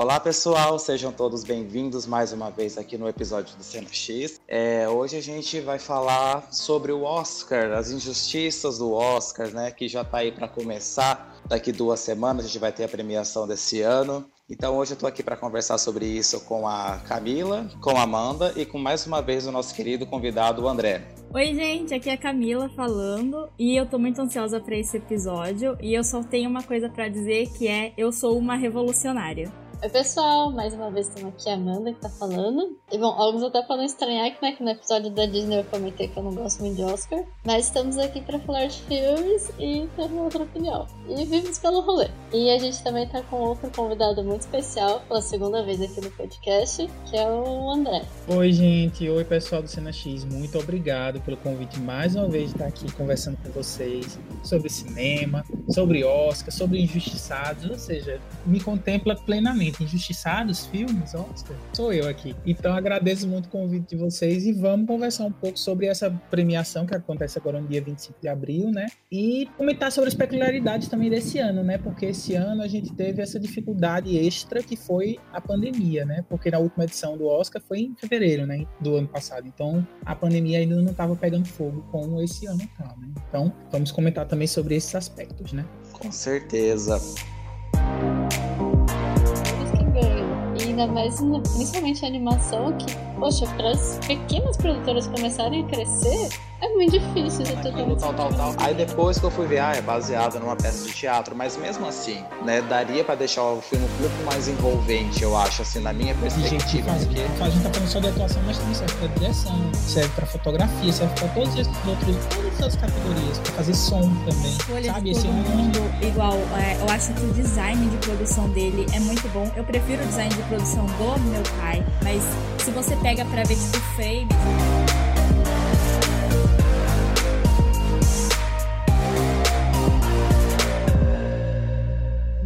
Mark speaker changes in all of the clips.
Speaker 1: Olá pessoal, sejam todos bem-vindos mais uma vez aqui no episódio do Cena X. É, hoje a gente vai falar sobre o Oscar, as injustiças do Oscar, né? Que já está aí para começar. Daqui duas semanas a gente vai ter a premiação desse ano. Então hoje eu estou aqui para conversar sobre isso com a Camila, com a Amanda e com mais uma vez o nosso querido convidado o André.
Speaker 2: Oi, gente, aqui é a Camila falando e eu tô muito ansiosa para esse episódio e eu só tenho uma coisa para dizer que é eu sou uma revolucionária.
Speaker 3: Oi, pessoal! Mais uma vez estamos aqui a Amanda que tá falando. E bom, alguns até podem estranhar que, né, que no episódio da Disney eu comentei que eu não gosto muito de Oscar. Mas estamos aqui para falar de filmes e ter uma outra opinião. E vivemos pelo rolê. E a gente também tá com outro convidado muito especial pela segunda vez aqui no podcast, que é o André.
Speaker 4: Oi, gente! Oi, pessoal do Cena X. Muito obrigado pelo convite mais uma vez de estar aqui conversando com vocês sobre cinema, sobre Oscar, sobre injustiçados. Ou seja, me contempla plenamente injustiçados filmes, Oscar, sou eu aqui. Então agradeço muito o convite de vocês e vamos conversar um pouco sobre essa premiação que acontece agora no dia 25 de abril, né? E comentar sobre as peculiaridades também desse ano, né? Porque esse ano a gente teve essa dificuldade extra que foi a pandemia, né? Porque na última edição do Oscar foi em fevereiro, né? Do ano passado. Então a pandemia ainda não estava pegando fogo como esse ano tá, né? Então vamos comentar também sobre esses aspectos, né?
Speaker 1: Com certeza
Speaker 3: ainda mais, principalmente a animação, que, poxa, para as pequenas produtoras começarem a crescer, é muito difícil
Speaker 1: isso tudo. Tal, tal, tal. Aí depois que eu fui ver, ah, é baseado numa peça de teatro, mas mesmo assim, né, daria pra deixar o filme um pouco mais envolvente, eu acho, assim, na minha perspectiva.
Speaker 4: Gente, faz, porque... A gente tá falando só de atuação, mas também serve pra direção, serve pra fotografia, serve pra todos esses outros, todas as categorias, pra fazer som também.
Speaker 2: Olha, sabe? Esse mundo igual, é, eu acho que o design de produção dele é muito bom. Eu prefiro o design de produção do meu pai, mas se você pega pra ver, tipo, frame.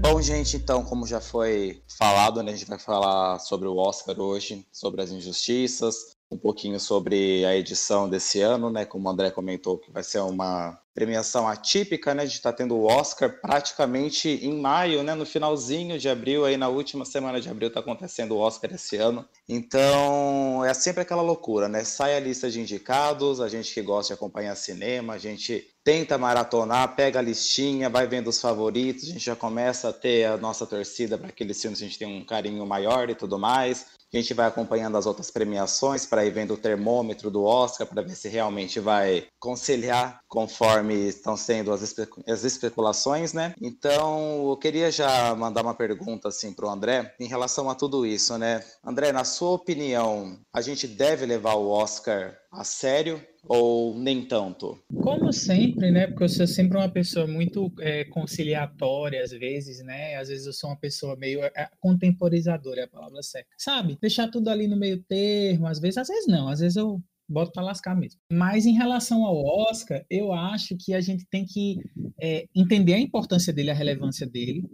Speaker 1: Bom, gente, então, como já foi falado, né, a gente vai falar sobre o Oscar hoje, sobre as injustiças, um pouquinho sobre a edição desse ano, né? Como o André comentou, que vai ser uma premiação atípica, né? A gente está tendo o Oscar praticamente em maio, né? No finalzinho de abril, aí na última semana de abril está acontecendo o Oscar esse ano. Então é sempre aquela loucura, né? Sai a lista de indicados, a gente que gosta de acompanhar cinema, a gente tenta maratonar, pega a listinha, vai vendo os favoritos, a gente já começa a ter a nossa torcida para aqueles filmes que a gente tem um carinho maior e tudo mais. A gente vai acompanhando as outras premiações para ir vendo o termômetro do Oscar para ver se realmente vai conciliar conforme estão sendo as, as especulações, né? Então, eu queria já mandar uma pergunta assim para o André em relação a tudo isso, né? André, na sua opinião, a gente deve levar o Oscar a sério ou nem tanto?
Speaker 4: Como sempre, né? Porque eu sou sempre uma pessoa muito é, conciliatória, às vezes, né? Às vezes eu sou uma pessoa meio é, contemporizadora, é a palavra certa. Sabe? Deixar tudo ali no meio termo, às vezes, às vezes não, às vezes eu boto para lascar mesmo. Mas em relação ao Oscar, eu acho que a gente tem que é, entender a importância dele, a relevância dele,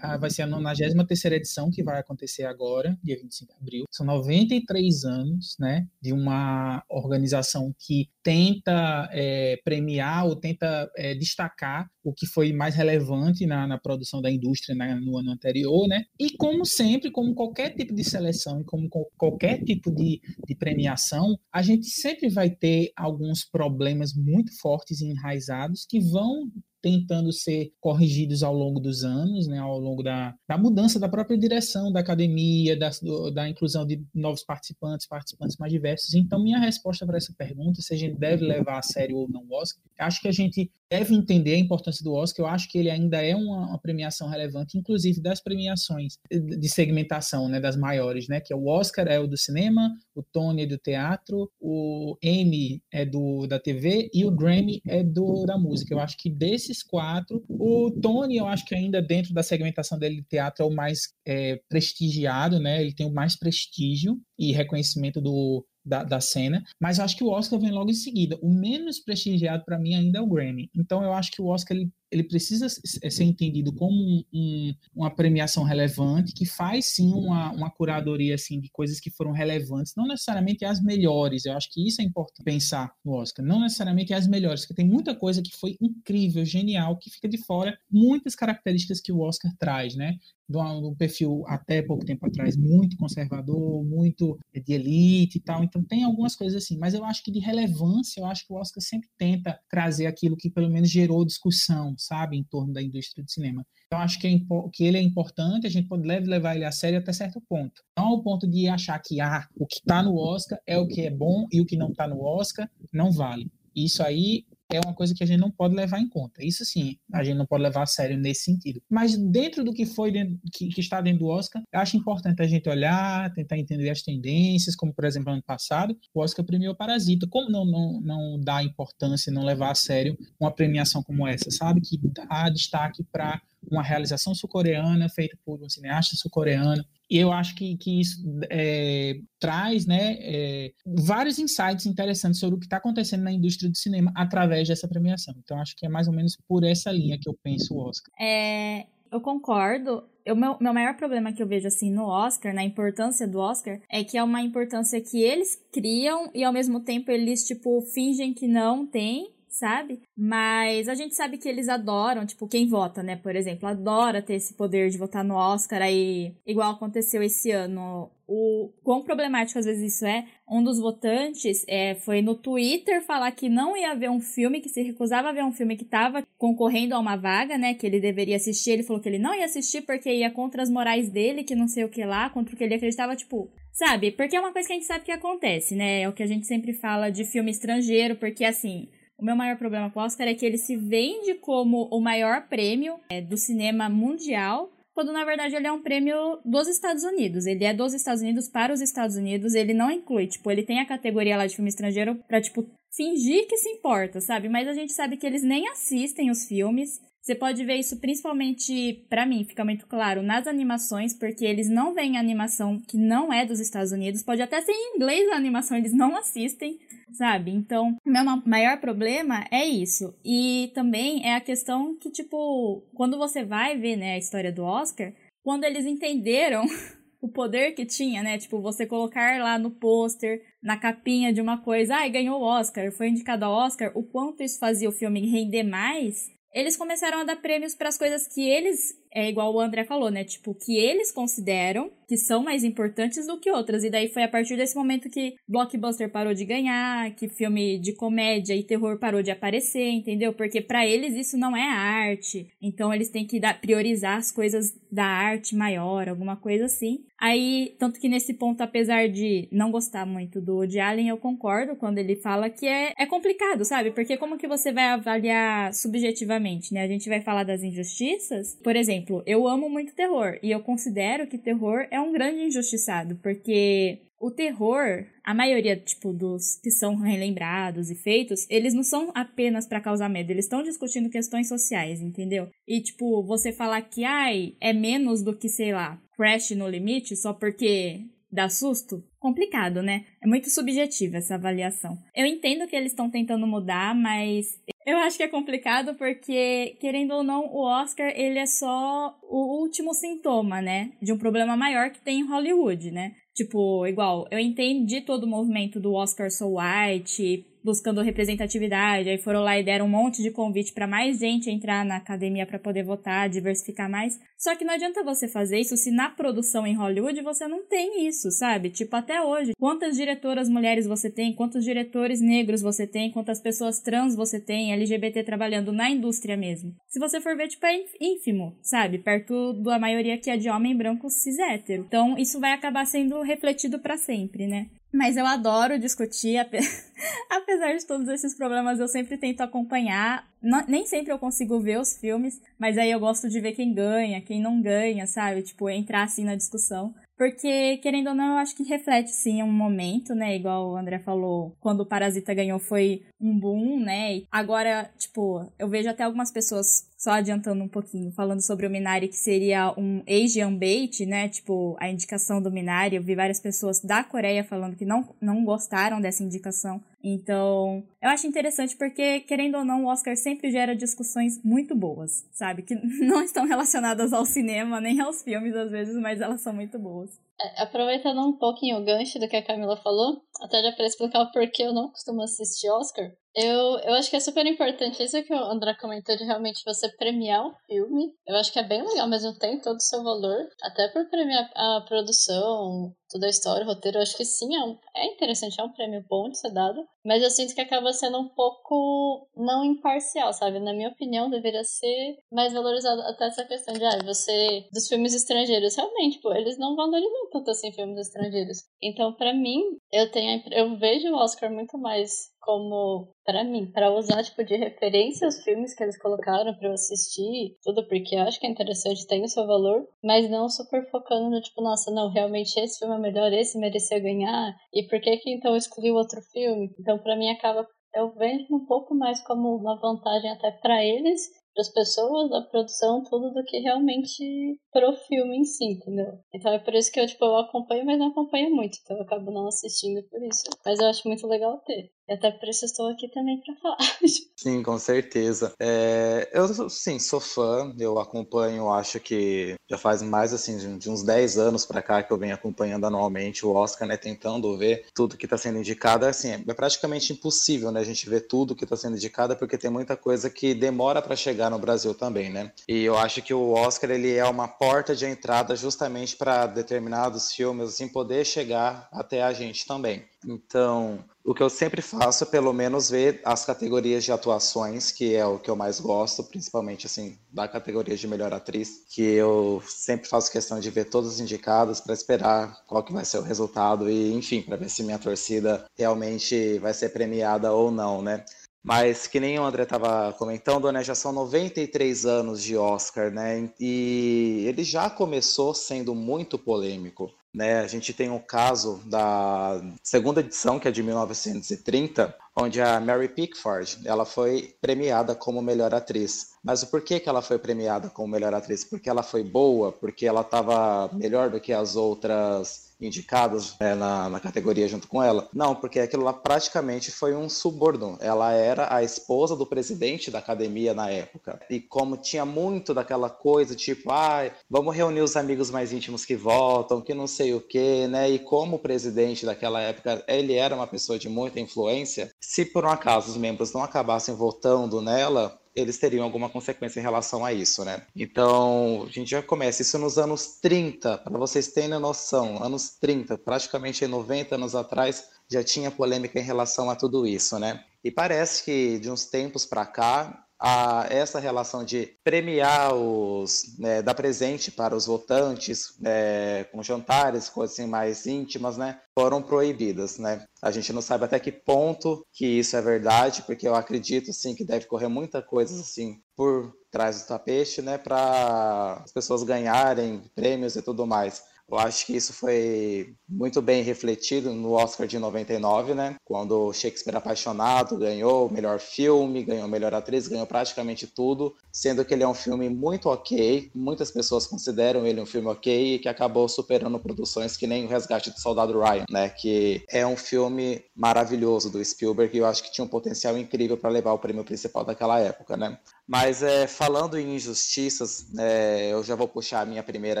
Speaker 4: ah, vai ser a 93 edição que vai acontecer agora, dia 25 de abril. São 93 anos né, de uma organização que tenta é, premiar ou tenta é, destacar o que foi mais relevante na, na produção da indústria na, no ano anterior, né? E como sempre, como qualquer tipo de seleção e como qualquer tipo de, de premiação, a gente sempre vai ter alguns problemas muito fortes e enraizados que vão tentando ser corrigidos ao longo dos anos, né, ao longo da, da mudança da própria direção da academia, da, da inclusão de novos participantes, participantes mais diversos. Então, minha resposta para essa pergunta, se a gente deve levar a sério ou não o Oscar, acho que a gente deve entender a importância do Oscar. Eu acho que ele ainda é uma, uma, premiação relevante, inclusive das premiações de segmentação, né, das maiores, né, que é o Oscar é o do cinema, o Tony é do teatro, o Emmy é do da TV e o Grammy é do da música. Eu acho que desses quatro, o Tony, eu acho que ainda dentro da segmentação dele de teatro é o mais é, prestigiado, né? Ele tem o mais prestígio e reconhecimento do da, da cena, mas eu acho que o Oscar vem logo em seguida. O menos prestigiado para mim ainda é o Grammy. Então eu acho que o Oscar ele ele precisa ser entendido como um, um, uma premiação relevante, que faz sim uma, uma curadoria assim, de coisas que foram relevantes, não necessariamente as melhores, eu acho que isso é importante pensar no Oscar, não necessariamente as melhores, porque tem muita coisa que foi incrível, genial, que fica de fora, muitas características que o Oscar traz, né? de um perfil até pouco tempo atrás muito conservador, muito de elite e tal. Então tem algumas coisas assim, mas eu acho que de relevância, eu acho que o Oscar sempre tenta trazer aquilo que pelo menos gerou discussão, sabe, em torno da indústria do cinema. Eu acho que, é, que ele é importante, a gente pode levar ele a sério até certo ponto. Não ao ponto de achar que ah, o que está no Oscar é o que é bom e o que não está no Oscar não vale. Isso aí é uma coisa que a gente não pode levar em conta. Isso sim, a gente não pode levar a sério nesse sentido. Mas dentro do que foi que, que, está dentro do Oscar, acho importante a gente olhar, tentar entender as tendências, como por exemplo ano passado, o Oscar premiou Parasita. Como não, não, não dar importância, não levar a sério uma premiação como essa, sabe? Que dá destaque para uma realização sul-coreana feita por um cineasta sul-coreano. E eu acho que, que isso é, traz né, é, vários insights interessantes sobre o que está acontecendo na indústria do cinema através dessa premiação. Então, acho que é mais ou menos por essa linha que eu penso o Oscar.
Speaker 2: É, eu concordo. O meu, meu maior problema que eu vejo assim no Oscar, na importância do Oscar, é que é uma importância que eles criam e ao mesmo tempo eles, tipo, fingem que não tem sabe? Mas a gente sabe que eles adoram, tipo, quem vota, né, por exemplo, adora ter esse poder de votar no Oscar aí, igual aconteceu esse ano. O quão problemático às vezes isso é. Um dos votantes é, foi no Twitter falar que não ia ver um filme, que se recusava a ver um filme que estava concorrendo a uma vaga, né? Que ele deveria assistir. Ele falou que ele não ia assistir porque ia contra as morais dele, que não sei o que lá, contra o que ele acreditava, tipo, Sabe? Porque é uma coisa que a gente sabe que acontece, né? É o que a gente sempre fala de filme estrangeiro, porque assim, o meu maior problema com o Oscar é que ele se vende como o maior prêmio é, do cinema mundial, quando na verdade ele é um prêmio dos Estados Unidos. Ele é dos Estados Unidos para os Estados Unidos, ele não inclui, tipo, ele tem a categoria lá de filme estrangeiro pra, tipo, fingir que se importa, sabe? Mas a gente sabe que eles nem assistem os filmes. Você pode ver isso principalmente, para mim, fica muito claro, nas animações, porque eles não veem animação que não é dos Estados Unidos. Pode até ser em inglês a animação, eles não assistem sabe? Então, meu maior problema é isso. E também é a questão que, tipo, quando você vai ver, né, a história do Oscar, quando eles entenderam o poder que tinha, né? Tipo, você colocar lá no pôster, na capinha de uma coisa, ai, ah, ganhou o Oscar, foi indicado ao Oscar, o quanto isso fazia o filme render mais, eles começaram a dar prêmios para as coisas que eles é igual o André falou, né? Tipo, que eles consideram que são mais importantes do que outras. E daí foi a partir desse momento que blockbuster parou de ganhar, que filme de comédia e terror parou de aparecer, entendeu? Porque para eles isso não é arte. Então eles têm que dar, priorizar as coisas da arte maior, alguma coisa assim. Aí, tanto que nesse ponto, apesar de não gostar muito do Woody Allen, eu concordo quando ele fala que é, é complicado, sabe? Porque como que você vai avaliar subjetivamente, né? A gente vai falar das injustiças. Por exemplo, exemplo, eu amo muito terror e eu considero que terror é um grande injustiçado, porque o terror, a maioria, tipo, dos que são relembrados e feitos, eles não são apenas para causar medo, eles estão discutindo questões sociais, entendeu? E, tipo, você falar que, ai, é menos do que, sei lá, Crash no limite, só porque dá susto? Complicado, né? É muito subjetiva essa avaliação. Eu entendo que eles estão tentando mudar, mas eu acho que é complicado porque, querendo ou não, o Oscar ele é só o último sintoma, né? De um problema maior que tem em Hollywood, né? Tipo, igual, eu entendi todo o movimento do Oscar So White, buscando representatividade, aí foram lá e deram um monte de convite para mais gente entrar na academia para poder votar, diversificar mais. Só que não adianta você fazer isso se na produção em Hollywood você não tem isso, sabe? Tipo, até hoje, quantas diretoras mulheres você tem, quantos diretores negros você tem, quantas pessoas trans você tem, LGBT trabalhando na indústria mesmo. Se você for ver, tipo, é ínfimo, sabe? Perto da maioria que é de homem branco cis hétero. Então, isso vai acabar sendo refletido para sempre, né? Mas eu adoro discutir, apesar de todos esses problemas, eu sempre tento acompanhar. nem sempre eu consigo ver os filmes, mas aí eu gosto de ver quem ganha, quem não ganha, sabe? Tipo, entrar assim na discussão. Porque, querendo ou não, eu acho que reflete sim um momento, né? Igual o André falou, quando o Parasita ganhou foi um boom, né? Agora, tipo, eu vejo até algumas pessoas só adiantando um pouquinho, falando sobre o Minari, que seria um Asian bait, né? Tipo, a indicação do Minari. Eu vi várias pessoas da Coreia falando que não, não gostaram dessa indicação. Então, eu acho interessante porque, querendo ou não, o Oscar sempre gera discussões muito boas, sabe? Que não estão relacionadas ao cinema nem aos filmes às vezes, mas elas são muito boas.
Speaker 3: É, aproveitando um pouquinho o gancho do que a Camila falou, até já para explicar o porquê eu não costumo assistir Oscar, eu, eu acho que é super importante isso que o André comentou de realmente você premiar o filme. Eu acho que é bem legal, mas não tem todo o seu valor. Até por premiar a produção, toda a história, o roteiro, eu acho que sim, é, um, é interessante, é um prêmio bom de ser dado. Mas eu sinto que acaba sendo um pouco não imparcial, sabe? Na minha opinião, deveria ser mais valorizado até essa questão de, ah, você, dos filmes estrangeiros. Realmente, pô, eles não valorizam tanto assim filmes estrangeiros. Então, para mim, eu tenho, eu vejo o Oscar muito mais como para mim, para usar tipo de referência os filmes que eles colocaram para eu assistir, tudo porque eu acho que é interessante, tem o seu valor, mas não super focando no tipo, nossa, não, realmente esse filme é melhor, esse merecia ganhar, e por que que então excluiu outro filme? Então para mim acaba eu vejo um pouco mais como uma vantagem até para eles para as pessoas, da produção, tudo do que realmente pro filme em si, entendeu? Então é por isso que eu, tipo, eu acompanho, mas não acompanho muito, então eu acabo não assistindo por isso. Mas eu acho muito legal ter. Até por isso estou aqui também para falar.
Speaker 1: Sim, com certeza. É, eu, sim, sou fã, eu acompanho, acho que já faz mais, assim, de uns 10 anos para cá que eu venho acompanhando anualmente o Oscar, né, tentando ver tudo que está sendo indicado. Assim, é praticamente impossível, né, a gente ver tudo que está sendo indicado, porque tem muita coisa que demora para chegar no Brasil também, né? E eu acho que o Oscar ele é uma porta de entrada justamente para determinados filmes assim poder chegar até a gente também. Então, o que eu sempre faço é pelo menos ver as categorias de atuações, que é o que eu mais gosto, principalmente assim, da categoria de melhor atriz, que eu sempre faço questão de ver todos os indicados para esperar qual que vai ser o resultado e, enfim, para ver se minha torcida realmente vai ser premiada ou não, né? Mas que nem o André estava comentando, né, já são 93 anos de Oscar, né? E ele já começou sendo muito polêmico. Né, a gente tem o um caso da segunda edição, que é de 1930, onde a Mary Pickford ela foi premiada como melhor atriz. Mas o porquê que ela foi premiada como melhor atriz? Porque ela foi boa, porque ela estava melhor do que as outras indicados né, na, na, categoria junto com ela. Não, porque aquilo lá praticamente foi um suborno. Ela era a esposa do presidente da academia na época. E como tinha muito daquela coisa, tipo, ah, vamos reunir os amigos mais íntimos que votam, que não sei o quê, né? E como o presidente daquela época, ele era uma pessoa de muita influência, se por um acaso os membros não acabassem votando nela, eles teriam alguma consequência em relação a isso, né? Então, a gente já começa isso nos anos 30, para vocês terem noção, anos 30, praticamente 90 anos atrás, já tinha polêmica em relação a tudo isso, né? E parece que de uns tempos para cá, a essa relação de premiar os, né, dar presente para os votantes né, com jantares, coisas assim mais íntimas, né, foram proibidas, né. A gente não sabe até que ponto que isso é verdade, porque eu acredito sim que deve correr muita coisa assim por trás do tapete, né, para as pessoas ganharem prêmios e tudo mais. Eu acho que isso foi muito bem refletido no Oscar de 99, né? Quando Shakespeare Apaixonado ganhou o melhor filme, ganhou a melhor atriz, ganhou praticamente tudo, sendo que ele é um filme muito ok. Muitas pessoas consideram ele um filme ok e que acabou superando produções que nem O Resgate do Soldado Ryan, né? Que é um filme maravilhoso do Spielberg e eu acho que tinha um potencial incrível para levar o prêmio principal daquela época, né? Mas é, falando em injustiças, é, eu já vou puxar a minha primeira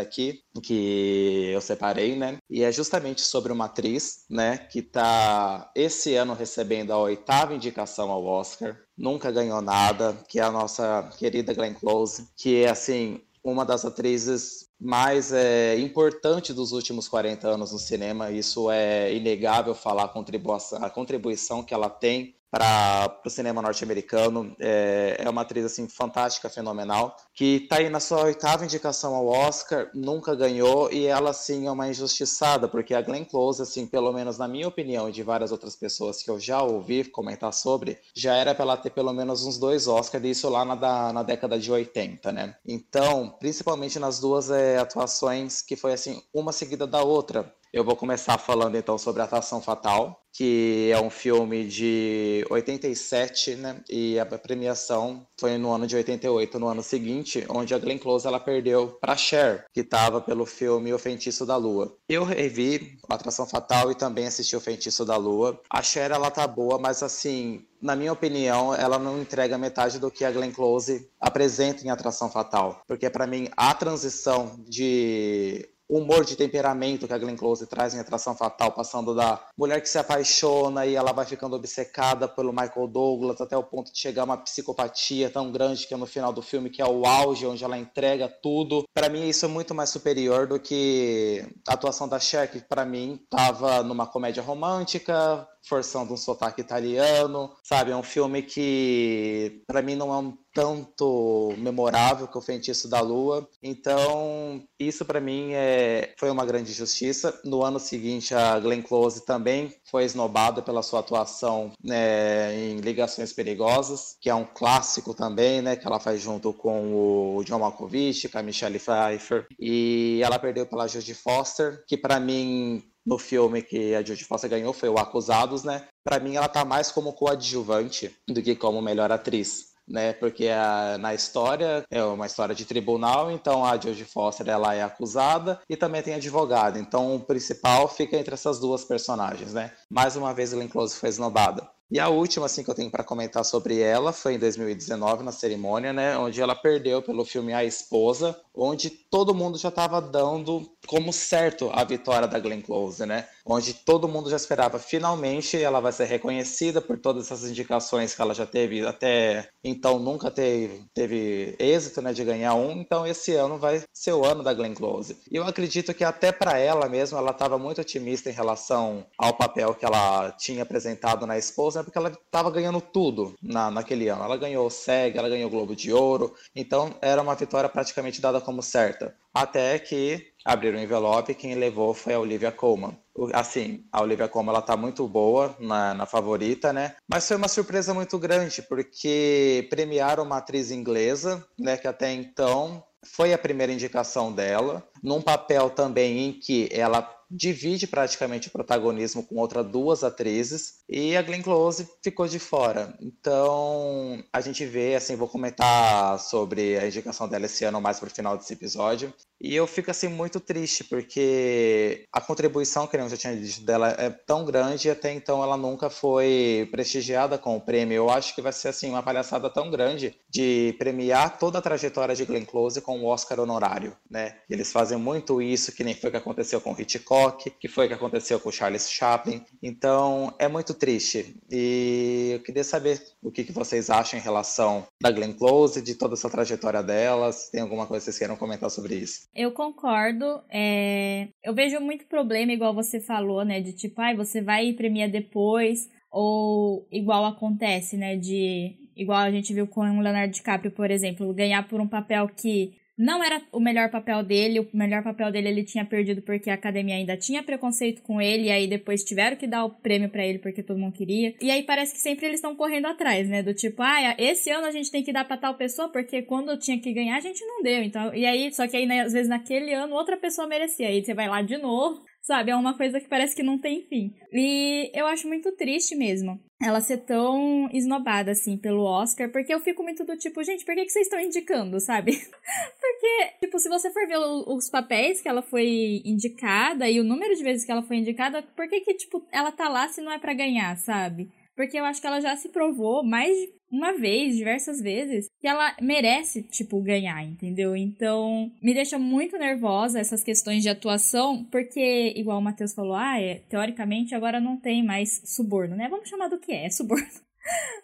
Speaker 1: aqui, que eu separei, né? E é justamente sobre uma atriz, né, que está esse ano recebendo a oitava indicação ao Oscar, nunca ganhou nada, que é a nossa querida Glenn Close, que é assim uma das atrizes mais é, importantes dos últimos 40 anos no cinema. Isso é inegável falar a contribuição que ela tem para o cinema norte-americano. É, é, uma atriz assim fantástica, fenomenal, que está aí na sua oitava indicação ao Oscar, nunca ganhou e ela sim é uma injustiçada, porque a Glenn Close, assim, pelo menos na minha opinião e de várias outras pessoas que eu já ouvi comentar sobre, já era para ela ter pelo menos uns dois Oscars, isso lá na, da, na década de 80, né? Então, principalmente nas duas é, atuações que foi assim uma seguida da outra Eu vou começar falando então sobre Atração Fatal, que é um filme de 87, né? E a premiação foi no ano de 88, no ano seguinte, onde a Glenn Close ela perdeu para Cher, que estava pelo filme O Feitiço da Lua. Eu revi Atração Fatal e também assisti O Feitiço da Lua. A Cher ela tá boa, mas assim, na minha opinião, ela não entrega metade do que a Glenn Close apresenta em Atração Fatal, porque para mim a transição de humor de temperamento que a Glenn Close traz em Atração Fatal, passando da mulher que se apaixona e ela vai ficando obcecada pelo Michael Douglas até o ponto de chegar a uma psicopatia tão grande que é no final do filme, que é o auge, onde ela entrega tudo. Para mim, isso é muito mais superior do que a atuação da Cher, que para mim estava numa comédia romântica, forçando um sotaque italiano, sabe? É um filme que, para mim, não é um tanto memorável que o Feitiço da Lua. Então, isso para mim é, foi uma grande injustiça. No ano seguinte, a Glenn Close também foi esnobada pela sua atuação né, em Ligações Perigosas, que é um clássico também, né? Que ela faz junto com o John Malkovich, com a Michelle Pfeiffer. E ela perdeu pela Jodie Foster, que para mim no filme que a Jodie Foster ganhou foi o Acusados, né? Para mim ela tá mais como coadjuvante do que como melhor atriz. Né, porque a, na história é uma história de tribunal, então a Jodie Foster ela é acusada e também tem advogada, então o principal fica entre essas duas personagens, né? Mais uma vez Glenn Close foi esnobada. E a última, assim, que eu tenho para comentar sobre ela foi em 2019, na cerimônia, né? Onde ela perdeu pelo filme A Esposa, onde todo mundo já estava dando como certo a vitória da Glenn Close, né? Onde todo mundo já esperava finalmente ela vai ser reconhecida por todas essas indicações que ela já teve até então nunca teve, teve êxito, né, de ganhar um. Então esse ano vai ser o ano da Glenn Close. E eu acredito que até para ela mesma ela estava muito otimista em relação ao papel que ela tinha apresentado na esposa porque ela estava ganhando tudo na, naquele ano. Ela ganhou o SEG, ela ganhou o Globo de Ouro, então era uma vitória praticamente dada como certa. Até que abriram o envelope e quem levou foi a Olivia Colman. Assim, a Olivia Colman ela tá muito boa na, na favorita, né? Mas foi uma surpresa muito grande, porque premiaram uma atriz inglesa, né? Que até então foi a primeira indicação dela, num papel também em que ela divide praticamente o protagonismo com outras duas atrizes e a Glenn Close ficou de fora. Então, a gente vê, assim, vou comentar sobre a indicação dela esse ano mais pro final desse episódio. E eu fico, assim, muito triste, porque a contribuição, que eu já tinha dito, dela é tão grande e até então ela nunca foi prestigiada com o prêmio. Eu acho que vai ser, assim, uma palhaçada tão grande de premiar toda a trajetória de Glenn Close com o Oscar honorário, né? Eles fazem muito isso, que nem foi o que aconteceu com Hitchcock, que foi o que aconteceu com Charles Chaplin. Então, é muito triste. E eu queria saber o que, que vocês acham em relação da Glenn Close, de toda essa trajetória dela, se tem alguma coisa que vocês queiram comentar sobre isso.
Speaker 2: Eu concordo. É... Eu vejo muito problema, igual você falou, né? De tipo, ai, você vai premiar depois, ou igual acontece, né? De igual a gente viu com o Leonardo DiCaprio, por exemplo, ganhar por um papel que não era o melhor papel dele, o melhor papel dele ele tinha perdido porque a academia ainda tinha preconceito com ele, e aí depois tiveram que dar o prêmio para ele porque todo mundo queria. E aí parece que sempre eles estão correndo atrás, né? Do tipo, ah, esse ano a gente tem que dar pra tal pessoa porque quando tinha que ganhar a gente não deu. Então, e aí, só que aí, né, às vezes naquele ano outra pessoa merecia. Aí você vai lá de novo, Sabe, é uma coisa que parece que não tem fim. E eu acho muito triste mesmo ela ser tão esnobada, assim, pelo Oscar, porque eu fico muito do tipo, gente, por que, que vocês estão indicando, sabe? porque, tipo, se você for ver os papéis que ela foi indicada e o número de vezes que ela foi indicada, por que que, tipo, ela tá lá se não é para ganhar, sabe? Porque eu acho que ela já se provou mais de uma vez, diversas vezes, que ela merece, tipo, ganhar, entendeu? Então, me deixa muito nervosa essas questões de atuação, porque, igual o Matheus falou, ah, é, teoricamente agora não tem mais suborno, né? Vamos chamar do que é, suborno.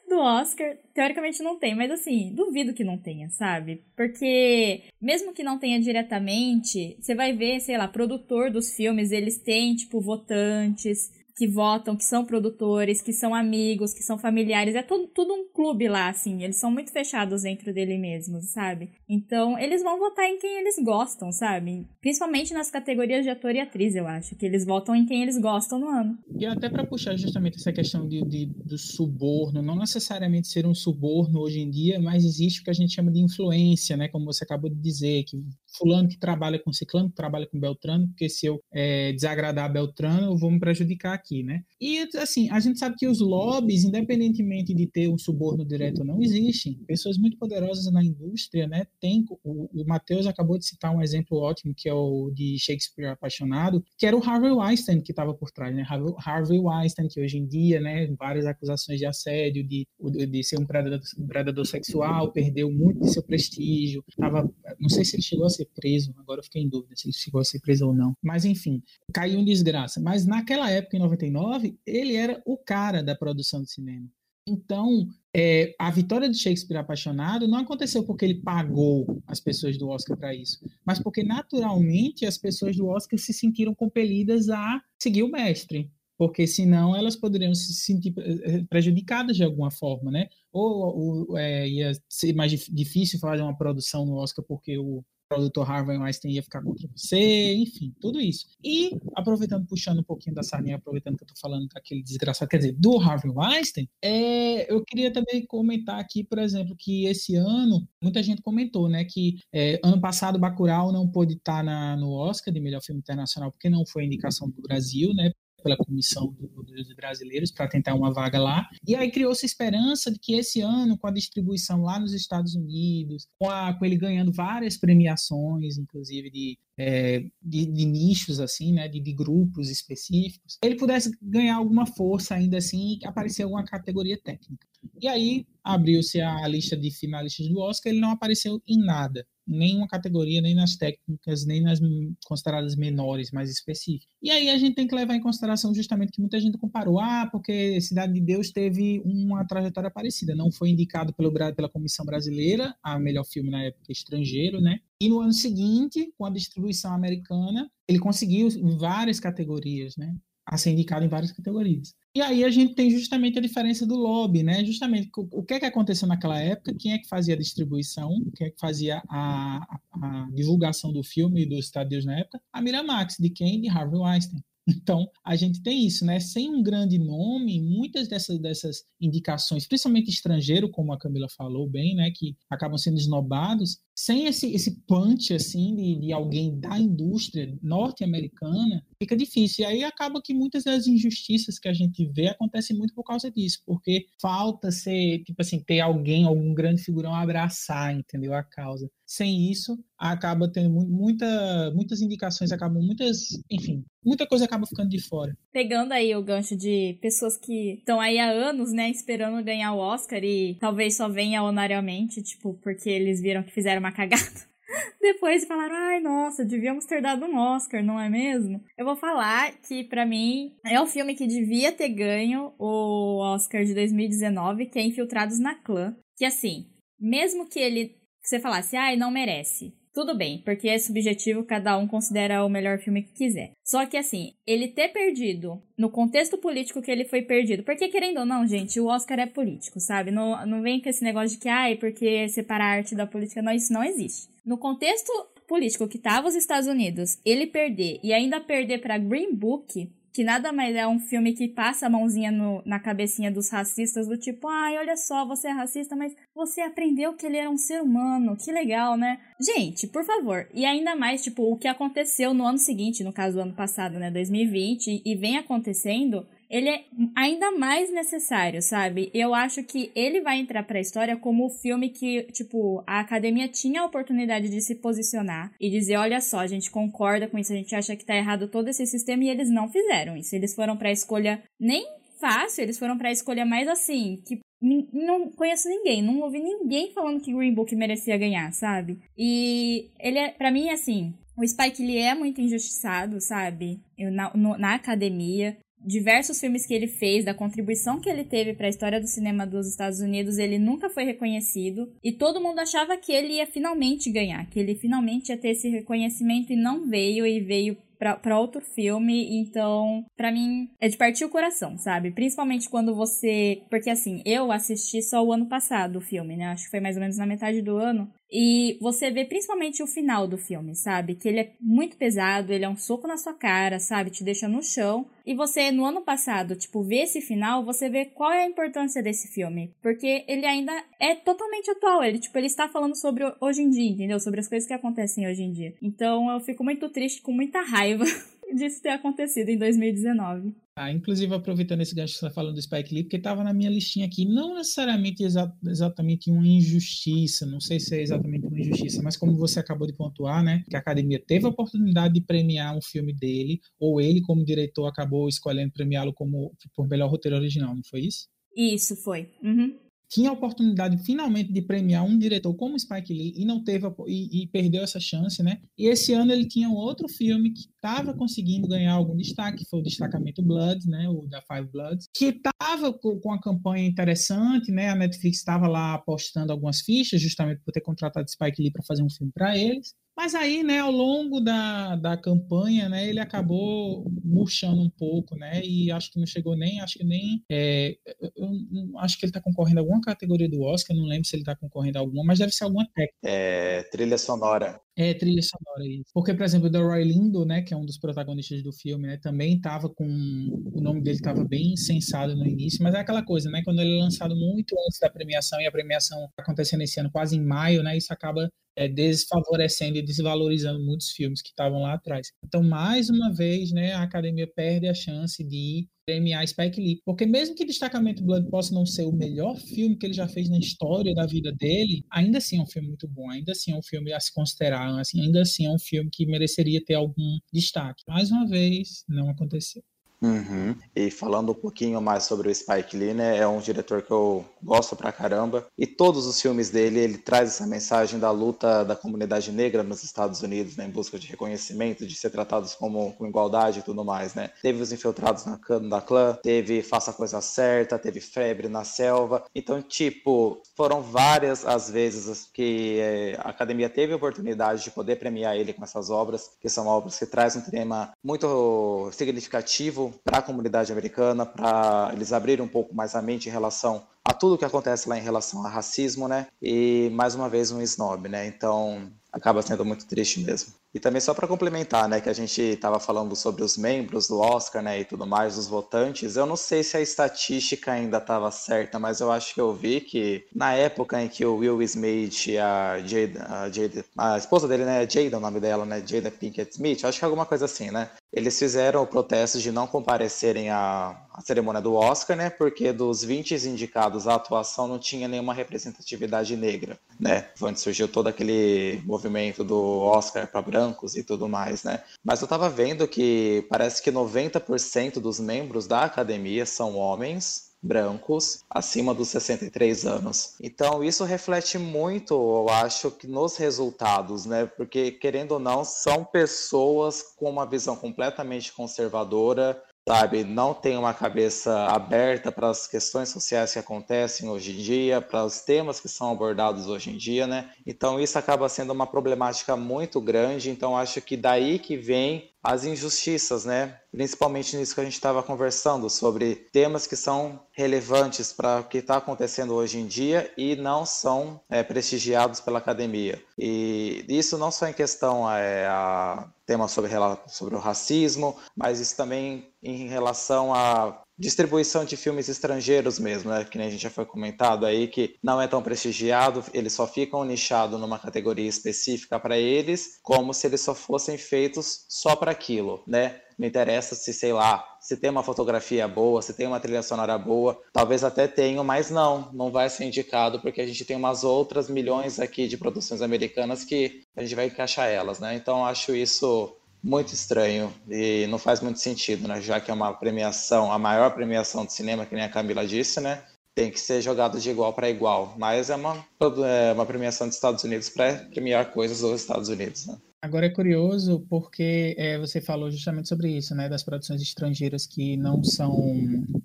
Speaker 2: do Oscar, teoricamente não tem, mas assim, duvido que não tenha, sabe? Porque mesmo que não tenha diretamente, você vai ver, sei lá, produtor dos filmes, eles têm, tipo, votantes, que votam, que são produtores, que são amigos, que são familiares. É tudo, tudo um clube lá, assim. Eles são muito fechados dentro dele mesmos, sabe? Então, eles vão votar em quem eles gostam, sabe? Principalmente nas categorias de ator e atriz, eu acho. Que eles votam em quem eles gostam no ano.
Speaker 4: E até para puxar justamente essa questão de, de, do suborno, não necessariamente ser um suborno hoje em dia, mas existe o que a gente chama de influência, né? Como você acabou de dizer, que fulano que trabalha com ciclano, que trabalha com beltrano, porque se eu é, desagradar Beltrano, eu vou me prejudicar aqui, né? E, assim, a gente sabe que os lobbies, independentemente de ter um suborno direto ou não, existem. Pessoas muito poderosas na indústria, né? Tem, o, o Matheus acabou de citar um exemplo ótimo, que é o de Shakespeare Apaixonado, que era o Harvey Weinstein que estava por trás, né? Harvey, Weinstein, que hoje em dia, né, várias acusações de assédio, de, de ser um predador, predador sexual, perdeu muito de seu prestígio, tava, não sei se ele chegou a ser preso, agora eu fiquei em dúvida se ele chegou a ser preso ou não, mas enfim, caiu em desgraça. Mas naquela época, em 99, ele era o cara da produção de cinema. Então, é, a vitória de Shakespeare apaixonado não aconteceu porque ele pagou as pessoas do Oscar para isso, mas porque naturalmente as pessoas do Oscar se sentiram compelidas a seguir o mestre, porque senão elas poderiam se sentir eh, prejudicadas de alguma forma, né? Ou, ou é, ia ser mais difícil fazer uma produção no Oscar porque o produtor Harvey Weinstein ia ficar contra você, enfim, tudo isso. E, aproveitando, puxando um pouquinho da sardinha, aproveitando que eu tô falando daquele desgraçado, quer dizer, do Harvey Weinstein, é, eu queria também comentar aqui, por exemplo, que esse ano, muita gente comentou, né, que é, ano passado Bacurau não pôde estar na, no Oscar de melhor filme internacional porque não foi indicação do Brasil, né, pela comissão dos brasileiros para tentar uma vaga lá. E aí criou-se esperança de que esse ano, com a distribuição lá nos Estados Unidos, com, a, com ele ganhando várias premiações, inclusive de, é, de, de, nichos, assim, né, de, de, grupos específicos, ele pudesse ganhar alguma força ainda assim e aparecer alguma categoria técnica. E aí abriu-se a lista de finalistas do Oscar, ele não apareceu em nada nenhuma categoria, nem nas técnicas, nem nas consideradas menores, mais específicas. E aí a gente tem que levar em consideração justamente que muita gente comparou, ah, porque Cidade de Deus teve uma trajetória parecida, não foi indicado pelo, pela Comissão Brasileira a melhor filme na época estrangeiro, né? E no ano seguinte, com a distribuição americana, ele conseguiu várias categorias, né? A ser indicado em várias categorias. E aí a gente tem justamente a diferença do lobby, né? Justamente o que é que aconteceu naquela época, quem é que fazia a distribuição, quem é que fazia a, a, a divulgação do filme e dos Deus na época? A Miramax, de quem? De Harvey Weinstein. Então, a gente tem isso, né? Sem um grande nome, muitas dessas, dessas indicações, principalmente estrangeiro, como a Camila falou bem, né? Que acabam sendo esnobados, sem esse, esse punch, assim, de, de alguém da indústria norte-americana, fica difícil. E aí acaba que muitas das injustiças que a gente vê acontecem muito por causa disso, porque falta ser, tipo assim, ter alguém, algum grande figurão abraçar, entendeu? A causa. Sem isso, acaba tendo muita, muitas indicações, acabam muitas, enfim, muita coisa acaba ficando de fora.
Speaker 2: Pegando aí o gancho de pessoas que estão aí há anos, né, esperando ganhar o Oscar e talvez só venha honorariamente, tipo, porque eles viram que fizeram uma cagada. Depois falaram, ai, nossa, devíamos ter dado um Oscar, não é mesmo? Eu vou falar que, para mim, é o filme que devia ter ganho o Oscar de 2019, que é Infiltrados na Clã. Que, assim, mesmo que ele, você falasse, ai, não merece, tudo bem, porque é subjetivo, cada um considera o melhor filme que quiser. Só que assim, ele ter perdido no contexto político que ele foi perdido, porque querendo ou não, gente, o Oscar é político, sabe? Não, não vem com esse negócio de que, ai, porque separar a arte da política, não, isso não existe. No contexto político que tava os Estados Unidos, ele perder e ainda perder para Green Book, que nada mais é um filme que passa a mãozinha no, na cabecinha dos racistas, do tipo, ai, olha só, você é racista, mas você aprendeu que ele era um ser humano, que legal, né? Gente, por favor, e ainda mais, tipo, o que aconteceu no ano seguinte, no caso do ano passado, né, 2020, e vem acontecendo, ele é ainda mais necessário, sabe? Eu acho que ele vai entrar pra história como o filme que, tipo, a academia tinha a oportunidade de se posicionar e dizer: olha só, a gente concorda com isso, a gente acha que tá errado todo esse sistema e eles não fizeram isso. Eles foram pra escolha nem fácil, eles foram pra escolha mais assim, que não conheço ninguém, não ouvi ninguém falando que Green Book merecia ganhar, sabe? E ele é, para mim, assim, o Spike ele é muito injustiçado, sabe? Eu, na, no, na academia diversos filmes que ele fez, da contribuição que ele teve para a história do cinema dos Estados Unidos, ele nunca foi reconhecido e todo mundo achava que ele ia finalmente ganhar, que ele finalmente ia ter esse reconhecimento e não veio e veio para outro filme, então, para mim, é de partir o coração, sabe? Principalmente quando você. Porque assim, eu assisti só o ano passado o filme, né? Acho que foi mais ou menos na metade do ano. E você vê principalmente o final do filme, sabe? Que ele é muito pesado, ele é um soco na sua cara, sabe? Te deixa no chão. E você, no ano passado, tipo, vê esse final, você vê qual é a importância desse filme. Porque ele ainda é totalmente atual. Ele, tipo, ele está falando sobre hoje em dia, entendeu? Sobre as coisas que acontecem hoje em dia. Então eu fico muito triste, com muita raiva disso ter acontecido em 2019.
Speaker 4: Ah, inclusive, aproveitando esse gancho que você está falando do Spike Lee, porque estava na minha listinha aqui, não necessariamente exa exatamente uma injustiça, não sei se é exatamente uma injustiça, mas como você acabou de pontuar, né, que a academia teve a oportunidade de premiar um filme dele, ou ele, como diretor, acabou escolhendo premiá-lo como por melhor roteiro original, não foi isso?
Speaker 2: Isso, foi. Uhum
Speaker 4: tinha a oportunidade finalmente de premiar um diretor como Spike Lee e não teve e, e perdeu essa chance, né? E esse ano ele tinha um outro filme que estava conseguindo ganhar algum destaque, que foi o Destacamento Blood, né? O da Five Bloods, que estava com, com uma campanha interessante, né? A Netflix estava lá apostando algumas fichas, justamente por ter contratado Spike Lee para fazer um filme para eles. Mas aí, né, ao longo da, da campanha, né, ele acabou murchando um pouco, né, e acho que não chegou nem, acho que nem, é, eu, eu, acho que ele está concorrendo a alguma categoria do Oscar, não lembro se ele está concorrendo a alguma, mas deve ser alguma técnica.
Speaker 1: É, trilha sonora.
Speaker 4: É, trilha sonora, isso. Porque, por exemplo, o Delroy Lindo, né, que é um dos protagonistas do filme, né, também estava com, o nome dele estava bem sensado no início, mas é aquela coisa, né, quando ele é lançado muito antes da premiação, e a premiação tá acontecendo esse ano quase em maio, né, isso acaba é, desfavorecendo e desvalorizando muitos filmes que estavam lá atrás. Então, mais uma vez, né, a academia perde a chance de premiar Spike Lee, porque mesmo que Destacamento Blood possa não ser o melhor filme que ele já fez na história da vida dele, ainda assim é um filme muito bom, ainda assim é um filme a se considerar, assim, ainda assim é um filme que mereceria ter algum destaque. Mais uma vez, não aconteceu.
Speaker 1: Uhum. E falando um pouquinho mais sobre o Spike Lee, né, é um diretor que eu gosto pra caramba. E todos os filmes dele, ele traz essa mensagem da luta da comunidade negra nos Estados Unidos, né, em busca de reconhecimento, de ser tratados como com igualdade e tudo mais, né. Teve os Infiltrados na, da Clã, teve Faça a Coisa Certa, teve Febre na Selva. Então, tipo, foram várias as vezes que é, a academia teve a oportunidade de poder premiar ele com essas obras, que são obras que trazem um tema muito significativo para a comunidade americana, para eles abrirem um pouco mais a mente em relação a tudo que acontece lá em relação a racismo, né? E mais uma vez um snob, né? Então acaba sendo muito triste mesmo. E também só para complementar, né, que a gente estava falando sobre os membros do Oscar, né, e tudo mais, os votantes. Eu não sei se a estatística ainda estava certa, mas eu acho que eu vi que na época em que o Will Smith e a Jada, a, Jada, a esposa dele, né, Jada, o nome dela, né, Jada Pinkett Smith, acho que é alguma coisa assim, né? Eles fizeram o protesto de não comparecerem à, à cerimônia do Oscar, né, porque dos 20 indicados à atuação não tinha nenhuma representatividade negra, né? Onde surgiu todo aquele movimento do Oscar para branco brancos e tudo mais, né? Mas eu estava vendo que parece que 90% dos membros da academia são homens brancos acima dos 63 anos. Então isso reflete muito, eu acho, que nos resultados, né? Porque querendo ou não, são pessoas com uma visão completamente conservadora, sabe, não tem uma cabeça aberta para as questões sociais que acontecem hoje em dia, para os temas que são abordados hoje em dia, né? Então isso acaba sendo uma problemática muito grande, então acho que daí que vem as injustiças, né? Principalmente nisso que a gente estava conversando sobre temas que são relevantes para o que está acontecendo hoje em dia e não são é, prestigiados pela academia. E isso não só em questão é, a tema sobre, sobre o racismo, mas isso também em relação a distribuição de filmes estrangeiros mesmo, né? Que nem a gente já foi comentado aí, que não é tão prestigiado, eles só ficam nichados numa categoria específica para eles, como se eles só fossem feitos só para aquilo, né? Não interessa se, sei lá, se tem uma fotografia boa, se tem uma trilha sonora boa, talvez até tenham, mas não, não vai ser indicado porque a gente tem umas outras milhões aqui de produções americanas que a gente vai encaixar elas, né? Então acho isso muito estranho e não faz muito sentido, né? Já que é uma premiação, a maior premiação de cinema, que nem a Camila disse, né? Tem que ser jogado de igual para igual. Mas é uma, é uma premiação dos Estados Unidos para premiar coisas dos Estados Unidos, né?
Speaker 4: Agora é curioso porque é, você falou justamente sobre isso, né, das produções estrangeiras que não são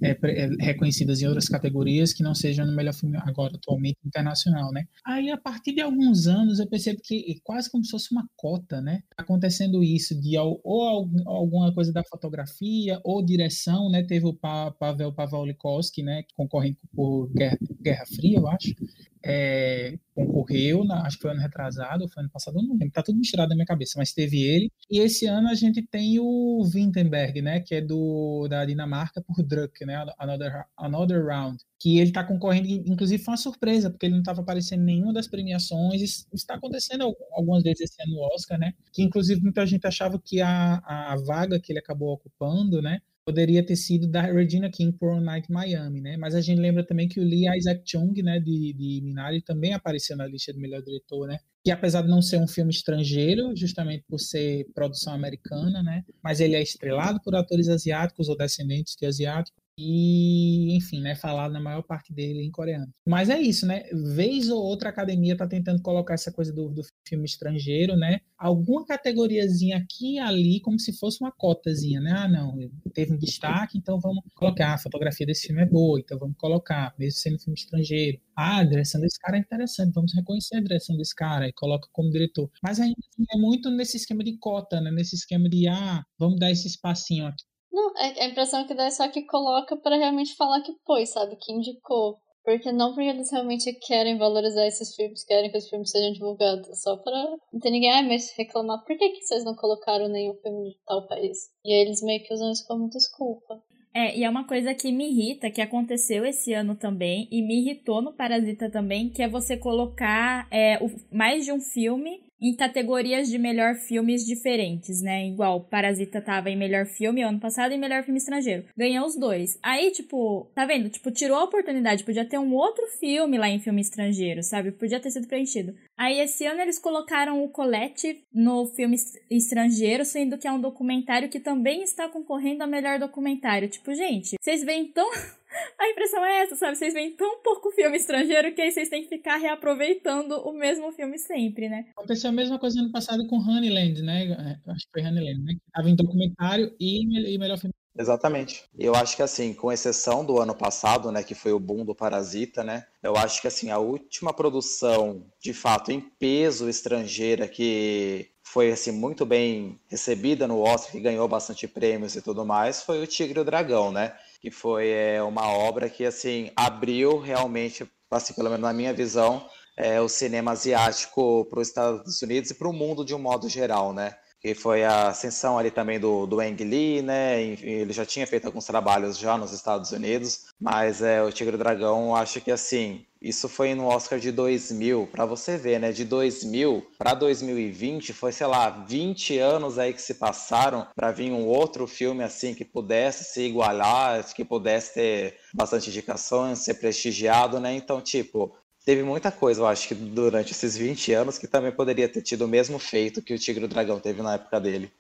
Speaker 4: é, é, reconhecidas em outras categorias, que não sejam no melhor filme agora atualmente internacional, né? Aí a partir de alguns anos eu percebo que é quase como se fosse uma cota, né? Acontecendo isso de ou alguma coisa da fotografia ou direção, né? Teve o Pavel Pavlikowski, né, que concorre por Guerra, Guerra Fria, eu acho é, concorreu, na, acho que foi ano retrasado, foi ano passado, não lembro, tá tudo misturado na minha cabeça, mas teve ele. E esse ano a gente tem o Wittenberg, né, que é do da Dinamarca por Druck, né, Another, Another Round, que ele está concorrendo, inclusive foi uma surpresa, porque ele não estava aparecendo em nenhuma das premiações, isso está acontecendo algumas vezes esse ano no Oscar, né, que inclusive muita gente achava que a, a vaga que ele acabou ocupando, né, poderia ter sido da Regina King por One Night Miami, né? Mas a gente lembra também que o Lee Isaac Chung, né, de, de Minari, também apareceu na lista do melhor diretor, né? Que apesar de não ser um filme estrangeiro, justamente por ser produção americana, né? Mas ele é estrelado por atores asiáticos ou descendentes de asiáticos e, enfim, né, falado na maior parte dele em coreano. Mas é isso, né? Vez ou outra a academia está tentando colocar essa coisa do, do, filme estrangeiro, né? Alguma categoriazinha aqui e ali, como se fosse uma cotazinha, né? Ah, não, teve um destaque, então vamos colocar. A fotografia desse filme é boa, então vamos colocar, mesmo sendo filme estrangeiro. Ah, a direção desse cara é interessante, vamos reconhecer a direção desse cara e coloca como diretor. Mas ainda assim, é muito nesse esquema de cota, né? Nesse esquema de, ah, vamos dar esse espacinho aqui
Speaker 3: não, é, a impressão que dá é só que coloca para realmente falar que pôs, sabe? Que indicou. Porque não porque eles realmente querem valorizar esses filmes, querem que os filmes sejam divulgados. Só pra não ter ninguém, ah, mas reclamar, por que, que vocês não colocaram nenhum filme de tal país? E aí eles meio que usam isso como desculpa.
Speaker 2: É, e é uma coisa que me irrita, que aconteceu esse ano também, e me irritou no Parasita também, que é você colocar é, o, mais de um filme em categorias de melhor filmes diferentes, né? Igual Parasita tava em melhor filme ano passado e melhor filme estrangeiro. Ganhou os dois. Aí, tipo, tá vendo? Tipo, tirou a oportunidade. Podia ter um outro filme lá em filme estrangeiro, sabe? Podia ter sido preenchido. Aí, esse ano eles colocaram o Colette no filme estrangeiro, sendo que é um documentário que também está concorrendo a melhor documentário. Tipo, gente, vocês veem tão a impressão é essa, sabe? Vocês veem tão pouco filme estrangeiro que aí vocês têm que ficar reaproveitando o mesmo filme sempre, né?
Speaker 4: Aconteceu a mesma coisa ano passado com Honeyland, né? Acho que foi Honeyland, né? Tava em documentário e, e melhor filme.
Speaker 1: Exatamente. Eu acho que assim, com exceção do ano passado, né, que foi o boom do Parasita, né? Eu acho que assim, a última produção, de fato, em peso estrangeira que foi assim muito bem recebida no Oscar, que ganhou bastante prêmios e tudo mais, foi o Tigre e o Dragão, né? Que foi é, uma obra que assim abriu realmente, assim, pelo menos na minha visão, é, o cinema asiático para os Estados Unidos e para o mundo de um modo geral, né? Que foi a ascensão ali também do, do Ang Lee, né? Ele já tinha feito alguns trabalhos já nos Estados Unidos, mas é, o Tigre e o Dragão, acho que assim, isso foi no Oscar de 2000, para você ver, né? De 2000 para 2020 foi, sei lá, 20 anos aí que se passaram para vir um outro filme assim que pudesse se igualar, que pudesse ter bastante indicações, ser prestigiado, né? Então, tipo, teve muita coisa, eu acho que durante esses 20 anos que também poderia ter tido o mesmo feito que o Tigre e o Dragão teve na época dele.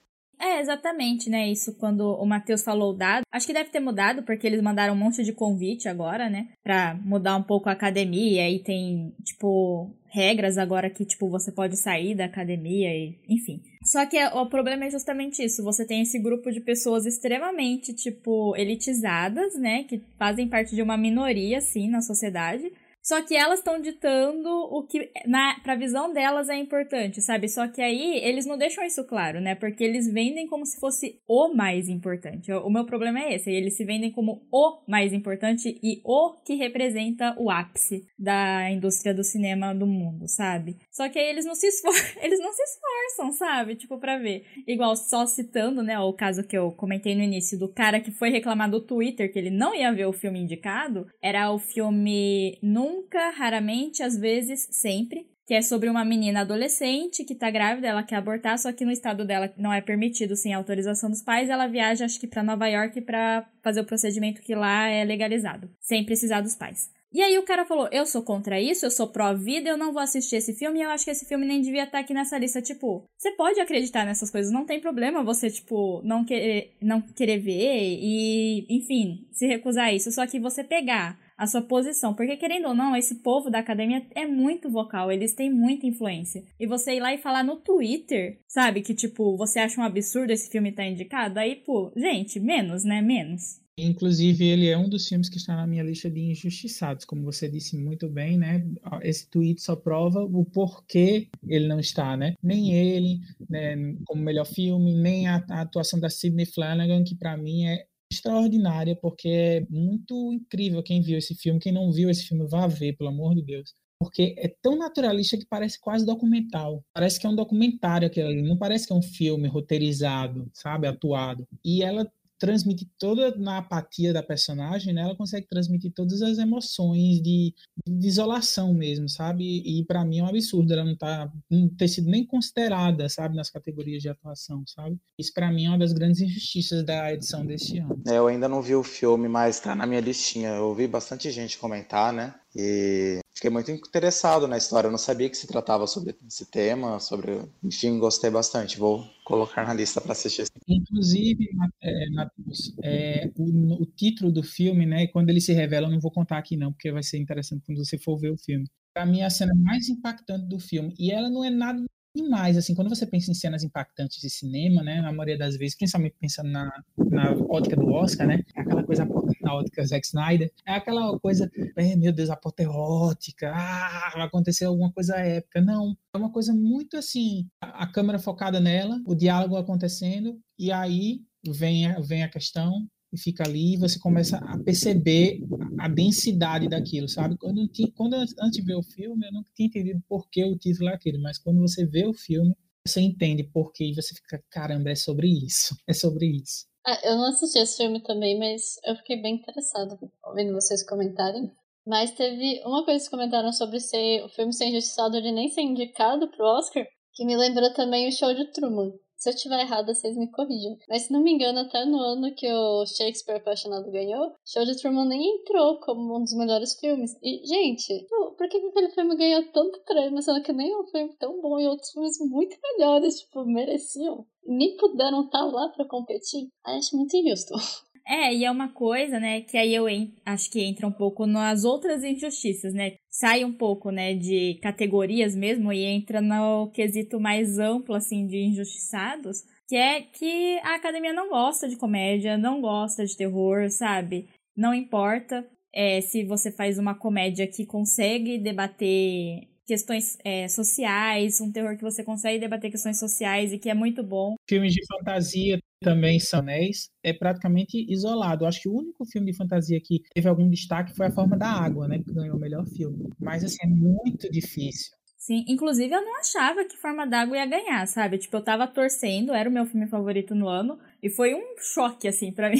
Speaker 2: É, exatamente, né? Isso quando o Matheus falou dado. Acho que deve ter mudado, porque eles mandaram um monte de convite agora, né? Pra mudar um pouco a academia. E tem, tipo, regras agora que, tipo, você pode sair da academia e, enfim. Só que o problema é justamente isso. Você tem esse grupo de pessoas extremamente, tipo, elitizadas, né? Que fazem parte de uma minoria, assim, na sociedade. Só que elas estão ditando o que, na, pra visão delas, é importante, sabe? Só que aí eles não deixam isso claro, né? Porque eles vendem como se fosse o mais importante. O meu problema é esse. Eles se vendem como o mais importante e o que representa o ápice da indústria do cinema do mundo, sabe? Só que aí eles não se esforçam, eles não se esforçam, sabe? Tipo, pra ver. Igual, só citando, né, o caso que eu comentei no início do cara que foi reclamar do Twitter que ele não ia ver o filme indicado, era o filme Num nunca, raramente, às vezes, sempre, que é sobre uma menina adolescente que tá grávida, ela quer abortar, só que no estado dela não é permitido sem autorização dos pais, ela viaja acho que para Nova York para fazer o procedimento que lá é legalizado, sem precisar dos pais. E aí o cara falou: "Eu sou contra isso, eu sou pró-vida, eu não vou assistir esse filme, e eu acho que esse filme nem devia estar tá aqui nessa lista, tipo, você pode acreditar nessas coisas, não tem problema você tipo não querer não querer ver e, enfim, se recusar a isso, só que você pegar a sua posição. Porque, querendo ou não, esse povo da academia é muito vocal, eles têm muita influência. E você ir lá e falar no Twitter, sabe? Que, tipo, você acha um absurdo esse filme estar tá indicado? Aí, pô, gente, menos, né? Menos.
Speaker 4: Inclusive, ele é um dos filmes que está na minha lista de injustiçados, como você disse muito bem, né? Esse tweet só prova o porquê ele não está, né? Nem ele, né, como melhor filme, nem a, a atuação da Sidney Flanagan, que para mim é extraordinária, porque é muito incrível quem viu esse filme. Quem não viu esse filme, vá ver, pelo amor de Deus. porque é tão naturalista que parece quase documental. Parece que é um documentário aquilo ali, não parece que é um filme roteirizado, sabe, atuado. E ela transmite toda na apatia da personagem, né? Ela consegue transmitir todas as emoções de, de isolação mesmo, sabe? E para mim é um absurdo ela não, tá, não ter sido nem considerada, sabe, nas categorias de atuação, sabe? Isso para mim é uma das grandes injustiças da edição deste ano.
Speaker 1: É, eu ainda não vi o filme, mas tá na minha listinha. Eu ouvi bastante gente comentar, né? E fiquei muito interessado na história. Eu não sabia que se tratava sobre esse tema, sobre, enfim, gostei bastante. Vou colocar na lista para assistir.
Speaker 4: Inclusive, é, é, o, o, título do filme, né? Quando ele se revela, eu não vou contar aqui não, porque vai ser interessante quando você for ver o filme. Para mim, a cena mais impactante do filme. E ela não é nada demais, assim, quando você pensa em cenas impactantes de cinema, né, na maioria das vezes, principalmente pensando na, na ótica do Oscar, né, é aquela coisa na ótica Zack Snyder, é aquela coisa, é, meu Deus, apoteótica, ah, vai acontecer alguma coisa épica, não, é uma coisa muito assim, a, a câmera focada nela, o diálogo acontecendo, e aí vem vem a questão, e fica ali e você começa a perceber a densidade daquilo, sabe? Quando, quando antes de ver o filme, eu não tinha entendido por que o título é aquele, mas quando você vê o filme, você entende por que e você fica, caramba, é sobre isso, é sobre isso.
Speaker 3: Ah, eu não assisti esse filme também, mas eu fiquei bem interessada ouvindo vocês comentarem. Mas teve uma coisa que comentaram sobre ser o filme ser injustiçado de nem ser indicado pro Oscar, que me lembrou também o show de Truman. Se eu estiver errada, vocês me corrijam. Mas se não me engano, até no ano que o Shakespeare Apaixonado ganhou, Show de Truman nem entrou como um dos melhores filmes. E, gente, por que aquele filme ganhou tanto prêmio, sendo que nem um filme tão bom e outros filmes muito melhores, tipo, mereciam? Nem puderam estar lá para competir? Acho muito injusto.
Speaker 2: É, e é uma coisa, né, que aí eu acho que entra um pouco nas outras injustiças, né? Sai um pouco, né, de categorias mesmo e entra no quesito mais amplo, assim, de injustiçados, que é que a academia não gosta de comédia, não gosta de terror, sabe? Não importa é, se você faz uma comédia que consegue debater questões é, sociais, um terror que você consegue debater questões sociais e que é muito bom.
Speaker 4: Filmes de fantasia também são é praticamente isolado. Eu acho que o único filme de fantasia que teve algum destaque foi A Forma da Água, né, que ganhou o melhor filme. Mas assim, é muito difícil.
Speaker 2: Sim, inclusive eu não achava que Forma d'Água ia ganhar, sabe? Tipo, eu tava torcendo, era o meu filme favorito no ano, e foi um choque, assim, para mim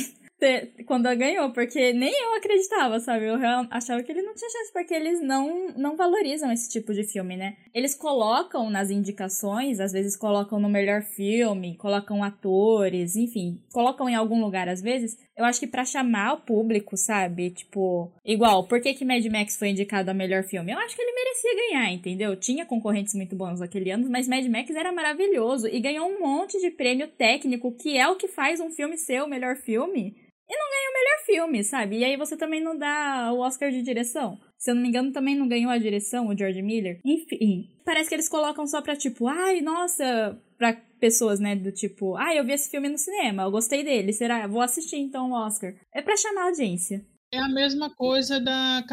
Speaker 2: quando ganhou, porque nem eu acreditava, sabe? Eu achava que ele não tinha chance, porque eles não, não valorizam esse tipo de filme, né? Eles colocam nas indicações, às vezes colocam no melhor filme, colocam atores, enfim, colocam em algum lugar às vezes. Eu acho que para chamar o público, sabe? Tipo, igual, por que, que Mad Max foi indicado a melhor filme? Eu acho que ele merecia ganhar, entendeu? Tinha concorrentes muito bons naquele ano, mas Mad Max era maravilhoso e ganhou um monte de prêmio técnico, que é o que faz um filme ser o melhor filme e não ganha o melhor filme, sabe? E aí você também não dá o Oscar de direção. Se eu não me engano, também não ganhou a direção, o George Miller. Enfim, parece que eles colocam só pra tipo, ai, nossa, pra pessoas, né, do tipo, ai, eu vi esse filme no cinema, eu gostei dele, será? Vou assistir então o Oscar. É pra chamar a audiência.
Speaker 4: É a mesma coisa da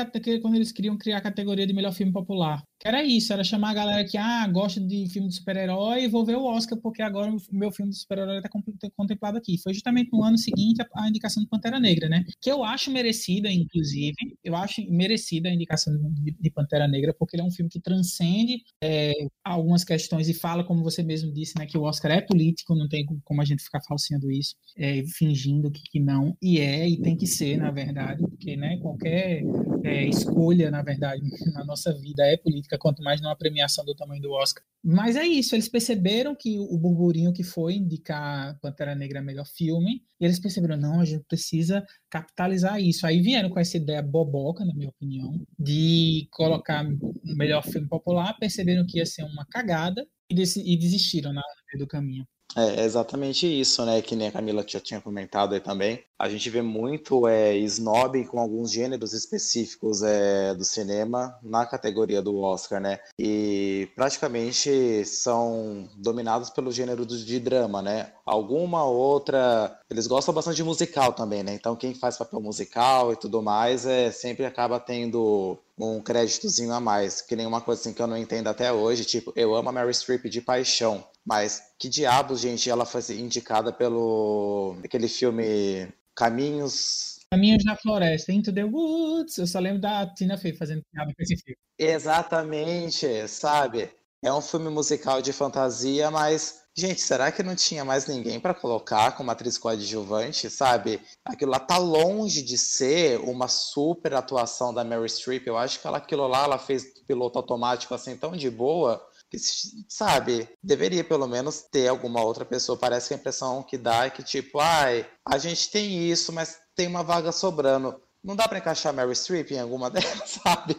Speaker 4: quando eles queriam criar a categoria de melhor filme popular. Era isso, era chamar a galera que ah, gosta de filme de super-herói e vou ver o Oscar, porque agora o meu filme de super-herói está contemplado aqui. Foi justamente no ano seguinte a, indicação do Pantera Negra, né? Que eu acho merecida, inclusive, eu acho merecida a indicação de, de Pantera Negra, porque ele é um filme que transcende é, algumas questões e fala, como você mesmo disse, né, que o Oscar é político, não tem como a gente ficar falseando isso, é, fingindo que, que não, e é, e tem que ser, na verdade, porque né, qualquer é, escolha, na verdade, na nossa vida é política quanto mais numa premiação do tamanho do Oscar. Mas é isso, eles perceberam que o burburinho que foi indicar Pantera Negra melhor filme, e eles perceberam, não, a gente precisa capitalizar isso. Aí vieram com essa ideia boboca, na minha opinião, de colocar um melhor filme popular, perceberam que ia ser uma cagada e, desistiram na, no meio do caminho.
Speaker 1: É exatamente isso, né? Que nem a Camila já tinha comentado aí também. A gente vê muito é, snob com alguns gêneros específicos é, do cinema na categoria do Oscar, né? E praticamente são dominados pelo gênero de drama, né? Alguma outra. Eles gostam bastante de musical também, né? Então quem faz papel musical e tudo mais é sempre acaba tendo um créditozinho a mais. Que nem uma coisa assim que eu não entendo até hoje. Tipo, eu amo a Mary Streep de paixão. Mas que diabos, gente, ela foi indicada pelo aquele filme Caminhos
Speaker 4: Caminhos na Floresta, Into the Woods. Eu só lembro da Tina Fey fazendo piada com esse filme.
Speaker 1: Exatamente, sabe? É um filme musical de fantasia, mas Gente, será que não tinha mais ninguém para colocar como atriz coadjuvante, sabe? Aquilo lá tá longe de ser uma super atuação da Mary Streep. Eu acho que ela, aquilo lá ela fez piloto automático assim tão de boa sabe, deveria pelo menos ter alguma outra pessoa. Parece que a impressão que dá é que tipo, ai, a gente tem isso, mas tem uma vaga sobrando. Não dá para encaixar Mary Streep em alguma delas, sabe?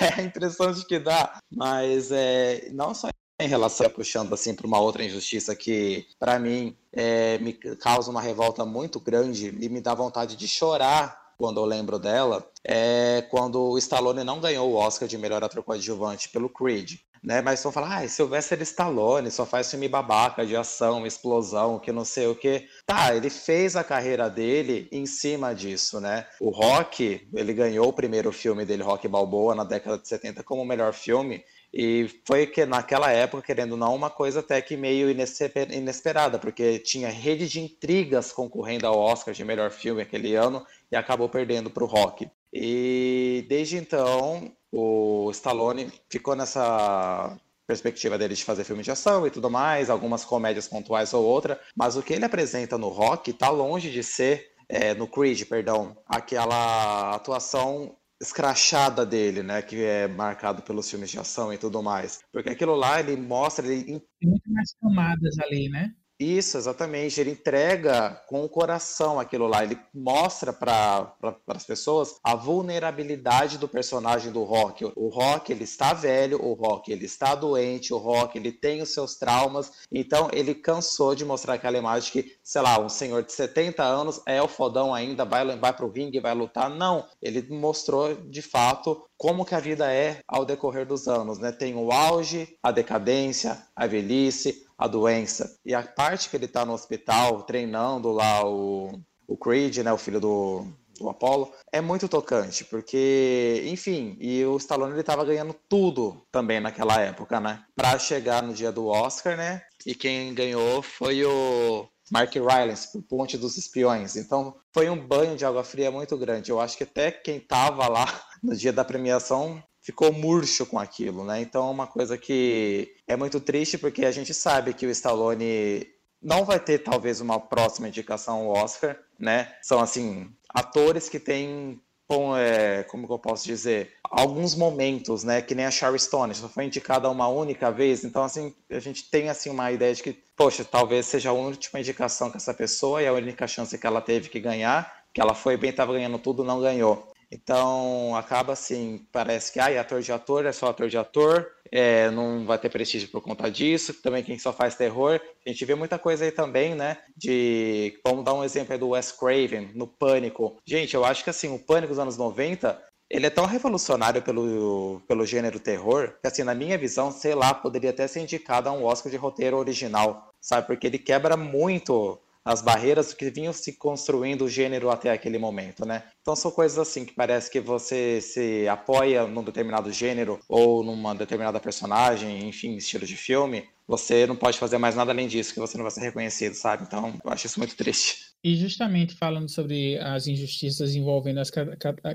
Speaker 1: É a impressão de que dá. Mas é, não só em relação puxando assim para uma outra injustiça que para mim é, me causa uma revolta muito grande e me dá vontade de chorar quando eu lembro dela é quando o Stallone não ganhou o Oscar de melhor ator coadjuvante pelo Creed. Né, mas vão falar, ah, Sylvester Stallone só faz filme babaca de ação, explosão, que não sei o que. Tá, ele fez a carreira dele em cima disso, né? O Rock, ele ganhou o primeiro filme dele, Rock Balboa, na década de 70, como o melhor filme. E foi que naquela época, querendo ou não, uma coisa até que meio inesperada, porque tinha rede de intrigas concorrendo ao Oscar de melhor filme aquele ano e acabou perdendo para o Rock. E desde então, o Stallone ficou nessa perspectiva dele de fazer filme de ação e tudo mais, algumas comédias pontuais ou outra, mas o que ele apresenta no Rock está longe de ser, é, no Creed, perdão, aquela atuação escrachada dele, né, que é marcado pelos filmes de ação e tudo mais. Porque aquilo lá ele mostra ele
Speaker 4: tem muito mais camadas ali, né?
Speaker 1: Isso, exatamente. Ele entrega com o coração aquilo lá. Ele mostra para as pessoas a vulnerabilidade do personagem do Rock. O Rock ele está velho, o Rock ele está doente, o Rock ele tem os seus traumas. Então ele cansou de mostrar aquela imagem que, sei lá, um senhor de 70 anos é o fodão ainda, vai, vai pro ringue, vai lutar. Não, ele mostrou de fato como que a vida é ao decorrer dos anos, né? Tem o auge, a decadência, a velhice, a doença. E a parte que ele está no hospital treinando lá o, o Creed, né, o filho do, do Apollo, é muito tocante, porque, enfim, e o Stallone ele estava ganhando tudo também naquela época, né? Para chegar no dia do Oscar, né? E quem ganhou foi o Mark Rylance, por Ponte dos Espiões. Então, foi um banho de água fria muito grande. Eu acho que até quem estava lá no dia da premiação ficou murcho com aquilo, né? Então é uma coisa que é muito triste porque a gente sabe que o Stallone não vai ter talvez uma próxima indicação ao Oscar, né? São assim atores que têm bom, é, como que eu posso dizer, alguns momentos, né, que nem a Sherry Stone, só foi indicada uma única vez, então assim, a gente tem assim uma ideia de que, poxa, talvez seja a última indicação que essa pessoa e a única chance que ela teve que ganhar, que ela foi bem, estava ganhando tudo, não ganhou. Então acaba assim, parece que ah, ator de ator é só ator de ator, é, não vai ter prestígio por conta disso. Também quem só faz terror, a gente vê muita coisa aí também, né? De vamos dar um exemplo aí do Wes Craven no Pânico. Gente, eu acho que assim o Pânico dos anos 90 ele é tão revolucionário pelo, pelo gênero terror que, assim, na minha visão, sei lá, poderia até ser indicado a um Oscar de roteiro original, sabe? Porque ele quebra muito as barreiras que vinham se construindo o gênero até aquele momento, né? Então são coisas assim que parece que você se apoia num determinado gênero ou numa determinada personagem, enfim, estilo de filme, você não pode fazer mais nada além disso, que você não vai ser reconhecido, sabe? Então eu acho isso muito triste.
Speaker 4: E justamente falando sobre as injustiças envolvendo as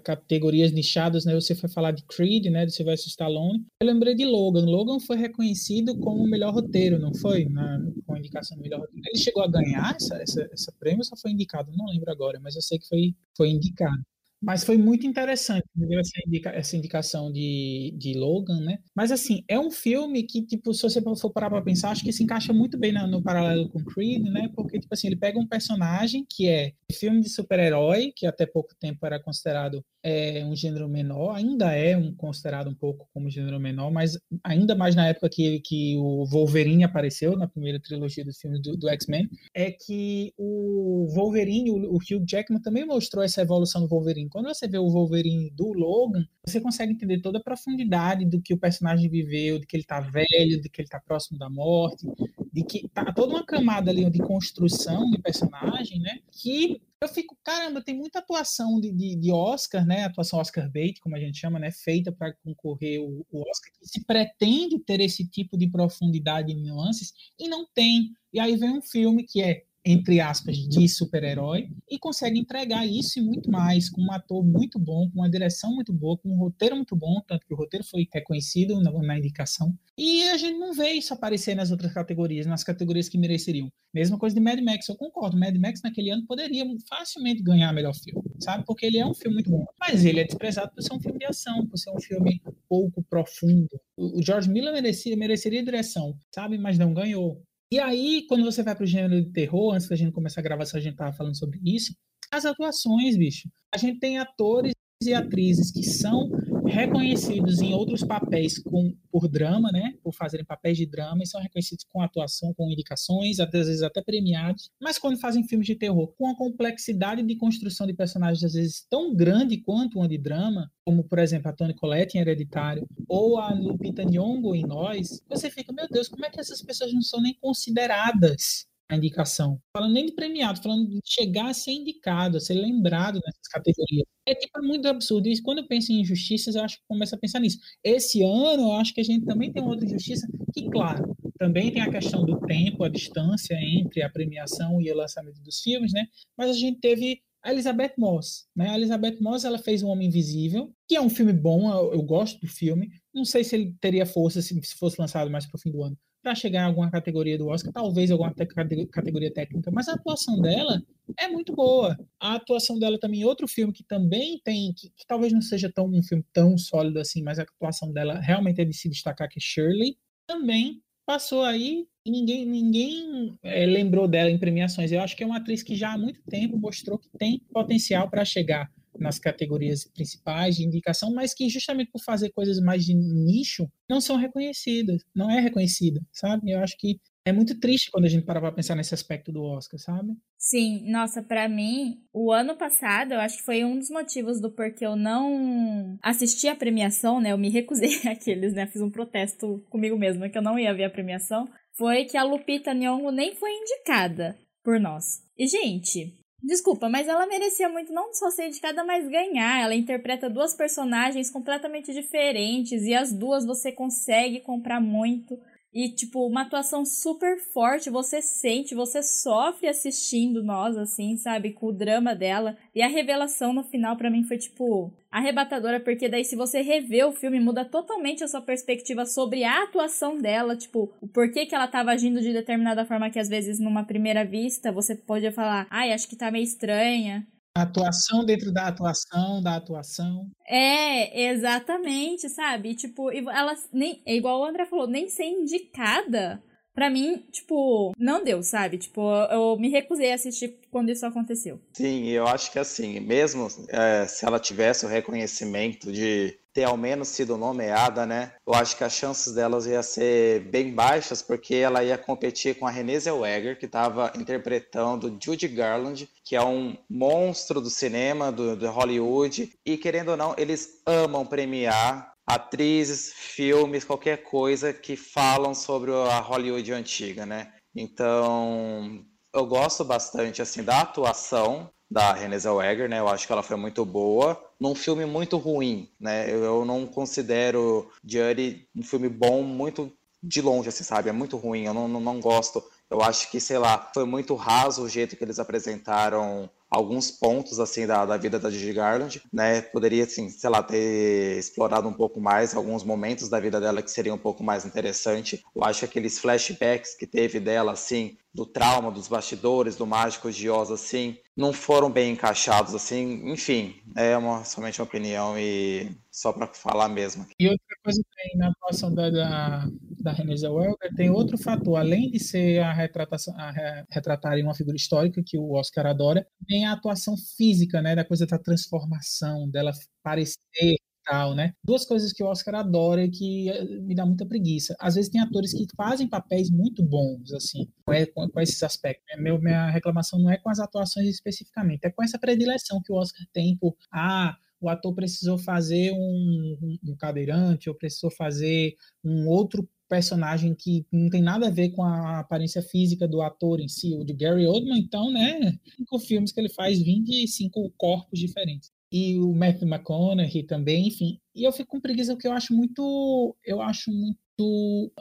Speaker 4: categorias nichadas, né? Você foi falar de Creed, né? De Sylvester Stallone. Eu lembrei de Logan. Logan foi reconhecido como o melhor roteiro, não foi? Na, com a indicação do melhor roteiro. Ele chegou a ganhar essa, essa, essa prêmio só foi indicado? Não lembro agora, mas eu sei que foi, foi indicado. Mas foi muito interessante essa, indica, essa indicação de, de Logan, né? Mas assim, é um filme que, tipo, se você for parar pra pensar, acho que se encaixa muito bem na, no paralelo com Creed, né? Porque, tipo assim, ele pega um personagem que é filme de super-herói, que até pouco tempo era considerado é, um gênero menor, ainda é um, considerado um pouco como gênero menor, mas ainda mais na época que, que o Wolverine apareceu, na primeira trilogia dos filmes do, do X-Men, é que o Wolverine, o, o Hugh Jackman também mostrou essa evolução do Wolverine. Quando você vê o Wolverine do Logan, você consegue entender toda a profundidade do que o personagem viveu, de que ele tá velho, de que ele tá próximo da morte, de que tá toda uma camada ali de construção de personagem, né? Que eu fico, caramba, tem muita atuação de, de, de, Oscar, né? Atuação Oscar bait, como a gente chama, né? Feita para concorrer o, o, Oscar, que se pretende ter esse tipo de profundidade e nuances e não tem. E aí vem um filme que é entre aspas, de super-herói, e consegue entregar isso e muito mais, com um ator muito bom, com uma direção muito boa, com um roteiro muito bom, tanto que o roteiro foi reconhecido na, na indicação. E a gente não vê isso aparecer nas outras categorias, nas categorias que mereceriam. Mesma coisa de Mad Max, eu concordo. Mad Max naquele ano poderia facilmente ganhar melhor filme, sabe? Porque ele é um filme muito bom. Mas ele é desprezado por ser um filme de ação, por ser um filme pouco profundo. O George Miller merecia, mereceria direção, sabe? Mas não ganhou. E aí, quando você vai para o gênero de terror, antes da gente começar a gravação, a gente tava falando sobre isso, as atuações, bicho. A gente tem atores e atrizes que são reconhecidos em outros papéis com, por drama, né? Por fazerem papéis de drama e são reconhecidos com atuação, com indicações, às vezes até premiados. Mas quando fazem filmes de terror com a complexidade de construção de personagens às vezes tão grande quanto uma de drama, como por exemplo a Toni Collette em Hereditário ou a Lupita Nyong'o em Nós, você fica, meu Deus, como é que essas pessoas não são nem consideradas indicação. Falando nem de premiado, falando de chegar a ser indicado, a ser lembrado nessas categorias. É tipo é muito absurdo. E quando eu penso em injustiças, eu acho que começo a pensar nisso. Esse ano, eu acho que a gente também tem outra injustiça que, claro, também tem a questão do tempo, a distância entre a premiação e o lançamento dos filmes, né? Mas a gente teve a Elizabeth Moss, né? A Elizabeth Moss, ela fez O Homem Invisível, que é um filme bom, eu, eu gosto do filme. Não sei se ele teria força se, se fosse lançado mais para o fim do ano para chegar em alguma categoria do Oscar, talvez alguma categoria técnica, mas a atuação dela é muito boa. A atuação dela também outro filme que também tem, que, que, talvez não seja tão um filme tão sólido assim, mas a atuação dela realmente é de se destacar, que Shirley também passou aí e ninguém, ninguém é, lembrou dela em premiações. Eu acho que é uma atriz que já há muito tempo mostrou que tem potencial para chegar nas categorias principais de indicação, mas que justamente por fazer coisas mais de nicho não são reconhecidas, não é reconhecida, sabe? Eu acho que é muito triste quando a gente para pra pensar nesse aspecto do Oscar, sabe?
Speaker 2: Sim, nossa, para mim, o ano passado, eu acho que foi um dos motivos do porquê eu não assisti a premiação, né? Eu me recusei aqueles, né? Fiz um protesto comigo mesma que eu não ia ver a premiação. Foi que a Lupita Nyong'o nem foi indicada por nós. E, gente, Desculpa, mas ela merecia muito não só ser indicada, mas ganhar. Ela interpreta duas personagens completamente diferentes e as duas você consegue comprar muito. E, tipo, uma atuação super forte, você sente, você sofre assistindo nós, assim, sabe? Com o drama dela. E a revelação no final, para mim, foi, tipo, arrebatadora, porque daí, se você rever o filme, muda totalmente a sua perspectiva sobre a atuação dela, tipo, o porquê que ela tava agindo de determinada forma que, às vezes, numa primeira vista, você pode falar, ai, acho que tá meio estranha.
Speaker 4: Atuação dentro da atuação, da atuação.
Speaker 2: É, exatamente, sabe? tipo, ela nem. É igual o André falou, nem ser indicada. Pra mim, tipo, não deu, sabe? Tipo, eu me recusei a assistir quando isso aconteceu.
Speaker 1: Sim, eu acho que assim, mesmo é, se ela tivesse o reconhecimento de ter ao menos sido nomeada, né? Eu acho que as chances delas ia ser bem baixas, porque ela ia competir com a Renée Zellweger, que estava interpretando Judy Garland, que é um monstro do cinema, do, do Hollywood, e querendo ou não, eles amam premiar atrizes, filmes, qualquer coisa que falam sobre a Hollywood antiga, né? Então, eu gosto bastante assim da atuação da Renée Zellweger, né? Eu acho que ela foi muito boa num filme muito ruim, né? Eu, eu não considero Judy um filme bom muito de longe, assim, sabe? É muito ruim, eu não, não, não gosto. Eu acho que, sei lá, foi muito raso o jeito que eles apresentaram alguns pontos assim da, da vida da Gigi Garland, né? Poderia assim, sei lá, ter explorado um pouco mais alguns momentos da vida dela que seriam um pouco mais interessante. Eu acho que aqueles flashbacks que teve dela assim, do trauma, dos bastidores, do mágico de Oz assim, não foram bem encaixados assim. Enfim, é uma somente uma opinião e só para falar mesmo.
Speaker 4: E outra coisa tem na atuação da, da, da Renée Zellweger, tem outro fator, além de ser a retratação, a retratar uma figura histórica que o Oscar adora, tem a atuação física, né, da coisa da transformação, dela parecer tal, né? Duas coisas que o Oscar adora e que eh, me dá muita preguiça. Às vezes tem atores que fazem papéis muito bons, assim, com, com esses aspectos. Meu, minha reclamação não é com as atuações especificamente, é com essa predileção que o Oscar tem por, ah, o ator precisou fazer um, um, um cadeirante ou precisou fazer um outro personagem que não tem nada a ver com a aparência física do ator em si, o de Gary Oldman, então, né, cinco filmes que ele faz, 25 corpos diferentes e o Matthew McConaughey também, enfim. E eu fico com preguiça porque eu acho muito, eu acho muito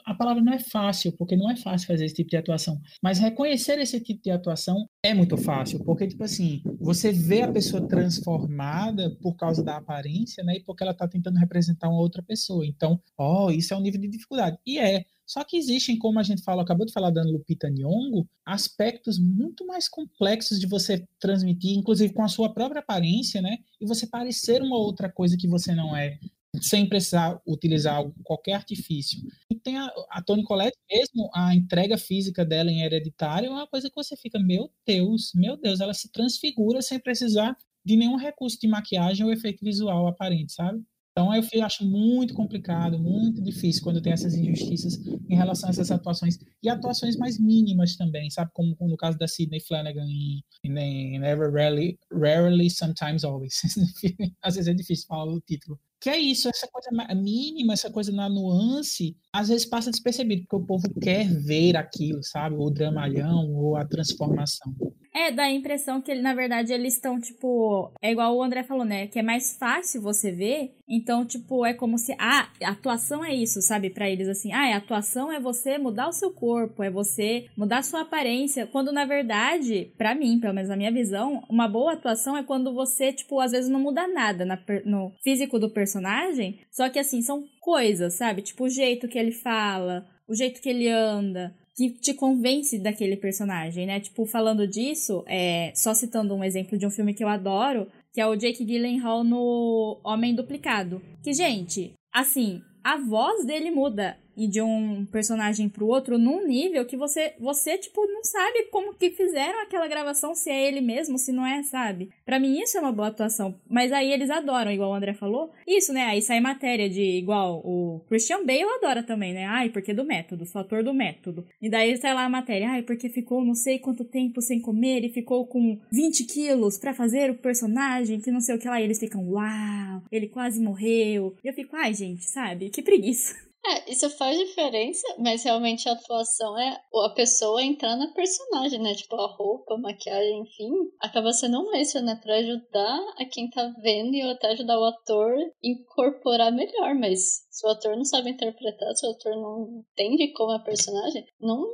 Speaker 4: a palavra não é fácil, porque não é fácil fazer esse tipo de atuação, mas reconhecer esse tipo de atuação é muito fácil, porque, tipo assim, você vê a pessoa transformada por causa da aparência, né, e porque ela está tentando representar uma outra pessoa. Então, ó, oh, isso é um nível de dificuldade. E é, só que existem, como a gente fala, acabou de falar da Lupita Nyong'o, aspectos muito mais complexos de você transmitir, inclusive com a sua própria aparência, né? E você parecer uma outra coisa que você não é sem precisar utilizar qualquer artifício. E tem a, a Toni Collette mesmo, a entrega física dela em Hereditário é uma coisa que você fica, meu Deus, meu Deus, ela se transfigura sem precisar de nenhum recurso de maquiagem ou efeito visual aparente, sabe? Então eu acho muito complicado, muito difícil quando tem essas injustiças em relação a essas atuações e atuações mais mínimas também, sabe? Como no caso da Sidney Flanagan em, em Never Rarely, Rarely, Sometimes Always. Às vezes é difícil falar o título. Que é isso, essa coisa mínima, essa coisa na nuance, às vezes passa despercebido, porque o povo quer ver aquilo, sabe? O dramalhão ou a transformação.
Speaker 2: É, dá a impressão que, na verdade, eles estão, tipo. É igual o André falou, né? Que é mais fácil você ver. Então, tipo, é como se. Ah, atuação é isso, sabe? para eles, assim. Ah, atuação é você mudar o seu corpo, é você mudar a sua aparência. Quando, na verdade, para mim, pelo menos na minha visão, uma boa atuação é quando você, tipo, às vezes não muda nada na, no físico do personagem. Só que, assim, são coisas, sabe? Tipo, o jeito que ele fala, o jeito que ele anda, que te convence daquele personagem, né? Tipo, falando disso, é, só citando um exemplo de um filme que eu adoro, que é o Jake Gyllenhaal no Homem Duplicado. Que, gente, assim, a voz dele muda e de um personagem pro outro num nível que você, você tipo, não sabe como que fizeram aquela gravação, se é ele mesmo, se não é, sabe? Para mim isso é uma boa atuação. Mas aí eles adoram, igual o André falou. Isso, né? Aí sai matéria de igual o Christian Bale adora também, né? Ai, porque do método, sou ator do método. E daí sai lá a matéria, ai, porque ficou não sei quanto tempo sem comer e ficou com 20 quilos para fazer o personagem, que não sei o que lá. E eles ficam, uau, ele quase morreu. E eu fico, ai, gente, sabe? Que preguiça.
Speaker 3: É, isso faz diferença, mas realmente a atuação é a pessoa entrar na personagem, né? Tipo, a roupa, a maquiagem, enfim, acaba sendo um extra, né? Pra ajudar a quem tá vendo e até ajudar o ator a incorporar melhor, mas se o ator não sabe interpretar, se o ator não entende como é a personagem, não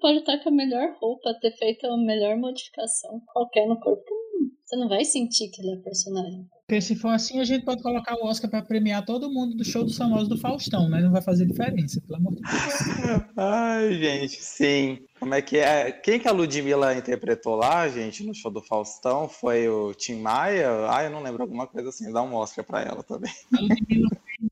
Speaker 3: pode estar com a melhor roupa, ter feito a melhor modificação qualquer no corpo. Você não vai sentir que ele é personagem.
Speaker 4: Porque se for assim, a gente pode colocar o Oscar para premiar todo mundo do show dos famosos do Faustão, né? Não vai fazer diferença, pelo amor de Deus.
Speaker 1: Ai, gente, sim. Como é que é? Quem que a Ludmilla interpretou lá, gente, no show do Faustão? Foi o Tim Maia? Ah, eu não lembro alguma coisa assim. Dá um Oscar para ela também.
Speaker 4: A Ludmilla fez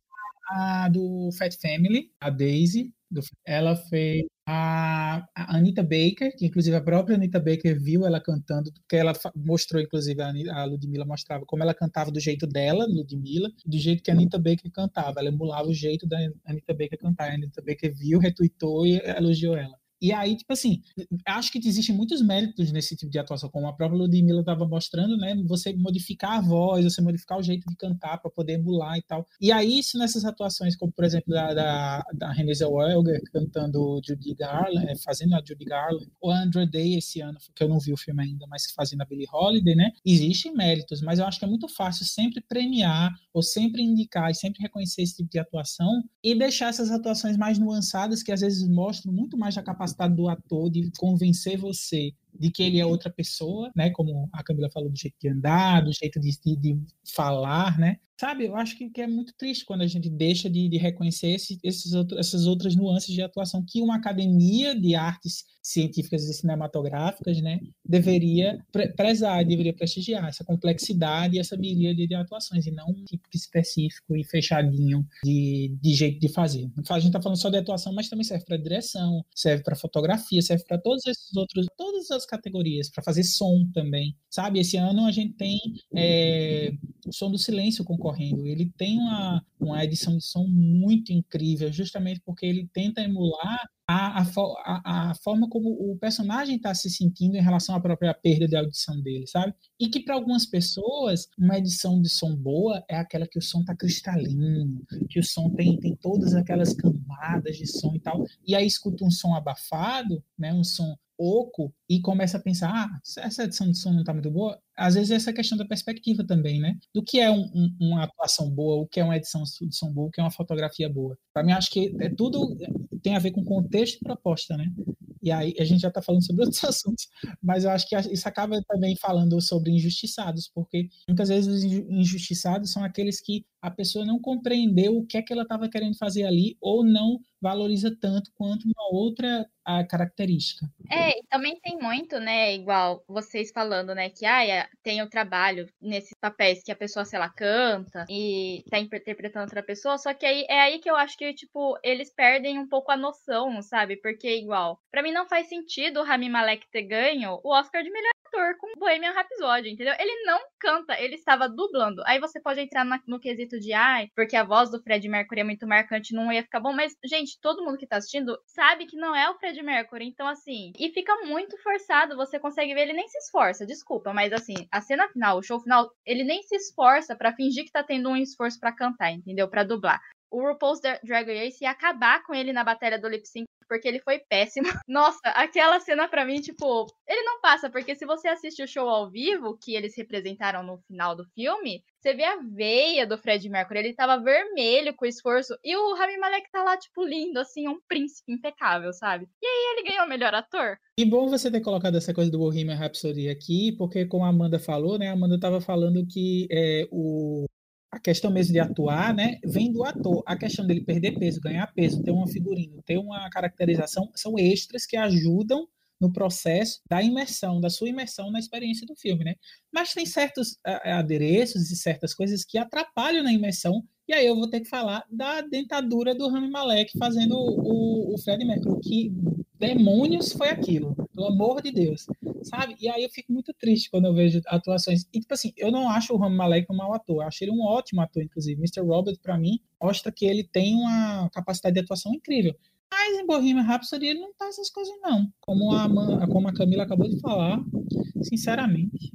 Speaker 4: a do Fat Family, a Daisy. Do... Ela fez a, a Anita Baker, que inclusive a própria Anita Baker viu ela cantando, porque ela mostrou, inclusive, a, Ludmilla mostrava como ela cantava do jeito dela, Ludmilla, do jeito que a Anita Baker cantava. Ela emulava o jeito da Anita Baker cantar. A Anita Baker viu, retuitou e elogiou ela. E aí, tipo assim, acho que existem muitos méritos nesse tipo de atuação, como a própria Ludmilla estava mostrando, né? Você modificar a voz, você modificar o jeito de cantar para poder emular e tal. E aí, isso nessas atuações, como por exemplo da, da, da Renée Zellweger cantando Judy Garland, é, fazendo a Judy Garland, ou a Andra Day esse ano, que eu não vi o filme ainda, mas fazendo a Billie Holiday, né? Existem méritos, mas eu acho que é muito fácil sempre premiar ou sempre indicar e sempre reconhecer esse tipo de atuação e deixar essas atuações mais nuançadas que às vezes mostram muito mais da capacidade capacidade do ator de convencer você de que ele é outra pessoa, né? Como a Camila falou, do jeito de andar, do jeito de, de, de falar, né? Sabe, eu acho que, que, é muito triste quando a gente deixa de, de reconhecer esse, esses outro, essas outras nuances de atuação que uma academia de artes científicas e cinematográficas, né, deveria pre prezar, deveria prestigiar essa complexidade e essa miríade de atuações, e não um tipo específico e fechadinho de, de jeito de fazer. A gente está falando só de atuação, mas também serve para direção, serve para fotografia, serve para todos esses outros, todas as categorias, para fazer som também, sabe? Esse ano a gente tem é, o Som do Silêncio concorrendo. Ele tem uma, uma edição de som muito incrível, justamente porque ele tenta emular a, a, a, forma como o personagem está se sentindo em relação à própria perda de audição dele, sabe? E que para algumas pessoas, uma edição de som boa é aquela que o som está cristalino, que o som tem, tem todas aquelas camadas de som e tal. E aí escuta um som abafado, né? Um som pouco e começa a pensar, ah, essa edição de som não tá muito boa, às vezes essa questão da perspectiva também, né? Do que é um, um, uma atuação boa, o que é uma edição som boa, o que é uma fotografia boa. Para mim, acho que é tudo tem a ver com contexto e proposta, né? E aí a gente já está falando sobre outros assuntos, mas eu acho que isso acaba também falando sobre injustiçados, porque muitas vezes os injustiçados são aqueles que a pessoa não compreendeu o que é que ela estava querendo fazer ali ou não valoriza tanto quanto uma outra a característica.
Speaker 2: É, e também tem muito, né, igual vocês falando, né, que ah, tem o trabalho nesses papéis que a pessoa, sei lá, canta e tá interpretando outra pessoa, só que aí é aí que eu acho que, tipo, eles perdem um pouco a noção, sabe? Porque, igual, para mim não faz sentido o Rami Malek ter ganho o Oscar de melhor ator com Bohemian Rhapsody, entendeu? Ele não canta, ele estava dublando. Aí você pode entrar na, no quesito de, ai, porque a voz do Fred Mercury é muito marcante, não ia ficar bom. Mas, gente, todo mundo que tá assistindo sabe que não é o Fred Mercury. Então, assim, e fica muito forçado. Você consegue ver, ele nem se esforça, desculpa, mas assim, a cena final, o show final, ele nem se esforça para fingir que tá tendo um esforço para cantar, entendeu? Para dublar o RuPaul's Drag Race ia acabar com ele na batalha do lip sync porque ele foi péssimo. Nossa, aquela cena para mim, tipo, ele não passa, porque se você assiste o show ao vivo, que eles representaram no final do filme, você vê a veia do Fred Mercury, ele tava vermelho com esforço, e o Rami Malek tá lá, tipo, lindo, assim, um príncipe impecável, sabe? E aí ele ganhou o melhor ator.
Speaker 4: E bom você ter colocado essa coisa do Bohemian Rhapsody aqui, porque como a Amanda falou, né, a Amanda tava falando que é, o a questão mesmo de atuar, né, vem do ator. A questão dele perder peso, ganhar peso, ter uma figurino, ter uma caracterização, são extras que ajudam no processo da imersão, da sua imersão na experiência do filme, né? Mas tem certos adereços e certas coisas que atrapalham na imersão, e aí eu vou ter que falar da dentadura do Rami Malek fazendo o, o Fred Mercury, que demônios foi aquilo, pelo amor de Deus, sabe? E aí eu fico muito triste quando eu vejo atuações. E, tipo assim, eu não acho o Rami Malek um mau ator, eu acho ele um ótimo ator, inclusive. Mr. Robert, para mim, mostra que ele tem uma capacidade de atuação incrível. Mas em Bohemian Rhapsody ele não tá essas coisas, não. Como a, como a Camila acabou de falar, sinceramente.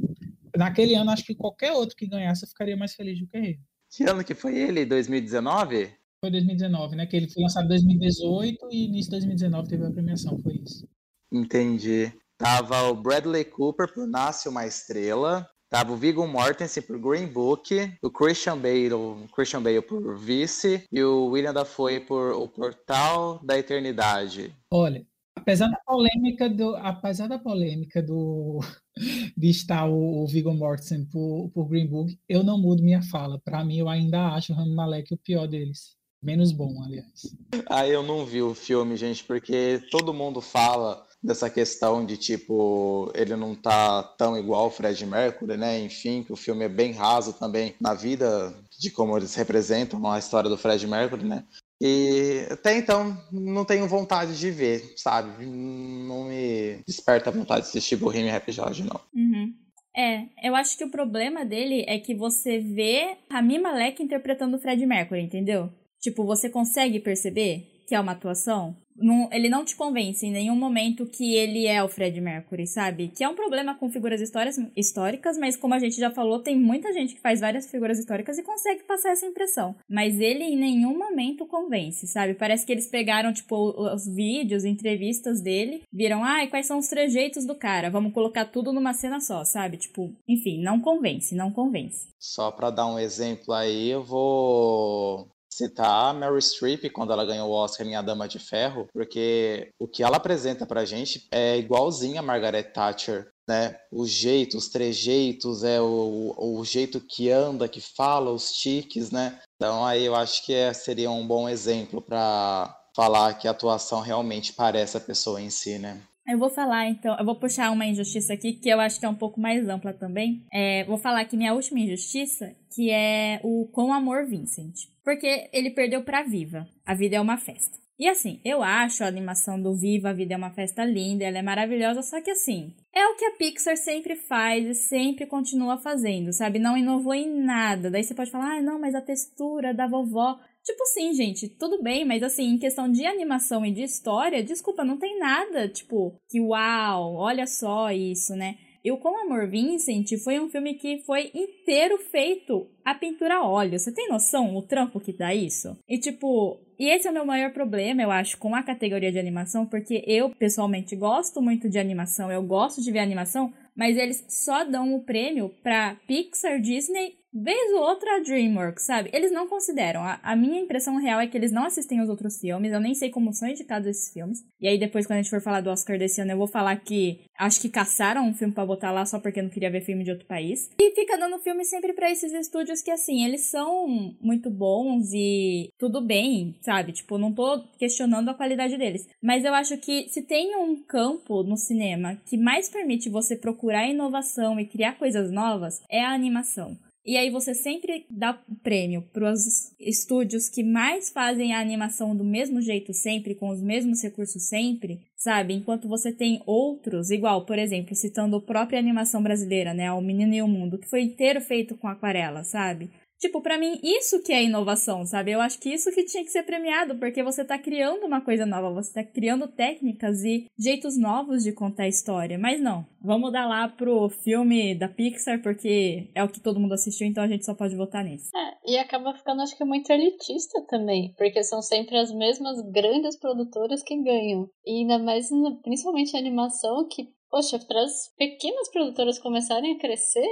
Speaker 4: Naquele ano, acho que qualquer outro que ganhasse eu ficaria mais feliz do que ele.
Speaker 1: Que ano que foi ele? 2019?
Speaker 4: Foi 2019, né? Que ele foi lançado em 2018 e início de 2019 teve a premiação, foi isso.
Speaker 1: Entendi. Tava o Bradley Cooper por Nasce Uma Estrela. Tava o Viggo Mortensen por Green Book, o Christian Bale, o Christian Bale por Vice e o William Dafoe por O Portal da Eternidade.
Speaker 4: Olha, apesar da polêmica do, apesar da polêmica do de estar o, o Viggo Mortensen por, por Green Book, eu não mudo minha fala. Para mim, eu ainda acho o Rami Malek o pior deles. Menos bom, aliás.
Speaker 1: Ah, eu não vi o filme, gente, porque todo mundo fala dessa questão de tipo ele não tá tão igual o Fred Mercury, né? Enfim, que o filme é bem raso também na vida de como eles representam a história do Fred Mercury, né? E até então não tenho vontade de ver, sabe? Não me desperta a vontade de assistir Bohemian Rhapsody, não.
Speaker 2: Uhum. É, eu acho que o problema dele é que você vê Rami Malek interpretando o Fred Mercury, entendeu? Tipo, você consegue perceber que é uma atuação? Não, ele não te convence em nenhum momento que ele é o Fred Mercury, sabe? Que é um problema com figuras históricas, mas como a gente já falou, tem muita gente que faz várias figuras históricas e consegue passar essa impressão. Mas ele em nenhum momento convence, sabe? Parece que eles pegaram, tipo, os vídeos, entrevistas dele, viram, ai, ah, quais são os trejeitos do cara? Vamos colocar tudo numa cena só, sabe? Tipo, enfim, não convence, não convence.
Speaker 1: Só para dar um exemplo aí, eu vou citar a Mary Streep quando ela ganhou o Oscar em A Dama de Ferro, porque o que ela apresenta pra gente é igualzinho a Margaret Thatcher, né? O jeito, os trejeitos, é o, o jeito que anda, que fala, os tiques, né? Então aí eu acho que é, seria um bom exemplo para falar que a atuação realmente parece a pessoa em si, né?
Speaker 2: Eu vou falar, então, eu vou puxar uma injustiça aqui que eu acho que é um pouco mais ampla também. É, vou falar que minha última injustiça, que é o Com Amor Vincent. Porque ele perdeu pra Viva. A vida é uma festa. E assim, eu acho a animação do Viva, a vida é uma festa linda, ela é maravilhosa, só que assim, é o que a Pixar sempre faz e sempre continua fazendo, sabe? Não inovou em nada. Daí você pode falar, ah, não, mas a textura da vovó. Tipo sim, gente, tudo bem, mas assim, em questão de animação e de história, desculpa, não tem nada, tipo, que uau, olha só isso, né? E o Com Amor Vincent foi um filme que foi inteiro feito a pintura a óleo. Você tem noção o trampo que dá isso? E tipo, e esse é o meu maior problema, eu acho, com a categoria de animação, porque eu pessoalmente gosto muito de animação, eu gosto de ver animação, mas eles só dão o prêmio pra Pixar, Disney vez ou outra a DreamWorks, sabe? Eles não consideram. A, a, minha impressão real é que eles não assistem os outros filmes. Eu nem sei como são indicados esses filmes. E aí depois, quando a gente for falar do Oscar desse ano, eu vou falar que acho que caçaram um filme para botar lá só porque não queria ver filme de outro país. E fica dando filme sempre para esses estúdios que, assim, eles são muito bons e tudo bem, sabe? Tipo, não tô questionando a qualidade deles. Mas eu acho que se tem um campo no cinema que mais permite você procurar inovação e criar coisas novas, é a animação. E aí você sempre dá prêmio para os estúdios que mais fazem a animação do mesmo jeito sempre, com os mesmos recursos sempre, sabe? Enquanto você tem outros, igual, por exemplo, citando a própria animação brasileira, né, O Menino e o Mundo, que foi inteiro feito com aquarela, sabe? Tipo, para mim, isso que é inovação, sabe? Eu acho que isso que tinha que ser premiado, porque você tá criando uma coisa nova, você tá criando técnicas e jeitos novos de contar a história. Mas não, vamos dar lá pro filme da Pixar, porque é o que todo mundo assistiu, então a gente só pode votar nisso.
Speaker 3: É, e acaba ficando, acho que, muito elitista também, porque são sempre as mesmas grandes produtoras que ganham. E ainda mais, principalmente a animação, que Poxa, as pequenas produtoras começarem a crescer,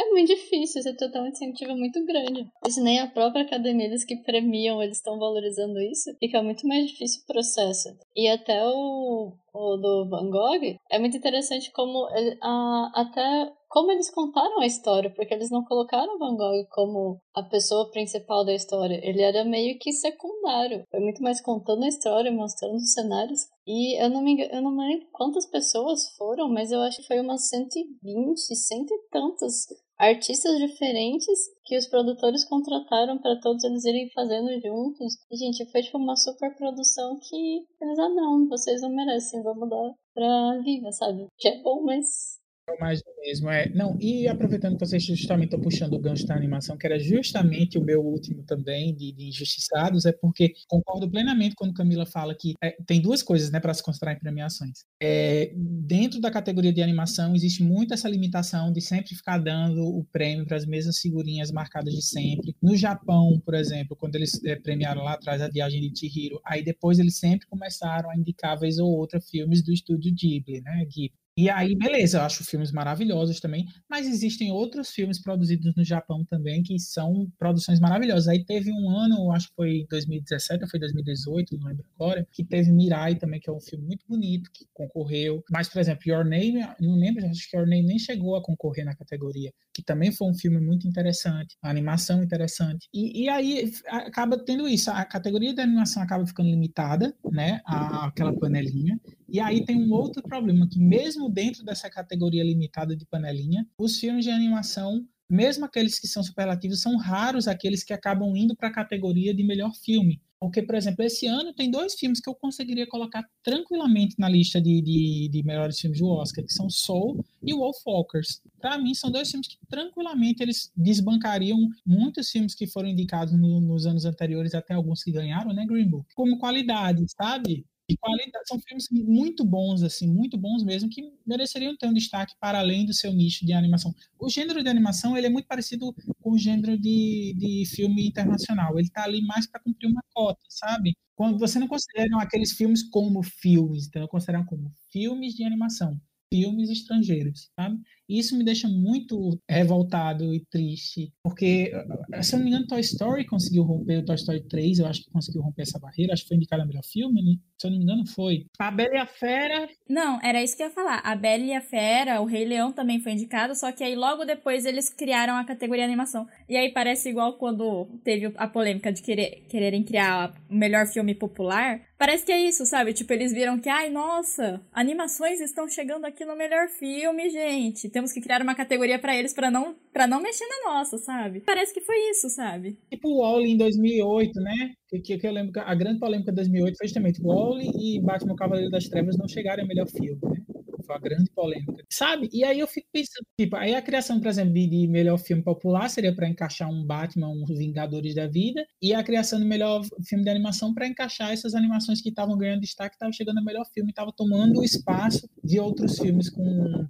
Speaker 3: é muito difícil, você tem um incentivo muito grande. E se nem a própria academia, eles que premiam, eles estão valorizando isso, fica muito mais difícil o processo. E até o, o do Van Gogh, é muito interessante como ele, a, até como eles contaram a história, porque eles não colocaram Van Gogh como a pessoa principal da história. Ele era meio que secundário. Foi muito mais contando a história, mostrando os cenários. E eu não me eu não lembro quantas pessoas foram, mas eu acho que foi umas 120, cento e tantas artistas diferentes que os produtores contrataram para todos eles irem fazendo juntos. E, gente, foi tipo uma super produção que eles, ah, não, vocês não merecem, vamos dar pra Viva, sabe? Que é bom, mas
Speaker 4: mais do mesmo, é. Não, e aproveitando que vocês justamente estão puxando o gancho da animação, que era justamente o meu último também, de, de Injustiçados, é porque concordo plenamente quando Camila fala que é, tem duas coisas, né, para se considerar em premiações. É, dentro da categoria de animação, existe muito essa limitação de sempre ficar dando o prêmio para as mesmas figurinhas marcadas de sempre. No Japão, por exemplo, quando eles é, premiaram lá atrás a Viagem de Chihiro, aí depois eles sempre começaram a indicar, vez ou outra, filmes do estúdio Ghibli, né, Ghibli. E aí, beleza, eu acho filmes maravilhosos também, mas existem outros filmes produzidos no Japão também que são produções maravilhosas. Aí teve um ano, acho que foi 2017 ou foi 2018, não lembro agora, que teve Mirai também, que é um filme muito bonito, que concorreu. Mas, por exemplo, Your Name, não lembro, acho que Your Name nem chegou a concorrer na categoria, que também foi um filme muito interessante, a animação interessante. E, e aí acaba tendo isso, a categoria de animação acaba ficando limitada, né, àquela panelinha, e aí tem um outro problema, que mesmo dentro dessa categoria limitada de panelinha, os filmes de animação, mesmo aqueles que são superlativos, são raros aqueles que acabam indo para a categoria de melhor filme. Porque, por exemplo, esse ano tem dois filmes que eu conseguiria colocar tranquilamente na lista de, de, de melhores filmes do Oscar, que são Soul e Wolfwalkers. Para mim, são dois filmes que tranquilamente eles desbancariam muitos filmes que foram indicados no, nos anos anteriores, até alguns que ganharam, né, Green Book, como qualidade, sabe? E qualidade. São filmes muito bons, assim, muito bons mesmo, que mereceriam ter um destaque para além do seu nicho de animação. O gênero de animação ele é muito parecido com o gênero de, de filme internacional. Ele está ali mais para cumprir uma cota, sabe? Quando você não considera aqueles filmes como filmes, então consideram como filmes de animação filmes estrangeiros, sabe? Isso me deixa muito revoltado e triste, porque, eh, se eu não me engano, Toy Story conseguiu romper, o Toy Story 3, eu acho que conseguiu romper essa barreira, acho que foi indicado a melhor filme, né? se eu não me engano, foi. A Bela e a Fera.
Speaker 2: Não, era isso que eu ia falar. A Bela e a Fera, o Rei Leão também foi indicado, só que aí logo depois eles criaram a categoria animação. E aí parece igual quando teve a polêmica de querer, quererem criar o melhor filme popular. Parece que é isso, sabe? Tipo, eles viram que, ai, nossa, animações estão chegando aqui no melhor filme, gente. Temos que criar uma categoria para eles para não para não mexer na nossa, sabe? Parece que foi isso, sabe?
Speaker 4: Tipo o Wally em 2008, né? Que, que, eu lembro que a grande polêmica de 2008 foi justamente Wally e Batman Cavaleiro das Trevas não chegarem ao melhor filme, né? Foi uma grande polêmica. Sabe? E aí eu fico pensando, tipo, aí a criação, por exemplo, de, melhor filme popular seria para encaixar um Batman, uns Vingadores da Vida, e a criação do melhor filme de animação para encaixar essas animações que estavam ganhando destaque, estavam chegando ao melhor filme, estavam tomando o espaço de outros filmes com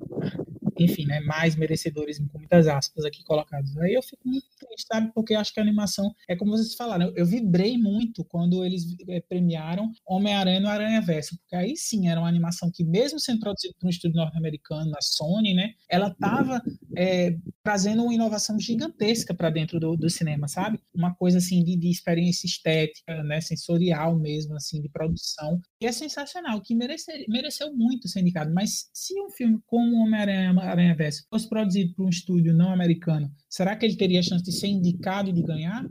Speaker 4: enfim, né, mais merecedores, com muitas aspas aqui colocadas. Aí eu fico muito triste, sabe? Porque acho que a animação, é como vocês falaram, eu, eu vibrei muito quando eles é, premiaram Homem-Aranha no Aranha Verso, porque aí sim era uma animação que, mesmo sendo produzida por um estúdio norte-americano, a Sony, né, ela estava é, trazendo uma inovação gigantesca para dentro do, do, cinema, sabe? Uma coisa assim de, de experiência estética, né, sensorial mesmo, assim, de produção, que é sensacional, que merecer, mereceu muito ser indicado. Mas se um filme como Homem-Aranha Aranha Verso fosse produzido por um estúdio não americano, será que ele teria a chance de ser indicado e de ganhar?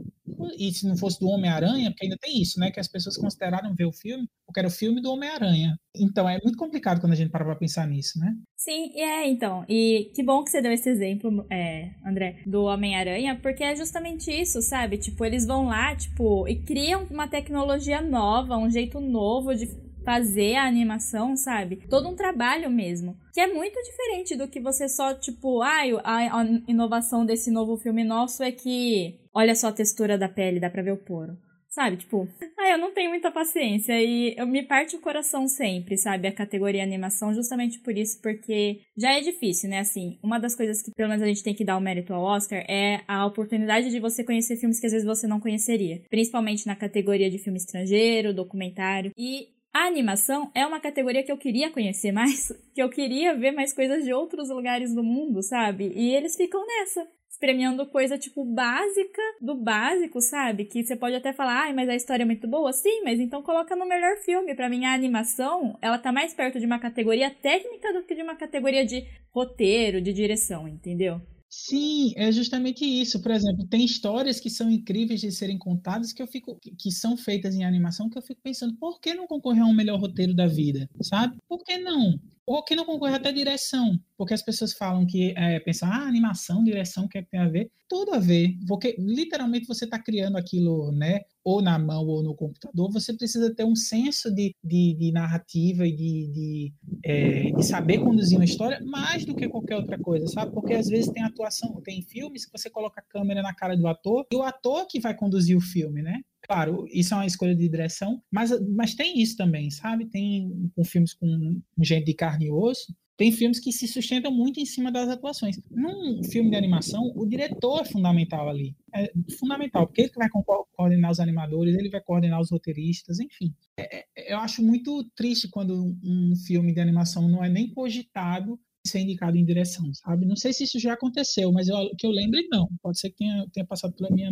Speaker 4: E se não fosse do Homem-Aranha, porque ainda tem isso, né? Que as pessoas consideraram ver o filme porque era o filme do Homem-Aranha. Então é muito complicado quando a gente para pra pensar nisso, né?
Speaker 2: Sim, e é, então. E que bom que você deu esse exemplo, é, André, do Homem-Aranha, porque é justamente isso, sabe? Tipo, eles vão lá, tipo, e criam uma tecnologia nova, um jeito novo de fazer a animação, sabe? Todo um trabalho mesmo. Que é muito diferente do que você só, tipo, ah, a, inovação desse novo filme nosso é que olha só a textura da pele, dá pra ver o poro. Sabe, tipo, ah, eu não tenho muita paciência e eu me parte o coração sempre, sabe, a categoria animação, justamente por isso, porque já é difícil, né? Assim, uma das coisas que pelo menos a gente tem que dar o mérito ao Oscar é a oportunidade de você conhecer filmes que às vezes você não conheceria, principalmente na categoria de filme estrangeiro, documentário. E a animação é uma categoria que eu queria conhecer mais, que eu queria ver mais coisas de outros lugares do mundo, sabe? E eles ficam nessa premiando coisa, tipo, básica do básico, sabe? Que você pode até falar, ai, mas a história é muito boa. Sim, mas então coloca no melhor filme. Para mim, a animação, ela tá mais perto de uma categoria técnica do que de uma categoria de roteiro, de direção, entendeu?
Speaker 4: Sim, é justamente isso. Por exemplo, tem histórias que são incríveis de serem contadas que eu fico que são feitas em animação que eu fico pensando, por que não concorrer a um melhor roteiro da vida, sabe? Por que não? Ou que não concorre até direção, porque as pessoas falam que é, pensam, ah, animação, direção, o que, é que tem a ver? Tudo a ver, porque literalmente você está criando aquilo, né? Ou na mão ou no computador, você precisa ter um senso de, de, de narrativa e de, de, é, de, saber conduzir uma história mais do que qualquer outra coisa, sabe? Porque às vezes tem atuação, tem filmes que você coloca a câmera na cara do ator e o ator que vai conduzir o filme, né? Claro, isso é uma escolha de direção, mas, mas tem isso também, sabe? Tem com filmes com gente de carne e osso, tem filmes que se sustentam muito em cima das atuações. Num filme de animação, o diretor é fundamental ali. É fundamental, porque ele vai coordenar os animadores, ele vai coordenar os roteiristas, enfim. É, é, eu acho muito triste quando um filme de animação não é nem cogitado ser indicado em direção, sabe? Não sei se isso já aconteceu, mas eu, que eu lembre, não. Pode ser que tenha, tenha passado pela minha,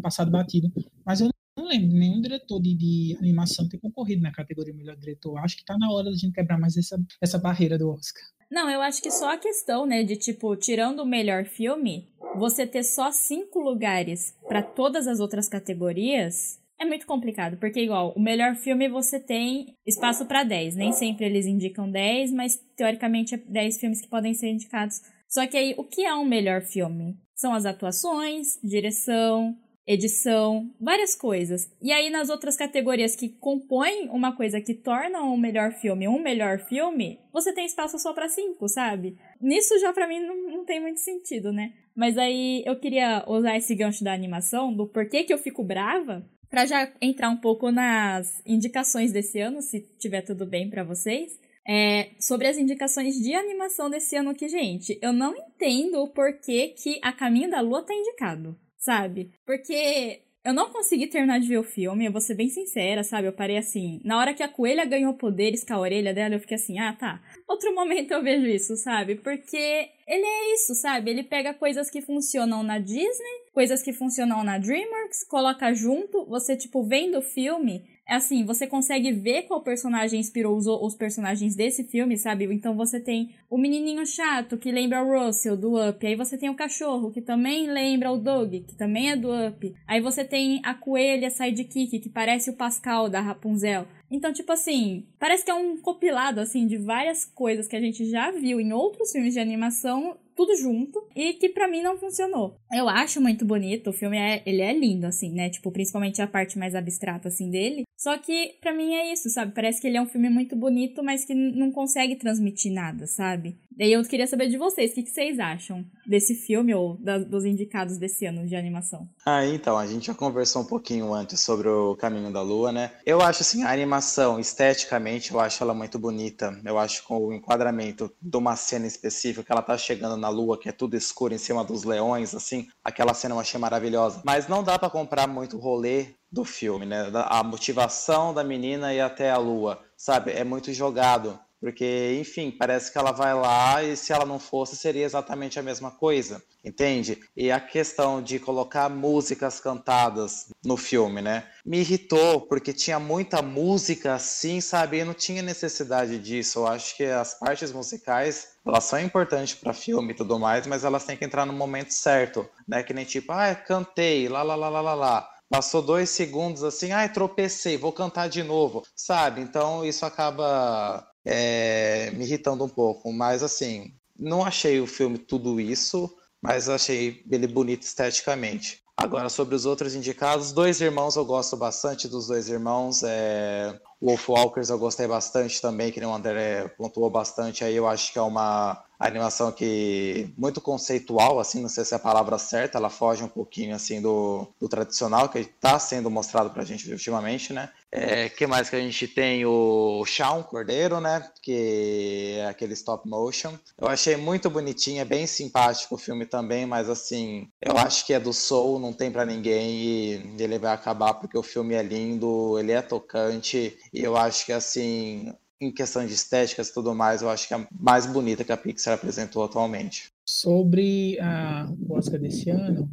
Speaker 4: passado batido. Mas eu não lembro nenhum diretor de, de animação ter concorrido na categoria melhor diretor. Acho que tá na hora da gente quebrar mais essa, essa barreira do Oscar.
Speaker 2: Não, eu acho que só a questão, né, de tipo, tirando o melhor filme, você ter só cinco lugares para todas as outras categorias é muito complicado, porque igual, o melhor filme você tem espaço para 10. Nem sempre eles indicam 10, mas teoricamente é 10 filmes que podem ser indicados. Só que aí, o que é um melhor filme? São as atuações, direção, edição, várias coisas. E aí nas outras categorias que compõem uma coisa que torna um melhor filme um melhor filme, você tem espaço só para cinco, sabe? Nisso já para mim não, não tem muito sentido, né? Mas aí eu queria usar esse gancho da animação, do porquê que eu fico brava, para já entrar um pouco nas indicações desse ano, se tiver tudo bem para vocês. É, sobre as indicações de animação desse ano aqui, gente, eu não entendo o porquê que A Caminho da Lua tá indicado, sabe? Porque eu não consegui terminar de ver o filme, eu vou ser bem sincera, sabe? Eu parei assim. Na hora que a coelha ganhou poderes com a orelha dela, eu fiquei assim, ah, tá. Outro momento eu vejo isso, sabe? Porque ele é isso, sabe? Ele pega coisas que funcionam na Disney, coisas que funcionam na DreamWorks, coloca junto, você, tipo, vendo o filme, assim, você consegue ver qual personagem inspirou os, os personagens desse filme, sabe? Então você tem o menininho chato, que lembra o Russell, do Up. Aí você tem o cachorro, que também lembra o Doug, que também é do Up. Aí você tem a coelha sidekick, que parece o Pascal, da Rapunzel. Então, tipo assim, parece que é um compilado, assim, de várias coisas que a gente já viu em outros filmes de animação tudo junto e que para mim não funcionou. Eu acho muito bonito, o filme é, ele é lindo assim, né? Tipo, principalmente a parte mais abstrata assim dele. Só que para mim é isso, sabe? Parece que ele é um filme muito bonito, mas que não consegue transmitir nada, sabe? Daí eu queria saber de vocês, o que, que vocês acham desse filme ou da, dos indicados desse ano de animação?
Speaker 1: Ah, então, a gente já conversou um pouquinho antes sobre o Caminho da Lua, né? Eu acho assim, a animação, esteticamente, eu acho ela muito bonita. Eu acho com o enquadramento de uma cena específica, que ela tá chegando na lua, que é tudo escuro em cima dos leões, assim, aquela cena eu achei maravilhosa. Mas não dá para comprar muito rolê do filme, né? A motivação da menina e até a lua, sabe? É muito jogado. Porque, enfim, parece que ela vai lá e se ela não fosse, seria exatamente a mesma coisa, entende? E a questão de colocar músicas cantadas no filme, né? Me irritou, porque tinha muita música assim, sabe? E não tinha necessidade disso. Eu acho que as partes musicais, elas são importantes para filme e tudo mais, mas elas têm que entrar no momento certo, né? Que nem tipo, ah, cantei, lá, lá, lá, lá, lá, lá. Passou dois segundos assim, ai, tropecei, vou cantar de novo, sabe? Então isso acaba é, me irritando um pouco. Mas assim, não achei o filme tudo isso, mas achei ele bonito esteticamente. Agora, sobre os outros indicados, Dois Irmãos eu gosto bastante dos Dois Irmãos. É... Wolf Walkers eu gostei bastante também, que o André pontuou bastante. Aí eu acho que é uma animação que muito conceitual, assim, não sei se é a palavra certa, ela foge um pouquinho assim do, do tradicional que está sendo mostrado para a gente ultimamente, né? É, que mais que a gente tem o Shaun Cordeiro, né? Que é aquele stop motion. Eu achei muito bonitinho, é bem simpático o filme também, mas assim, eu acho que é do Soul, não tem para ninguém e ele vai acabar porque o filme é lindo, ele é tocante e eu acho que assim, em questão de estéticas e tudo mais, eu acho que é a mais bonita que a Pixar apresentou atualmente.
Speaker 4: Sobre a, o Oscar desse ano,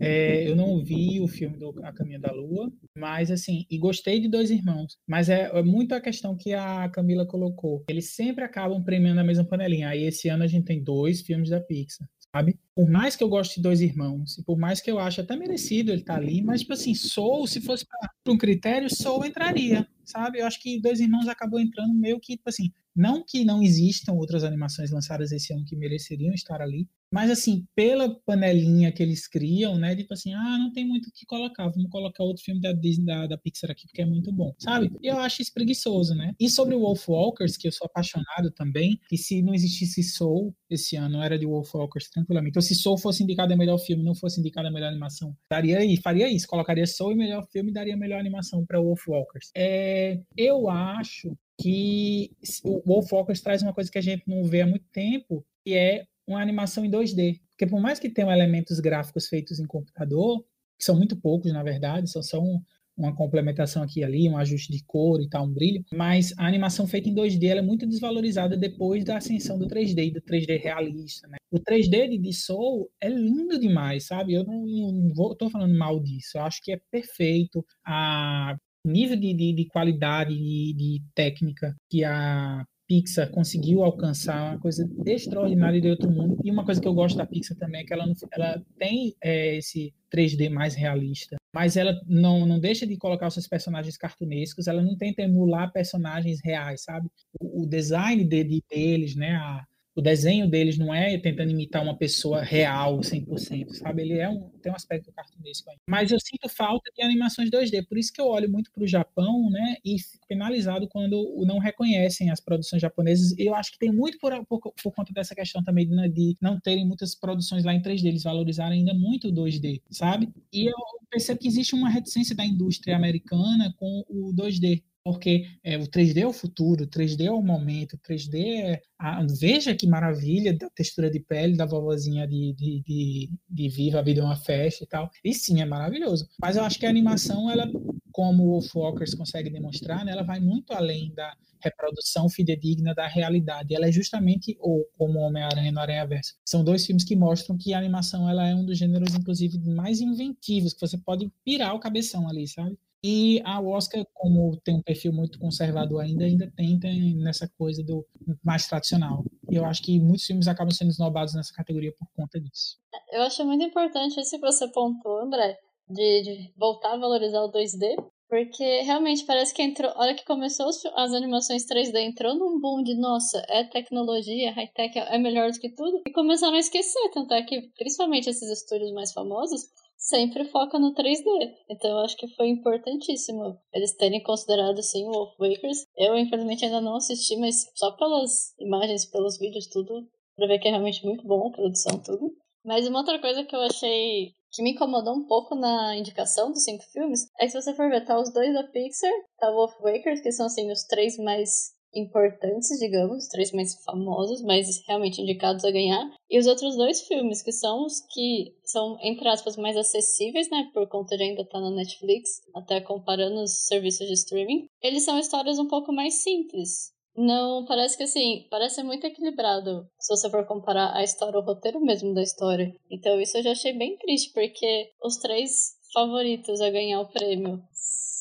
Speaker 4: é, eu não vi o filme do A Caminho da Lua, mas assim, e gostei de Dois Irmãos. Mas é, é muito a questão que a Camila colocou. Eles sempre acabam premiando a mesma panelinha. Aí esse ano a gente tem dois filmes da Pixar sabe? Por mais que eu goste de Dois Irmãos, e por mais que eu ache até merecido ele estar tá ali, mas, tipo assim, Soul, se fosse para um critério, Soul entraria, sabe? Eu acho que Dois Irmãos acabou entrando meio que, tipo assim, não que não existam outras animações lançadas esse ano que mereceriam estar ali, mas assim, pela panelinha que eles criam, né? Tipo assim, ah, não tem muito o que colocar, vamos colocar outro filme da Disney, da, da Pixar aqui, porque é muito bom, sabe? E eu acho isso preguiçoso, né? E sobre o Wolf Walkers, que eu sou apaixonado também, que se não existisse Soul esse ano, era de Wolf Walkers tranquilamente. Ou se Soul fosse indicado a melhor filme, não fosse indicado a melhor animação, daria aí, faria isso, colocaria Soul e melhor filme e daria melhor animação para Wolf Walkers. É, eu acho que o Wolf Walkers traz uma coisa que a gente não vê há muito tempo, que é uma animação em 2D. Porque por mais que tenham elementos gráficos feitos em computador, que são muito poucos, na verdade, são só um, uma complementação aqui e ali, um ajuste de cor e tal, um brilho, mas a animação feita em 2D é muito desvalorizada depois da ascensão do 3D, do 3D realista, né? O 3D de Soul é lindo demais, sabe? Eu não, tô falando mal disso, eu acho que é perfeito. A nível de, de, de qualidade de, de técnica que a Pixar conseguiu alcançar uma coisa extraordinária de outro mundo. E uma coisa que eu gosto da Pixar também é que ela, ela tem é, esse 3D mais realista, mas ela não, não deixa de colocar os seus personagens cartunescos, ela não tenta emular personagens reais, sabe? O, o design de, de, deles, né? A, o desenho deles não é tentando imitar uma pessoa real 100%, sabe? Ele é um, tem um aspecto cartunesco aí. Mas eu sinto falta de animações 2D, por isso que eu olho muito para o Japão, né? E fico penalizado quando não reconhecem as produções japonesas. Eu acho que tem muito por, por, por conta dessa questão também de, de, não terem muitas produções lá em 3D, eles valorizarem ainda muito o 2D, sabe? E eu percebo que existe uma reticência da indústria americana com o 2D porque é, o 3D é o futuro, o 3D é o momento, o 3D é. A, veja que maravilha da textura de pele da vovozinha de, de, de, de Viva, a vida é uma festa e tal. E sim, é maravilhoso. Mas eu acho que a animação, ela, como o Wolfwalkers consegue demonstrar, né, ela vai muito além da reprodução fidedigna da realidade. Ela é justamente, ou como Homem-Aranha no Aranha Verso. São dois filmes que mostram que a animação ela é um dos gêneros, inclusive, mais inventivos, que você pode pirar o cabeção ali, sabe? E a Oscar, como tem um perfil muito conservador ainda, ainda tenta nessa coisa do mais tradicional. E eu acho que muitos filmes acabam sendo esnobados nessa categoria por conta disso.
Speaker 3: Eu acho muito importante isso que você pontuou, André, de, de voltar a valorizar o 2D, porque realmente parece que entrou. Olha que começou as animações 3D, entrou num boom de nossa, é tecnologia, high-tech é melhor do que tudo. E começaram a esquecer, tanto é que, principalmente esses estúdios mais famosos, sempre foca no 3D. Então eu acho que foi importantíssimo eles terem considerado assim o Wolf Wakers. Eu infelizmente ainda não assisti, mas só pelas imagens, pelos vídeos, tudo pra ver que é realmente muito bom a produção, tudo. Mas uma outra coisa que eu achei que me incomodou um pouco na indicação dos cinco filmes é que se você for ver, tá os dois da Pixar, tá Wolf Wakers, que são assim os três mais importantes, digamos, os três mais famosos, mais realmente indicados a ganhar, e os outros dois filmes, que são os que são, entre aspas, mais acessíveis, né, por conta de ainda estar tá na Netflix, até comparando os serviços de streaming, eles são histórias um pouco mais simples. Não, parece que assim, parece muito equilibrado se você for comparar a história, o roteiro mesmo da história. Então isso eu já achei bem triste, porque os três favoritos a ganhar o prêmio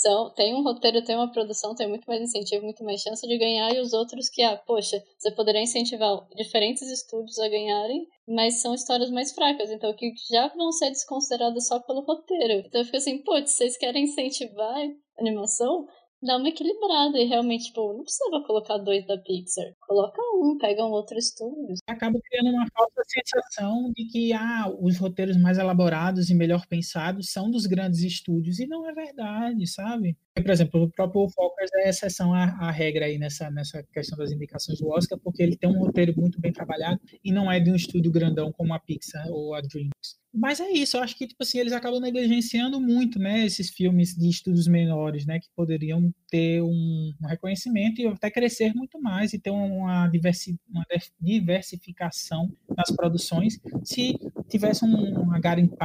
Speaker 3: são, tem um roteiro, tem uma produção, tem muito mais incentivo, muito mais chance de ganhar, e os outros que, ah, poxa, você poderia incentivar diferentes estúdios a ganharem, mas são histórias mais fracas, então que já vão ser desconsideradas só pelo roteiro. Então eu fico assim, putz, vocês querem incentivar animação? Dá uma equilibrada e realmente, tipo, não precisava colocar dois da Pixar. Coloca um, pega um outro estúdio.
Speaker 4: Acaba criando uma falsa sensação de que ah, os roteiros mais elaborados e melhor pensados são dos grandes estúdios, e não é verdade, sabe? Por exemplo, o próprio Focus é exceção à, à, regra aí nessa, nessa questão das indicações do Oscar, porque ele tem um roteiro muito bem trabalhado e não é de um estúdio grandão como a Pixar ou a DreamWorks. Mas é isso, eu acho que tipo assim, eles acabam negligenciando muito, né, esses filmes de estúdios menores, né, que poderiam ter um, um reconhecimento e até crescer muito mais e ter uma, diversi, uma diversificação nas produções se tivesse um, uma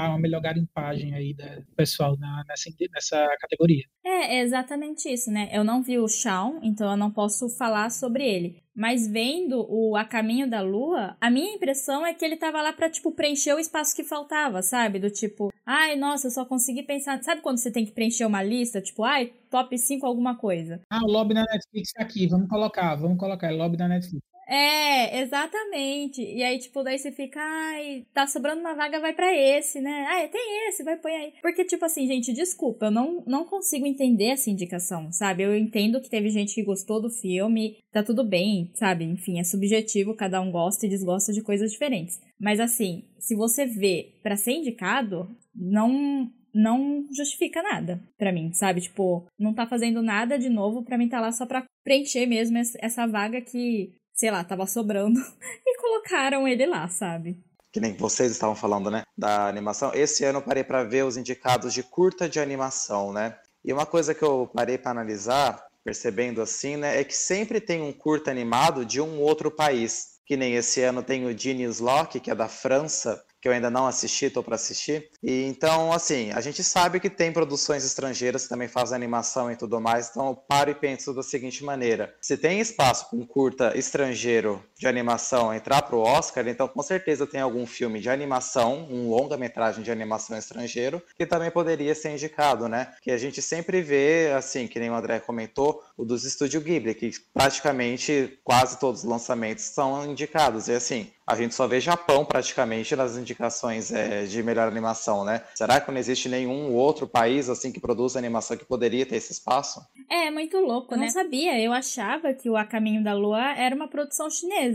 Speaker 4: uma melhor garimpagem aí do pessoal na, nessa, nessa categoria.
Speaker 2: É, é exatamente isso, né? Eu não vi o Shawn, então eu não posso falar sobre ele. Mas vendo o A Caminho da Lua, a minha impressão é que ele tava lá pra, tipo, preencher o espaço que faltava, sabe? Do tipo, ai, nossa, eu só consegui pensar. Sabe quando você tem que preencher uma lista? Tipo, ai, top 5 alguma coisa.
Speaker 4: Ah, o lobby da Netflix tá aqui, vamos colocar, vamos colocar, é lobby da Netflix.
Speaker 2: É, exatamente. E aí, tipo, daí você fica, ai, tá sobrando uma vaga, vai para esse, né? Ah, tem esse, vai põe aí. Porque, tipo assim, gente, desculpa, eu não, não consigo entender essa indicação, sabe? Eu entendo que teve gente que gostou do filme, tá tudo bem, sabe? Enfim, é subjetivo, cada um gosta e desgosta de coisas diferentes. Mas assim, se você vê para ser indicado, não não justifica nada para mim, sabe? Tipo, não tá fazendo nada de novo para mim tá lá só para preencher mesmo essa vaga que sei lá, tava sobrando e colocaram ele lá, sabe?
Speaker 1: Que nem vocês estavam falando, né, da animação. Esse ano eu parei para ver os indicados de curta de animação, né? E uma coisa que eu parei para analisar, percebendo assim, né, é que sempre tem um curta animado de um outro país. Que nem esse ano tem o Genius Lock, que é da França, que eu ainda não assisti, estou para assistir. E então, assim, a gente sabe que tem produções estrangeiras que também fazem animação e tudo mais, então eu paro e penso da seguinte maneira: se tem espaço para um curta estrangeiro de animação entrar para o Oscar, então com certeza tem algum filme de animação, um longa-metragem de animação estrangeiro, que também poderia ser indicado, né? Que a gente sempre vê, assim, que nem o André comentou, o dos Estúdio Ghibli, que praticamente quase todos os lançamentos são indicados. E assim, a gente só vê Japão praticamente nas indicações é, de melhor animação, né? Será que não existe nenhum outro país assim que produz animação que poderia ter esse espaço?
Speaker 2: É, muito louco, né? Não sabia. Eu achava que o A Caminho da Lua era uma produção chinesa.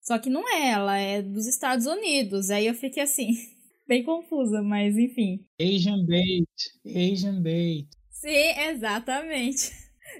Speaker 2: Só que não é, ela é dos Estados Unidos. Aí eu fiquei assim, bem confusa, mas enfim.
Speaker 4: Asian Bait, Asian Bait.
Speaker 2: Sim, exatamente.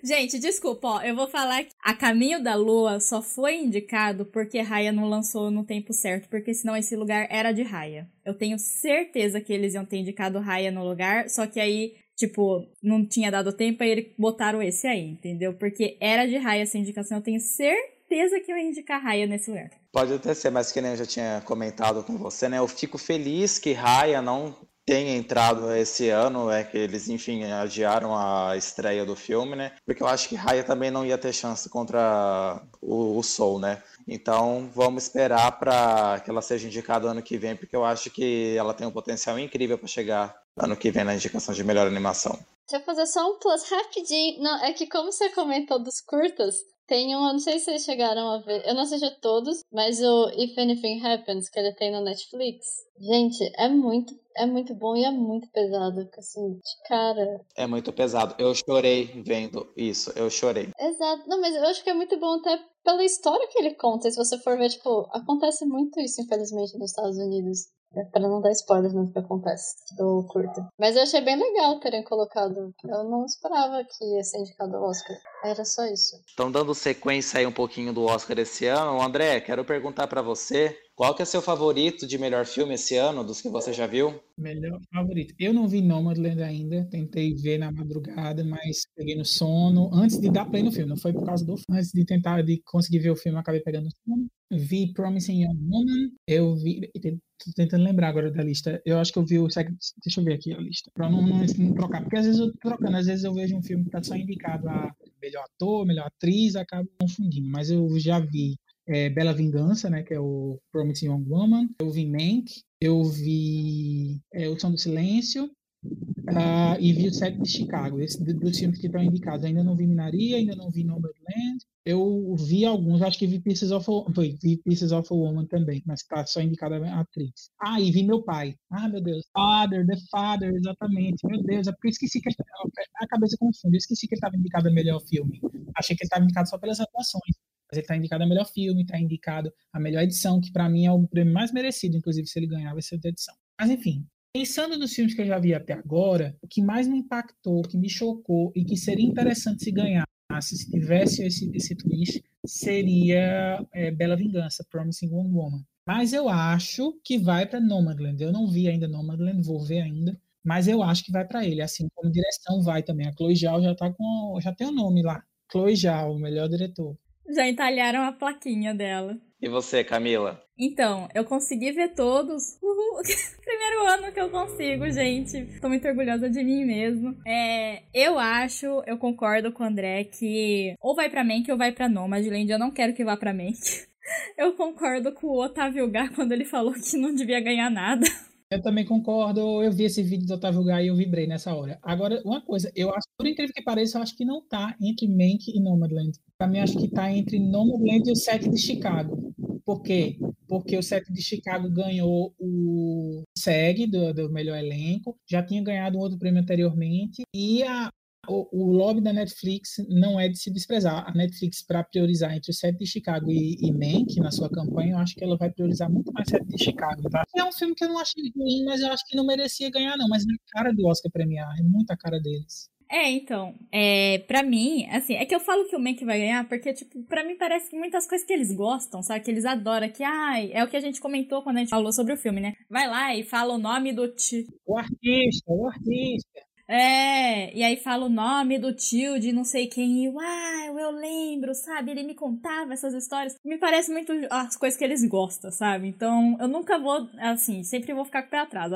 Speaker 2: Gente, desculpa, ó, eu vou falar que A Caminho da Lua só foi indicado porque Raya não lançou no tempo certo, porque senão esse lugar era de Raya. Eu tenho certeza que eles iam ter indicado Raya no lugar, só que aí, tipo, não tinha dado tempo, aí eles botaram esse aí, entendeu? Porque era de Raya essa indicação, eu tenho certeza que eu indicar Raya nesse lugar.
Speaker 1: Pode até ser, mas que nem eu já tinha comentado com você, né? Eu fico feliz que Raya não tem entrado esse ano é que eles, enfim, adiaram a estreia do filme, né? Porque eu acho que Raya também não ia ter chance contra o, o Soul, né? Então vamos esperar para que ela seja indicada ano que vem, porque eu acho que ela tem um potencial incrível para chegar ano que vem na indicação de melhor animação.
Speaker 3: Deixa eu fazer só um plus rapidinho. Não, é que como você comentou dos curtas, tem um, eu não sei se vocês chegaram a ver, eu não assisti todos, mas o If Anything Happens, que ele tem na Netflix, gente, é muito, é muito bom e é muito pesado, assim, de cara.
Speaker 1: É muito pesado. Eu chorei vendo isso, eu chorei.
Speaker 3: Exato, não, mas eu acho que é muito bom até pela história que ele conta. Se você for ver, tipo, acontece muito isso, infelizmente, nos Estados Unidos. É pra não dar spoiler no que acontece do curta. Mas eu achei bem legal terem colocado. Eu não esperava que ia ser indicado ao Oscar. Era só isso.
Speaker 1: Então, dando sequência aí um pouquinho do Oscar esse ano, André, quero perguntar para você qual que é seu favorito de melhor filme esse ano, dos que você já viu?
Speaker 4: Melhor favorito. Eu não vi Nomadland ainda, tentei ver na madrugada, mas peguei no sono antes de dar play no filme. Não foi por causa do filme, antes de tentar de conseguir ver o filme, acabei pegando no sono. Vi Promising Young Woman, eu vi, tô tentando lembrar agora da lista. Eu acho que eu vi o deixa eu ver aqui a lista, para não, não, não, trocar, porque às vezes eu tô trocando, às vezes eu vejo um filme que tá só indicado a melhor ator, melhor atriz, acabo confundindo, mas eu já vi é, Bela Vingança, né, que é o Promising Young Woman. Eu vi Mank, eu vi é, O Som do Silêncio uh, e vi o Sete de Chicago. Esse dos filmes que estão indicados. Ainda não vi Minaria, ainda não vi Nomadland. Eu vi alguns, acho que vi Pieces of a, foi, vi Pieces of a Woman também, mas está só indicada a atriz. Ah, e vi Meu Pai. Ah, meu Deus. Father, The Father, exatamente. Meu Deus, é porque esqueci que a cabeça confunde. Eu esqueci que ele estava indicado a melhor filme. Achei que ele estava indicado só pelas atuações mas ele está indicado a melhor filme, está indicado a melhor edição, que para mim é o prêmio mais merecido, inclusive se ele ganhar vai ser de edição. Mas enfim, pensando nos filmes que eu já vi até agora, o que mais me impactou, o que me chocou e que seria interessante se ganhasse, se tivesse esse, esse twist, seria é, Bela Vingança, Promising Young Woman. Mas eu acho que vai para Nomadland. Eu não vi ainda Nomadland, vou ver ainda. Mas eu acho que vai para ele, assim como direção vai também. A Chloe Zhao já tá com, já tem o nome lá. Chloe Zhao, o melhor diretor.
Speaker 2: Já entalharam a plaquinha dela.
Speaker 1: E você, Camila?
Speaker 2: Então, eu consegui ver todos. Uhul. Primeiro ano que eu consigo, gente. Tô muito orgulhosa de mim mesmo. É, eu acho, eu concordo com o André que ou vai pra Mank ou vai pra Nomadland. Eu não quero que vá pra Mank. Eu concordo com o Otávio Gá quando ele falou que não devia ganhar nada.
Speaker 4: Eu também concordo. Eu vi esse vídeo do Otávio Gai e eu vibrei nessa hora. Agora, uma coisa, eu acho, por incrível que pareça, eu acho que não tá entre Mank e Nomadland. Pra mim, acho que tá entre Nomadland e o set de Chicago. Por quê? Porque o set de Chicago ganhou o SEG do, do melhor elenco, já tinha ganhado um outro prêmio anteriormente, e a, o, o, lobby da Netflix não é de se desprezar. A Netflix, para priorizar entre o set de Chicago e, e Mank na sua campanha, eu acho que ela vai priorizar muito mais set de Chicago. Tá? É um filme que eu não achei ruim, mas eu acho que não merecia ganhar, não. Mas é cara do Oscar premiar, é muita cara deles.
Speaker 2: É, então, é, pra mim, assim, é que eu falo que o Mank vai ganhar porque, tipo, pra mim parece que muitas coisas que eles gostam, sabe? Que eles adoram, que, ai, é o que a gente comentou quando a gente falou sobre o filme, né? Vai lá e fala o nome do... T...
Speaker 4: O artista, o artista.
Speaker 2: É, e aí fala o nome do tio de não sei quem, e uau, eu lembro, sabe? Ele me contava essas histórias. Me parece muito as coisas que eles gostam, sabe? Então eu nunca vou, assim, sempre vou ficar com o pé atrás.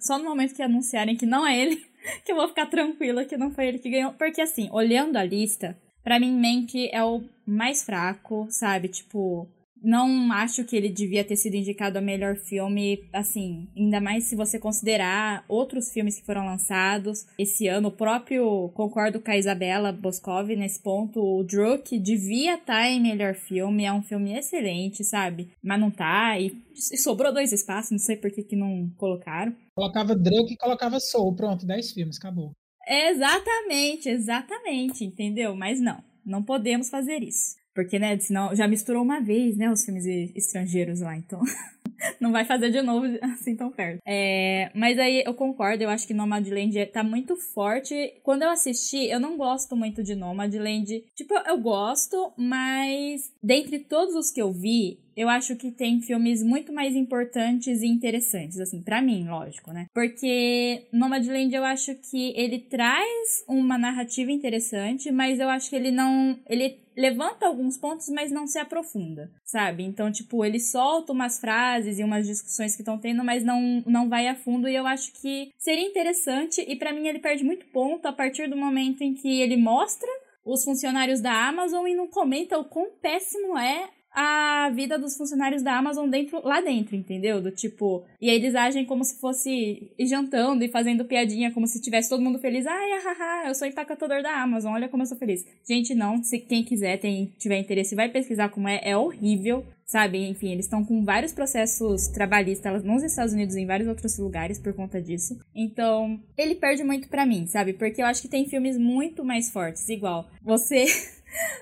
Speaker 2: Só no momento que anunciarem que não é ele, que eu vou ficar tranquila que não foi ele que ganhou. Porque assim, olhando a lista, para mim Mank é o mais fraco, sabe? Tipo, não acho que ele devia ter sido indicado a melhor filme, assim, ainda mais se você considerar outros filmes que foram lançados esse ano. O próprio, concordo com a Isabela Boscov nesse ponto, o Druk devia estar tá em melhor filme, é um filme excelente, sabe? Mas não tá, e, e sobrou dois espaços, não sei por que, que não colocaram.
Speaker 4: Colocava Druk e colocava Soul, pronto, dez filmes, acabou.
Speaker 2: Exatamente, exatamente, entendeu? Mas não, não podemos fazer isso. Porque, né, senão já misturou uma vez, né, os filmes estrangeiros lá, então não vai fazer de novo assim tão perto. É, mas aí eu concordo, eu acho que Nomadland tá muito forte. Quando eu assisti, eu não gosto muito de Nomadland. Tipo, eu gosto, mas dentre todos os que eu vi, eu acho que tem filmes muito mais importantes e interessantes, assim, para mim, lógico, né? Porque Nomadland eu acho que ele traz uma narrativa interessante, mas eu acho que ele não. Ele levanta alguns pontos, mas não se aprofunda, sabe? Então, tipo, ele solta umas frases e umas discussões que estão tendo, mas não, não vai a fundo, e eu acho que seria interessante, e para mim ele perde muito ponto a partir do momento em que ele mostra os funcionários da Amazon e não comenta o quão péssimo é a vida dos funcionários da Amazon dentro, lá dentro, entendeu? Do tipo. E aí eles agem como se fosse jantando e fazendo piadinha, como se tivesse todo mundo feliz. Ai, hahaha, eu sou empacotador da Amazon, olha como eu sou feliz. Gente, não, se quem quiser, tem, tiver interesse, vai pesquisar como é, é horrível. Sabe, enfim, eles estão com vários processos trabalhistas nos Estados Unidos e em vários outros lugares por conta disso. Então, ele perde muito para mim, sabe? Porque eu acho que tem filmes muito mais fortes, igual você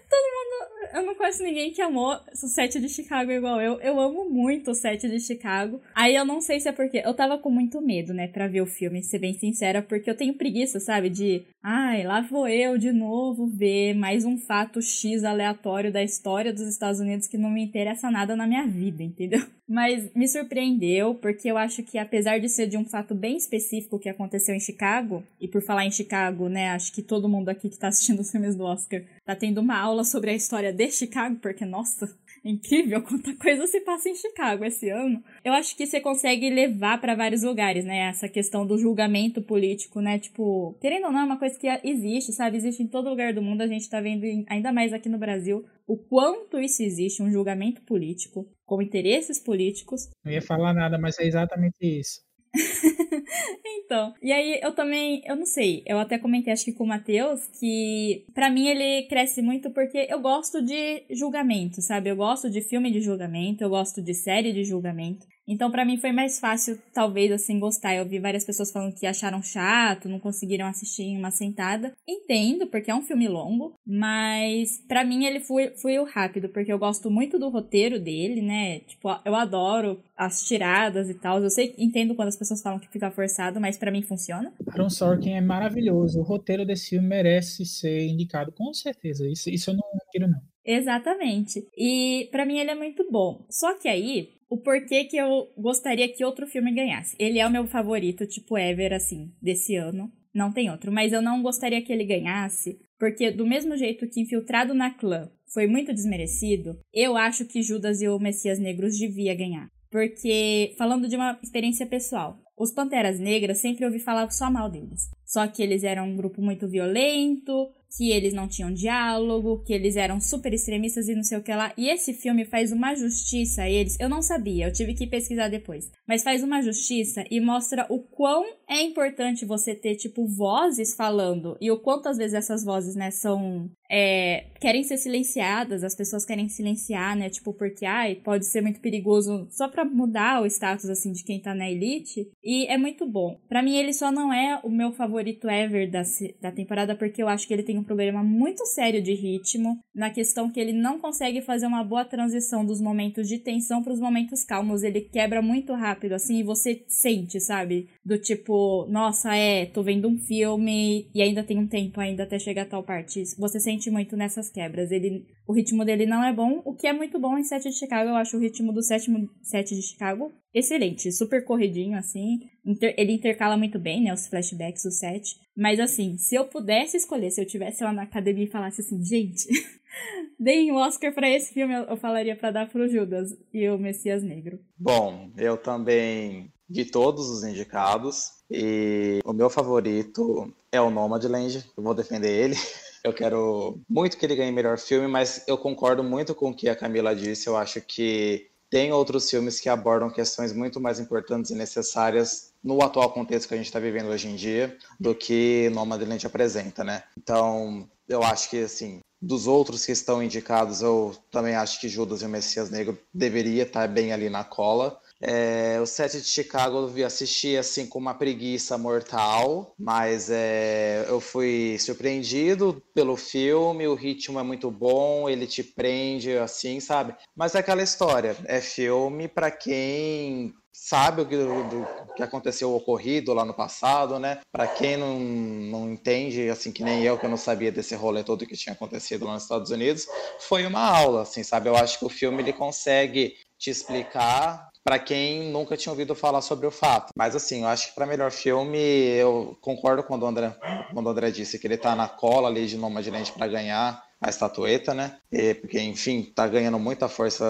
Speaker 2: Todo mundo. Eu não conheço ninguém que amou o set de Chicago igual eu. Eu amo muito o set de Chicago. Aí eu não sei se é porque eu tava com muito medo, né, pra ver o filme, ser bem sincera, porque eu tenho preguiça, sabe, de, ai, lá vou eu de novo ver mais um fato X aleatório da história dos Estados Unidos que não me interessa nada na minha vida, entendeu? Mas me surpreendeu, porque eu acho que apesar de ser de um fato bem específico que aconteceu em Chicago, e por falar em Chicago, né, acho que todo mundo aqui que tá assistindo os filmes do Oscar tá tendo uma aula sobre a história de Chicago, porque, nossa, incrível quanta coisa se passa em Chicago esse ano. Eu acho que você consegue levar para vários lugares, né? Essa questão do julgamento político, né? Tipo, querendo ou não, é uma coisa que existe, sabe? Existe em todo lugar do mundo. A gente tá vendo, ainda mais aqui no Brasil, o quanto isso existe, um julgamento político, com interesses políticos.
Speaker 4: Não ia falar nada, mas é exatamente isso.
Speaker 2: então, e aí eu também, eu não sei, eu até comentei acho que com o Matheus que para mim ele cresce muito porque eu gosto de julgamento, sabe? Eu gosto de filme de julgamento, eu gosto de série de julgamento. Então, para mim foi mais fácil, talvez, assim, gostar. Eu vi várias pessoas falando que acharam chato, não conseguiram assistir em uma sentada. Entendo, porque é um filme longo, mas para mim ele foi, foi o rápido, porque eu gosto muito do roteiro dele, né? Tipo, eu adoro as tiradas e tal. Eu sei, entendo quando as pessoas falam que fica forçado, mas para mim funciona.
Speaker 4: Aaron Sorkin é maravilhoso. O roteiro desse filme merece ser indicado, com certeza. Isso, isso eu não quero, não.
Speaker 2: Exatamente. E para mim ele é muito bom. Só que aí, o porquê que eu gostaria que outro filme ganhasse. Ele é o meu favorito, tipo Ever, assim, desse ano. Não tem outro. Mas eu não gostaria que ele ganhasse, porque do mesmo jeito que Infiltrado na Clã foi muito desmerecido, eu acho que Judas e o Messias Negros devia ganhar. Porque, falando de uma experiência pessoal, os Panteras Negras sempre ouvi falar só mal deles. Só que eles eram um grupo muito violento, que eles não tinham diálogo, que eles eram super extremistas e não sei o que lá. E esse filme faz uma justiça a eles. Eu não sabia, eu tive que pesquisar depois. Mas faz uma justiça e mostra o quão é importante você ter, tipo, vozes falando. E o quanto às vezes essas vozes, né, são. É, querem ser silenciadas, as pessoas querem silenciar, né? Tipo, porque, ai, pode ser muito perigoso só pra mudar o status, assim, de quem tá na elite. E é muito bom. para mim, ele só não é o meu favorito ever da, da temporada, porque eu acho que ele tem um problema muito sério de ritmo, na questão que ele não consegue fazer uma boa transição dos momentos de tensão para os momentos calmos. Ele quebra muito rápido, assim, e você sente, sabe? Do tipo, nossa, é, tô vendo um filme e ainda tem um tempo ainda até chegar a tal parte. Você sente muito nessas quebras. Ele, o ritmo dele não é bom, o que é muito bom em Sete de Chicago. Eu acho o ritmo do sétimo Sete de Chicago excelente, super corridinho, assim. Inter ele intercala muito bem, né, os flashbacks do set. Mas, assim, se eu pudesse escolher, se eu tivesse lá na academia e falasse assim, gente, deem um Oscar para esse filme, eu falaria para dar pro Judas e o Messias Negro.
Speaker 1: Bom, eu também vi todos os indicados e o meu favorito é o Nomadland, eu vou defender ele. Eu quero muito que ele ganhe melhor filme, mas eu concordo muito com o que a Camila disse. Eu acho que tem outros filmes que abordam questões muito mais importantes e necessárias no atual contexto que a gente está vivendo hoje em dia do que Nomadland apresenta, né? Então, eu acho que, assim, dos outros que estão indicados, eu também acho que Judas e o Messias Negro deveria estar bem ali na cola. É, o set de Chicago eu vi assistir assim com uma preguiça mortal, mas é, eu fui surpreendido pelo filme, o ritmo é muito bom, ele te prende assim, sabe? Mas é aquela história, é filme para quem sabe o que, do, que aconteceu ocorrido lá no passado, né? Para quem não, não entende, assim que nem eu que eu não sabia desse rolê todo que tinha acontecido lá nos Estados Unidos, foi uma aula, assim, sabe? Eu acho que o filme ele consegue te explicar para quem nunca tinha ouvido falar sobre o fato. Mas assim, eu acho que para melhor filme, eu concordo com o André, quando o André disse que ele tá na cola ali de Nomadland para ganhar a estatueta, né? E, porque, enfim, tá ganhando muita força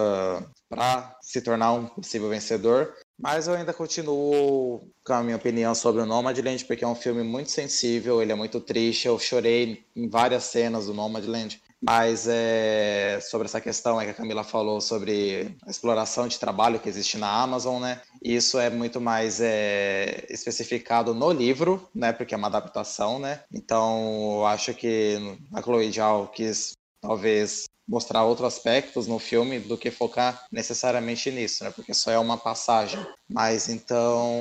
Speaker 1: para se tornar um possível vencedor. Mas eu ainda continuo com a minha opinião sobre o Nomadland, porque é um filme muito sensível, ele é muito triste. Eu chorei em várias cenas do Nomadland. Mas é, sobre essa questão é que a Camila falou sobre a exploração de trabalho que existe na Amazon, né? Isso é muito mais é, especificado no livro, né? Porque é uma adaptação, né? Então, eu acho que a Chloe Zhao quis talvez mostrar outros aspectos no filme do que focar necessariamente nisso, né? Porque só é uma passagem. Mas então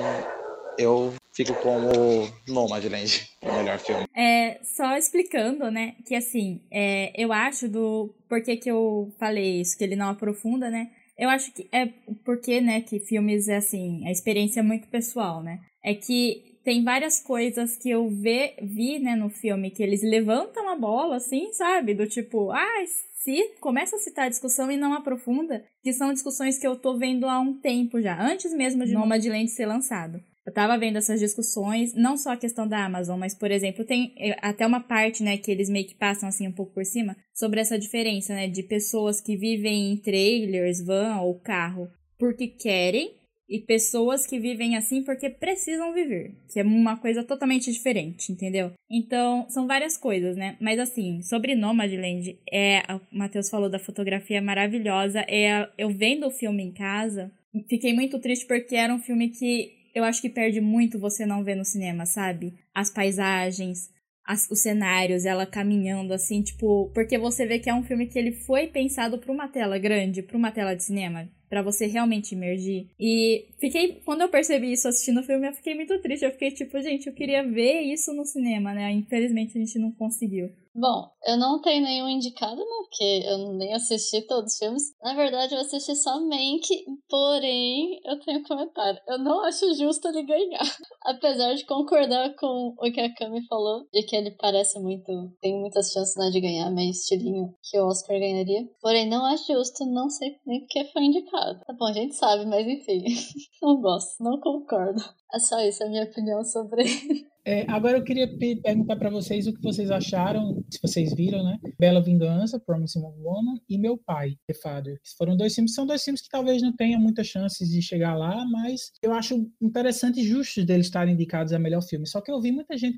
Speaker 1: eu fico com o Nomadland, o melhor filme.
Speaker 2: É, só explicando, né, que assim, é, eu acho do... Por que que eu falei isso, que ele não aprofunda, né? Eu acho que é porque, né, que filmes é assim, a experiência é muito pessoal, né? É que tem várias coisas que eu vê, vi, né, no filme, que eles levantam a bola, assim, sabe? Do tipo, ah, se começa a citar a discussão e não aprofunda, que são discussões que eu tô vendo há um tempo já, antes mesmo de Nomadland ser lançado. Eu tava vendo essas discussões, não só a questão da Amazon, mas, por exemplo, tem eh, até uma parte, né, que eles meio que passam assim um pouco por cima, sobre essa diferença, né, de pessoas que vivem em trailers, van ou carro porque querem e pessoas que vivem assim porque precisam viver, que é uma coisa totalmente diferente, entendeu? Então, são várias coisas, né? Mas assim, sobre Nomadland, é, o Matheus falou da fotografia maravilhosa, é eu vendo o filme em casa, fiquei muito triste porque era um filme que eu acho que perde muito você não ver no cinema, sabe? As paisagens, as, os cenários, ela caminhando assim, tipo, porque você vê que é um filme que ele foi pensado para uma tela grande, para uma tela de cinema, para você realmente imergir. E fiquei, quando eu percebi isso assistindo o filme, eu fiquei muito triste. Eu fiquei tipo, gente, eu queria ver isso no cinema, né? Infelizmente a gente não conseguiu.
Speaker 3: Bom, eu não tenho nenhum indicado, né? Porque eu nem assisti todos os filmes. Na verdade, eu assisti só Mank, porém, eu tenho comentário. Eu não acho justo ele ganhar. Apesar de concordar com o que a Cami falou, de que ele parece muito. tem muitas chances né, de ganhar, meio estilinho que o Oscar ganharia. Porém, não acho justo, não sei nem porque foi indicado. Tá bom, a gente sabe, mas enfim. não gosto, não concordo. É só isso a minha opinião sobre ele.
Speaker 4: É, agora eu queria perguntar para vocês o que vocês acharam, se vocês viram, né? Bela Vingança, Promising Woman e Meu Pai, The Father. Foram dois filmes, são dois filmes que talvez não tenham muitas chances de chegar lá, mas eu acho interessante e justo deles estarem indicados a melhor filme. Só que eu vi muita gente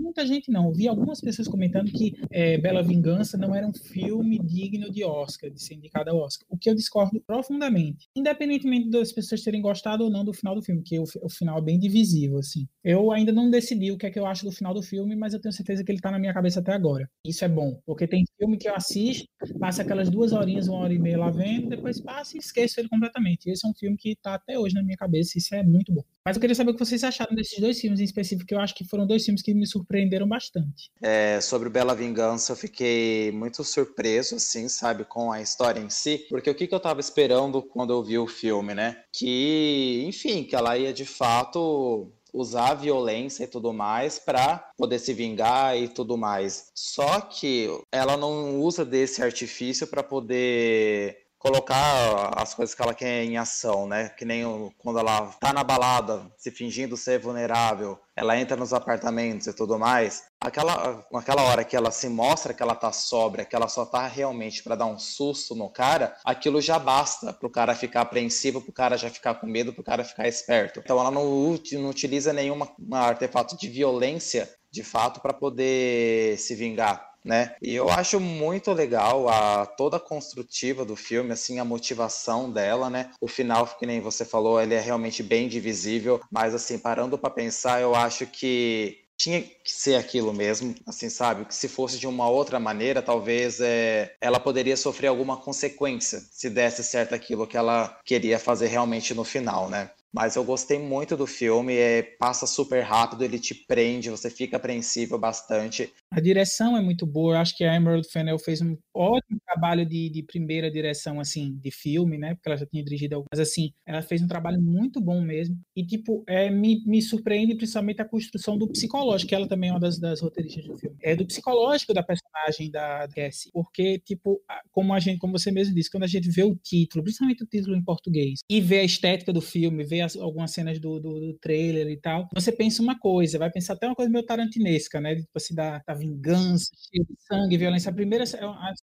Speaker 4: muita gente não. Vi algumas pessoas comentando que é, Bela Vingança não era um filme digno de Oscar, de ser indicado ao Oscar. O que eu discordo profundamente. Independentemente das pessoas terem gostado ou não do final do filme, que o, o final é bem divisível, assim. Eu ainda não decidi o que é que eu acho do final do filme, mas eu tenho certeza que ele tá na minha cabeça até agora. Isso é bom, porque tem filme que eu assisto, passa aquelas duas horinhas, uma hora e meia lá vendo, depois passa e esqueço ele completamente. Esse é um filme que tá até hoje na minha cabeça, isso é muito bom. Mas eu queria saber o que vocês acharam desses dois filmes em específico, que eu acho que foram dois filmes que me surpreenderam surpreenderam bastante.
Speaker 1: É, sobre Bela Vingança, eu fiquei muito surpreso, assim, sabe, com a história em si, porque o que, que eu tava esperando quando eu vi o filme, né? Que, enfim, que ela ia de fato usar a violência e tudo mais para poder se vingar e tudo mais. Só que ela não usa desse artifício para poder colocar as coisas que ela quer em ação, né? Que nem quando ela tá na balada, se fingindo ser vulnerável, ela entra nos apartamentos e tudo mais. Aquela, aquela hora que ela se mostra que ela tá sóbria, que ela só tá realmente para dar um susto no cara, aquilo já basta pro cara ficar apreensivo, pro cara já ficar com medo, pro cara ficar esperto. Então ela não, não utiliza nenhum artefato de violência de fato para poder se vingar né? E eu acho muito legal a toda a construtiva do filme, assim, a motivação dela, né? O final, que nem você falou, ele é realmente bem divisível, mas assim, parando para pensar, eu acho que tinha que ser aquilo mesmo, assim, sabe? Que se fosse de uma outra maneira, talvez é, ela poderia sofrer alguma consequência se desse certo aquilo que ela queria fazer realmente no final, né? Mas eu gostei muito do filme, é, passa super rápido, ele te prende, você fica apreensível bastante.
Speaker 4: A direção é muito boa, eu acho que a Emerald Fennell fez um ótimo trabalho de, de primeira direção, assim, de filme, né? Porque ela já tinha dirigido algumas, mas assim, ela fez um trabalho muito bom mesmo. E, tipo, é, me, me surpreende principalmente a construção do psicológico, ela também é uma das, das roteiristas do filme. É do psicológico da personagem da Cassie, porque, tipo, como a gente, como você mesmo disse, quando a gente vê o título, principalmente o título em português, e vê a estética do filme, vê as, algumas cenas do, do, do, trailer e tal, você pensa uma coisa, vai pensar até uma coisa meio tarantinesca, né? Tipo assim, da vingança, cheio de sangue, violência. A primeira,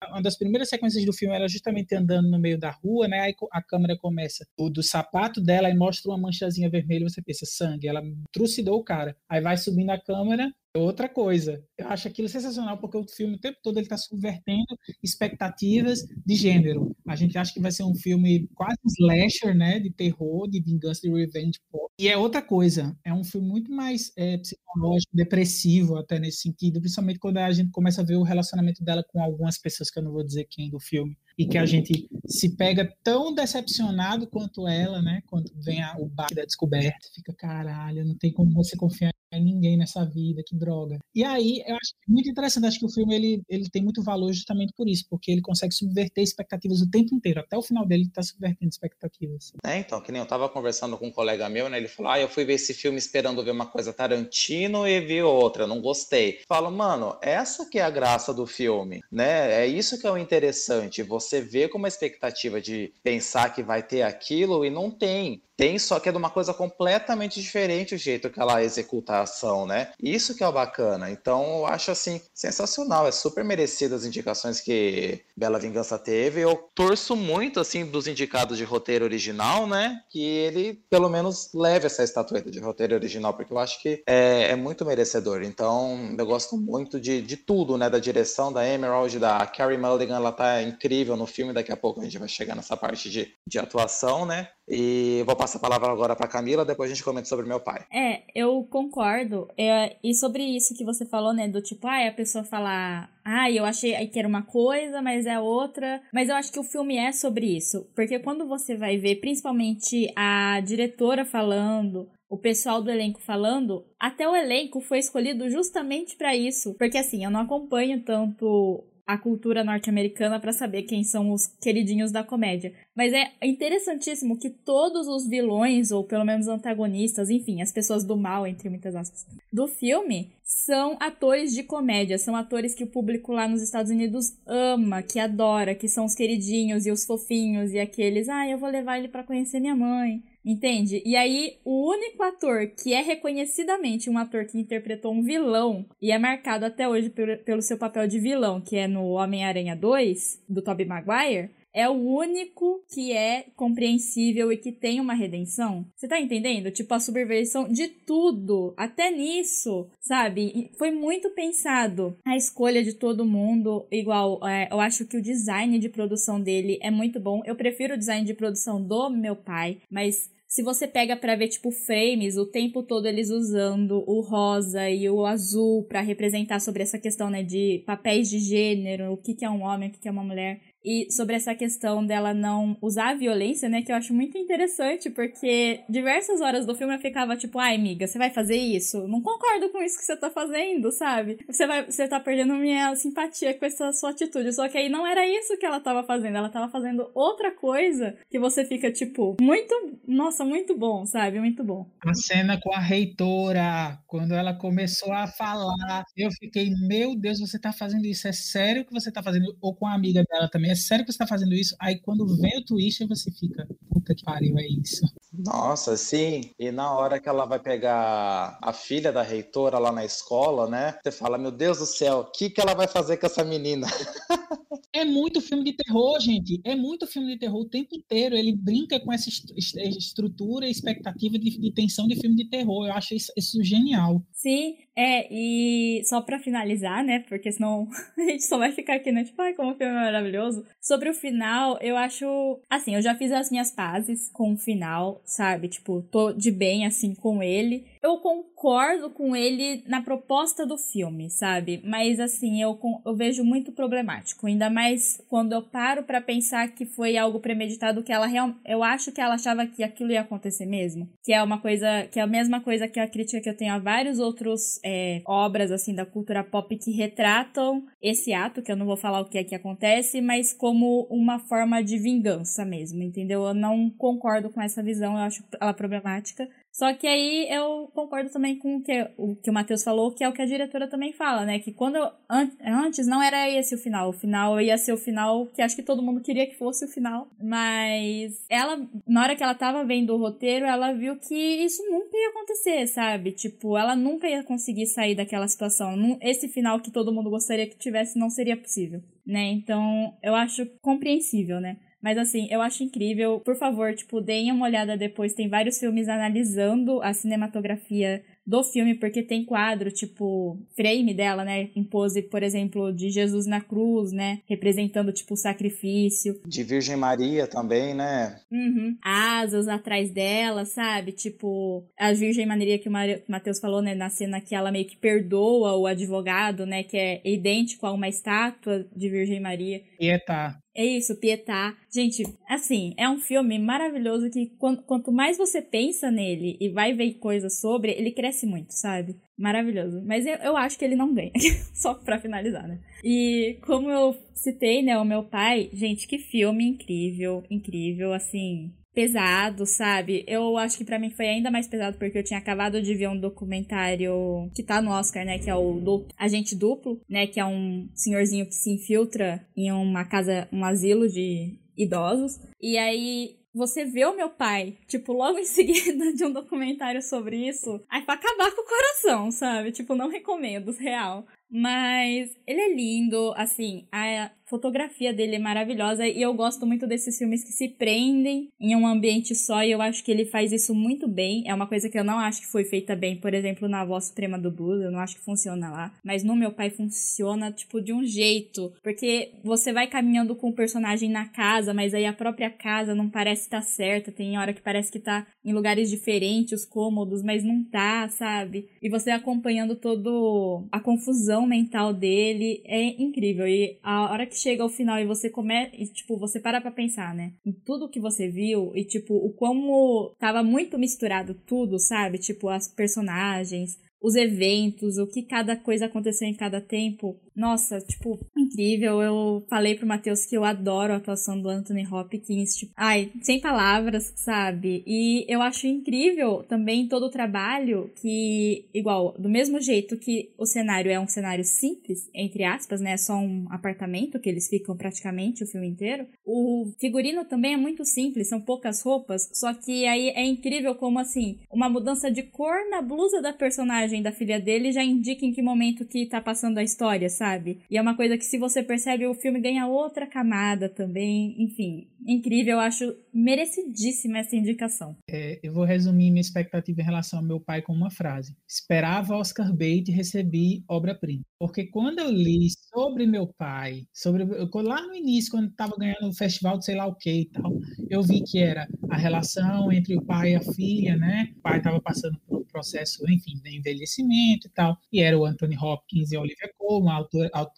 Speaker 4: uma das primeiras sequências do filme era justamente andando no meio da rua, né? Aí a câmera começa do, do sapato dela e mostra uma manchazinha vermelha, você pensa sangue, ela trucidou o cara. Aí vai subindo a câmera outra coisa. Eu acho aquilo sensacional porque o filme o tempo todo ele está subvertendo expectativas de gênero. A gente acha que vai ser um filme quase slasher, né, de terror, de vingança, de revenge pop. E é outra coisa. É um filme muito mais é, psicológico, depressivo até nesse sentido, principalmente quando a gente começa a ver o relacionamento dela com algumas pessoas que eu não vou dizer quem do filme. e que a gente se pega tão decepcionado quanto ela, né? Quando vem a, o baque da descoberta, fica caralho, não tem como você confiar ninguém nessa vida, que droga. E aí, eu acho muito interessante, acho que o filme ele, ele tem muito valor justamente por isso, porque ele consegue subverter expectativas o tempo inteiro, até o final dele ele tá subvertendo expectativas.
Speaker 1: É, então, que nem eu tava conversando com um colega meu, né, ele falou, ah, eu fui ver esse filme esperando ver uma coisa Tarantino e vi outra, não gostei. Falo, mano, essa que é a graça do filme, né, é isso que é o interessante, você vê com uma expectativa de pensar que vai ter aquilo e não tem. Tem, só que é de uma coisa completamente diferente o jeito que ela executa a ação, né? Isso que é o bacana. Então, eu acho, assim, sensacional. É super merecido as indicações que Bela Vingança teve. Eu torço muito, assim, dos indicados de roteiro original, né? Que ele, pelo menos, leve essa estatueta de roteiro original, porque eu acho que é, é muito merecedor. Então, eu gosto muito de, de tudo, né? Da direção da Emerald, da Carrie Mulligan, ela tá incrível no filme. Daqui a pouco a gente vai chegar nessa parte de, de atuação, né? E vou passar a palavra agora para Camila, depois a gente comenta sobre meu pai.
Speaker 2: É, eu concordo. É, e sobre isso que você falou, né, do tipo, ah, a pessoa falar, ah, eu achei que era uma coisa, mas é outra. Mas eu acho que o filme é sobre isso, porque quando você vai ver, principalmente a diretora falando, o pessoal do elenco falando, até o elenco foi escolhido justamente para isso. Porque assim, eu não acompanho tanto a cultura norte-americana para saber quem são os queridinhos da comédia. Mas é interessantíssimo que todos os vilões, ou pelo menos antagonistas, enfim, as pessoas do mal, entre muitas aspas, do filme, são atores de comédia, são atores que o público lá nos Estados Unidos ama, que adora, que são os queridinhos e os fofinhos e aqueles, ah, eu vou levar ele para conhecer minha mãe. Entende? E aí, o único ator que é reconhecidamente um ator que interpretou um vilão e é marcado até hoje pelo, pelo seu papel de vilão, que é no Homem-Aranha 2, do Tobey Maguire, é o único que é compreensível e que tem uma redenção. Você tá entendendo? Tipo, a subversão de tudo, até nisso, sabe? Foi muito pensado a escolha de todo mundo. Igual, é, eu acho que o design de produção dele é muito bom. Eu prefiro o design de produção do meu pai, mas se você pega para ver tipo frames, o tempo todo eles usando o rosa e o azul para representar sobre essa questão, né, de papéis de gênero, o que que é um homem, o que que é uma mulher. E sobre essa questão dela não usar a violência, né? Que eu acho muito interessante, porque diversas horas do filme eu ficava tipo, ai, amiga, você vai fazer isso? Não concordo com isso que você tá fazendo, sabe? Você, vai, você tá perdendo minha simpatia com essa sua atitude. Só que aí não era isso que ela tava fazendo. Ela tava fazendo outra coisa que você fica, tipo, muito. Nossa, muito bom, sabe? Muito bom.
Speaker 4: A cena com a reitora, quando ela começou a falar, eu fiquei, meu Deus, você tá fazendo isso? É sério que você tá fazendo? Ou com a amiga dela também? É sério que você tá fazendo isso? Aí quando vem o twist, você fica, puta que pariu, é isso.
Speaker 1: Nossa, sim. E na hora que ela vai pegar a filha da reitora lá na escola, né? Você fala, meu Deus do céu, o que, que ela vai fazer com essa menina?
Speaker 4: É muito filme de terror, gente. É muito filme de terror o tempo inteiro. Ele brinca com essa estrutura e expectativa de, de, tensão de filme de terror. Eu acho isso, isso genial.
Speaker 2: Sim, é, e só para finalizar, né? Porque senão a gente só vai ficar aqui, né? Tipo, ai, como o filme é maravilhoso. Sobre o final, eu acho. Assim, eu já fiz as minhas pazes com o final, sabe? Tipo, tô de bem, assim, com ele. Eu concordo com ele na proposta do filme, sabe? Mas, assim, eu, eu vejo muito problemático. Ainda mais quando eu paro para pensar que foi algo premeditado, que ela realmente. Eu acho que ela achava que aquilo ia acontecer mesmo. Que é uma coisa. Que é a mesma coisa que a crítica que eu tenho a vários outros é, obras, assim, da cultura pop que retratam esse ato, que eu não vou falar o que é que acontece, mas como uma forma de vingança mesmo, entendeu? Eu não concordo com essa visão, eu acho ela problemática. Só que aí eu concordo também com o que o, que o Matheus falou, que é o que a diretora também fala, né? Que quando an antes não era esse o final. O final ia ser o final que acho que todo mundo queria que fosse o final. Mas ela, na hora que ela tava vendo o roteiro, ela viu que isso nunca ia acontecer, sabe? Tipo, ela nunca ia conseguir sair daquela situação. Esse final que todo mundo gostaria que tivesse não seria possível, né? Então eu acho compreensível, né? Mas assim, eu acho incrível. Por favor, tipo, deem uma olhada depois. Tem vários filmes analisando a cinematografia do filme, porque tem quadro, tipo, frame dela, né? Em pose, por exemplo, de Jesus na cruz, né? Representando, tipo, o sacrifício.
Speaker 1: De Virgem Maria também, né?
Speaker 2: Uhum. Asas atrás dela, sabe? Tipo, a Virgem Maria que o Matheus falou, né? Na cena que ela meio que perdoa o advogado, né? Que é idêntico a uma estátua de Virgem Maria.
Speaker 4: Pietá.
Speaker 2: É isso, Pietá. Gente, assim, é um filme maravilhoso que quanto, mais você pensa nele e vai ver coisas sobre, ele cresce muito, sabe? Maravilhoso. Mas eu, eu acho que ele não ganha. Só pra finalizar, né? E como eu citei, né, o meu pai, gente, que filme incrível, incrível, assim pesado, sabe? Eu acho que para mim foi ainda mais pesado porque eu tinha acabado de ver um documentário que tá no Oscar, né? Que é o do Agente Duplo, né? Que é um senhorzinho que se infiltra em uma casa, um asilo de idosos. E aí você vê o meu pai, tipo, logo em seguida de um documentário sobre isso, aí pra acabar com o coração, sabe? Tipo, não recomendo, real. Mas ele é lindo, assim, a fotografia dele é maravilhosa e eu gosto muito desses filmes que se prendem em um ambiente só e eu acho que ele faz isso muito bem. É uma coisa que eu não acho que foi feita bem, por exemplo, na Voz Suprema do Blues, eu não acho que funciona lá, mas no Meu Pai funciona tipo de um jeito, porque você vai caminhando com o personagem na casa, mas aí a própria casa não parece estar certa, tem hora que parece que tá em lugares diferentes, os cômodos, mas não tá, sabe? E você acompanhando todo a confusão mental dele é incrível. E a hora que chega ao final e você começa, e, tipo, você para pra pensar, né? Em tudo que você viu e, tipo, o como tava muito misturado tudo, sabe? Tipo, as personagens, os eventos, o que cada coisa aconteceu em cada tempo. Nossa, tipo, incrível. Eu falei pro Matheus que eu adoro a atuação do Anthony Hopkins. Tipo, ai, sem palavras, sabe? E eu acho incrível também todo o trabalho que, igual, do mesmo jeito que o cenário é um cenário simples, entre aspas, né? É só um apartamento que eles ficam praticamente o filme inteiro. O figurino também é muito simples, são poucas roupas, só que aí é incrível como, assim, uma mudança de cor na blusa da personagem da filha dele já indica em que momento que tá passando a história, sabe? Sabe? E é uma coisa que, se você percebe, o filme ganha outra camada também. Enfim, incrível. Eu acho merecidíssima essa indicação.
Speaker 4: É, eu vou resumir minha expectativa em relação ao meu pai com uma frase: Esperava Oscar Bate e recebi obra-prima. Porque quando eu li sobre meu pai, sobre lá no início, quando estava ganhando o festival de sei lá o que e tal, eu vi que era a relação entre o pai e a filha, né? O pai estava passando por um processo, enfim, de envelhecimento e tal, e era o Anthony Hopkins e a Olivia Colman,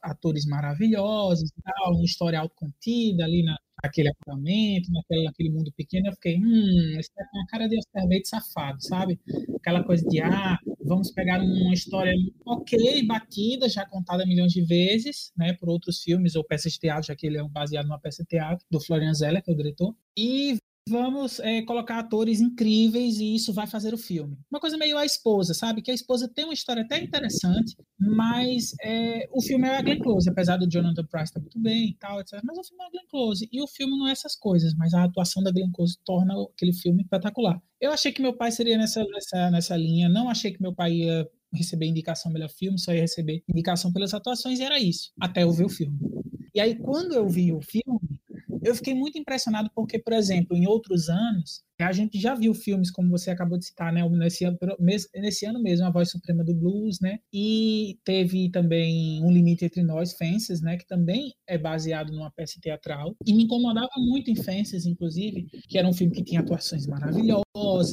Speaker 4: atores maravilhosos e tal, uma história autocontida ali na, naquele apartamento, naquele, naquele mundo pequeno, eu fiquei, hum, isso é uma cara de Bates safado, sabe? Aquela coisa de, ah, vamos pegar uma história ok, batida, já contada milhões de vezes, né, por outros filmes ou peças de teatro, já que ele é baseado numa peça de teatro do Florian Zeller, que é o diretor, e vamos é, colocar atores incríveis e isso vai fazer o filme. Uma coisa meio a esposa, sabe? Que a esposa tem uma história até interessante, mas é, o filme é a Glenn Close, apesar do Jonathan Price estar tá muito bem e tal, etc. Mas o filme é a Glenn Close. E o filme não é essas coisas, mas a atuação da Glenn Close torna aquele filme espetacular. Eu achei que meu pai seria nessa, nessa, nessa linha, não achei que meu pai ia receber indicação melhor filme, só ia receber indicação pelas atuações e era isso, até eu ver o filme. E aí, quando eu vi o filme, eu fiquei muito impressionado porque, por exemplo, em outros anos, a gente já viu filmes, como você acabou de citar, né? Nesse ano, nesse ano mesmo, A Voz Suprema do Blues, né? E teve também Um Limite Entre Nós, Fences, né? Que também é baseado numa peça teatral. E me incomodava muito em Fences, inclusive, que era um filme que tinha atuações maravilhosas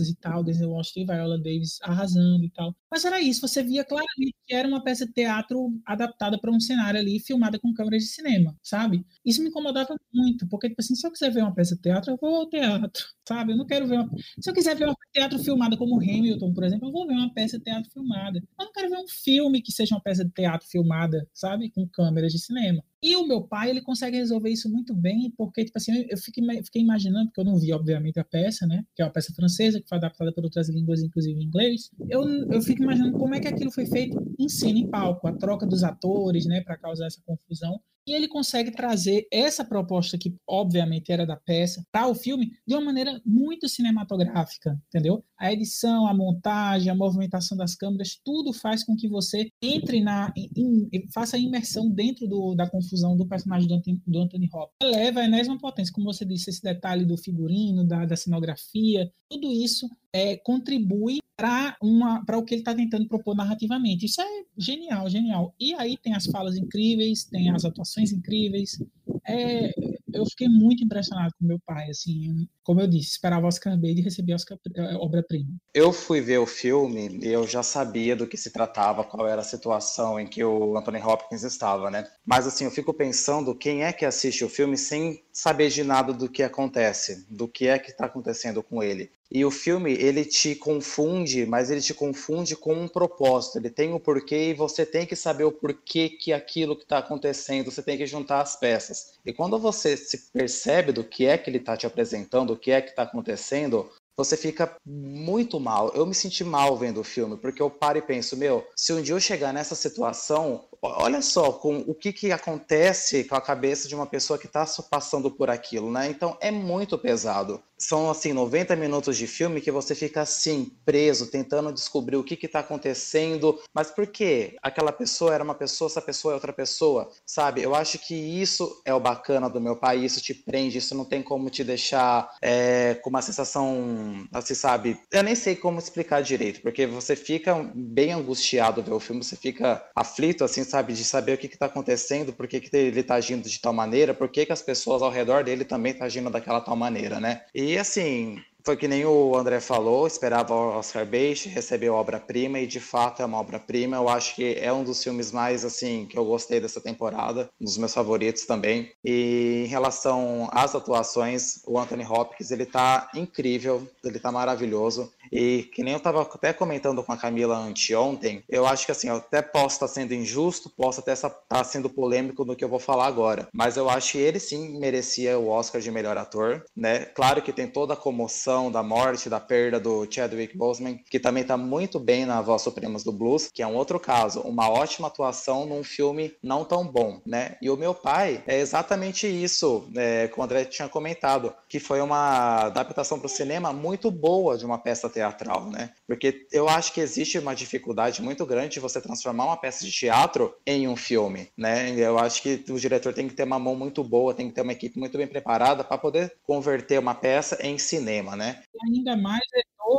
Speaker 4: e tal, Denzel Washington e Viola Davis arrasando e tal. Mas era isso, você via claramente que era uma peça de teatro adaptada para um cenário ali, filmada com câmeras de cinema, sabe? Isso me incomodava muito, porque, tipo assim, se eu quiser ver uma peça de teatro, eu vou ao teatro, sabe? Eu não quero ver uma... Se eu quiser ver uma teatro filmada como Hamilton, por exemplo, eu vou ver uma peça de teatro filmada. Eu não quero ver um filme que seja uma peça de teatro filmada, sabe? Com câmeras de cinema. E o meu pai, ele consegue resolver isso muito bem, porque, tipo assim, eu fiquei, fiquei imaginando, porque eu não vi, obviamente, a peça, né? Que é uma peça francesa, que foi adaptada por outras línguas, inclusive inglês. Eu, eu fico imaginando como é que aquilo foi feito em cena, em palco, a troca dos atores, né? Para causar essa confusão. E ele consegue trazer essa proposta, que obviamente era da peça, para o filme de uma maneira muito cinematográfica, entendeu? A edição, a montagem, a movimentação das câmeras, tudo faz com que você entre na. In, faça a imersão dentro do, da confusão do personagem do Anthony, do Anthony Hopkins. Eleva a enésima potência, como você disse, esse detalhe do figurino, da, da cenografia, tudo isso é, contribui para o que ele está tentando propor narrativamente. Isso é genial, genial. E aí tem as falas incríveis, tem as atuações incríveis. É, eu fiquei muito impressionado com meu pai, assim, como eu disse, esperava Oscar Bate e recebi Oscar é, obra-prima.
Speaker 1: Eu fui ver o filme e eu já sabia do que se tratava, qual era a situação em que o Anthony Hopkins estava, né? Mas assim, eu fico pensando quem é que assiste o filme sem saber de nada do que acontece, do que é que está acontecendo com ele. E o filme, ele te confunde, mas ele te confunde com um propósito. Ele tem o um porquê e você tem que saber o porquê que aquilo que está acontecendo, você tem que juntar as peças. E quando você se percebe do que é que ele está te apresentando, o que é que está acontecendo, você fica muito mal. Eu me senti mal vendo o filme, porque eu paro e penso, meu, se um dia eu chegar nessa situação, olha só com o que, que acontece com a cabeça de uma pessoa que está passando por aquilo, né? Então é muito pesado. São assim 90 minutos de filme que você fica assim preso tentando descobrir o que está acontecendo. Mas por que aquela pessoa era uma pessoa essa pessoa é outra pessoa sabe? Eu acho que isso é o bacana do meu pai isso te prende isso não tem como te deixar é, com uma sensação assim sabe? Eu nem sei como explicar direito porque você fica bem angustiado ver o filme você fica aflito assim sabe de saber o que está acontecendo por que, que ele está agindo de tal maneira por que, que as pessoas ao redor dele também estão tá agindo daquela tal maneira né? E assim, foi que nem o André falou, esperava o Oscar Bates, recebeu obra-prima e de fato é uma obra-prima. Eu acho que é um dos filmes mais assim que eu gostei dessa temporada, um dos meus favoritos também. E em relação às atuações, o Anthony Hopkins, ele tá incrível, ele tá maravilhoso. E que nem eu estava até comentando com a Camila anteontem, eu acho que assim, eu até posso estar sendo injusto, posso até estar tá sendo polêmico no que eu vou falar agora, mas eu acho que ele sim merecia o Oscar de melhor ator, né? Claro que tem toda a comoção da morte, da perda do Chadwick Boseman, que também está muito bem na Voz Supremas do Blues, que é um outro caso, uma ótima atuação num filme não tão bom, né? E o meu pai é exatamente isso, é, como o André tinha comentado, que foi uma adaptação para o cinema muito boa de uma peça teatral, né? Porque eu acho que existe uma dificuldade muito grande de você transformar uma peça de teatro em um filme, né? Eu acho que o diretor tem que ter uma mão muito boa, tem que ter uma equipe muito bem preparada para poder converter uma peça em cinema, né?
Speaker 4: Ainda mais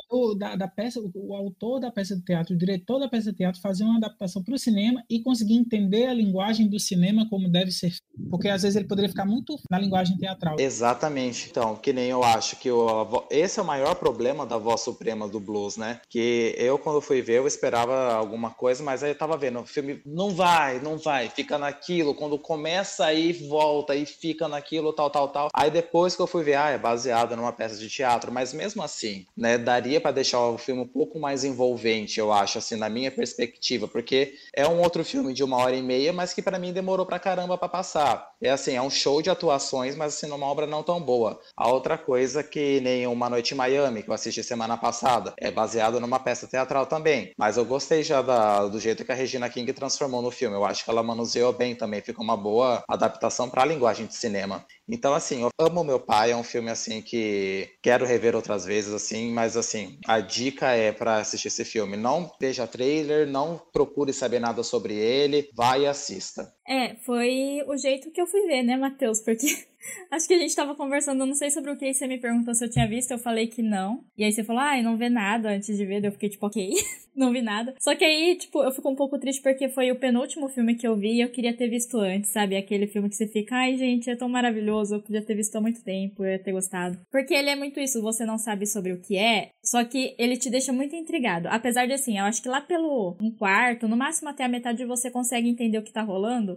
Speaker 4: o, da, da, peça, o, autor da peça de teatro, o diretor da peça de teatro fazer uma adaptação para o cinema e conseguir entender a linguagem do cinema como deve ser, porque às vezes ele poderia ficar muito na linguagem teatral.
Speaker 1: Exatamente. Então, que nem eu acho que esse é o maior problema da voz suprema do blues, né? Que eu quando fui ver eu esperava alguma coisa, mas aí eu tava vendo o filme não vai, não vai, fica naquilo, quando começa aí volta e fica naquilo tal, tal, tal. Aí depois que eu fui ver, ah, é baseado numa peça de teatro, mas mesmo assim, né, daria para deixar o filme um pouco mais envolvente, eu acho, assim, na minha perspectiva, porque é um outro filme de uma hora e meia, mas que para mim demorou pra caramba para passar. É assim, é um show de atuações, mas assim, numa obra não tão boa. A outra coisa que nem Uma Noite em Miami, que eu assisti semana passada, é baseado numa peça teatral também, mas eu gostei já da, do jeito que a Regina King transformou no filme. Eu acho que ela manuseou bem também, ficou uma boa adaptação para a linguagem de cinema. Então, assim, eu amo Meu Pai, é um filme, assim, que quero rever outras vezes, assim, mas, assim, a dica é para assistir esse filme. Não veja trailer, não procure saber nada sobre ele, vai e assista.
Speaker 2: É, foi o jeito que eu fui ver, né, Matheus? Porque Acho que a gente tava conversando, não sei sobre o que, você me perguntou se eu tinha visto, eu falei que não. E aí você falou, ah, não vê nada antes de ver, eu fiquei tipo, ok, não vi nada. Só que aí, tipo, eu fico um pouco triste porque foi o penúltimo filme que eu vi e eu queria ter visto antes, sabe? Aquele filme que você fica, ai, gente, é tão maravilhoso, eu podia ter visto há muito tempo, eu ia ter gostado. Porque ele é muito isso, você não sabe sobre o que é, só que ele te deixa muito intrigado. Apesar de, assim, eu acho que lá pelo um quarto, no máximo até a metade você consegue entender o que tá rolando,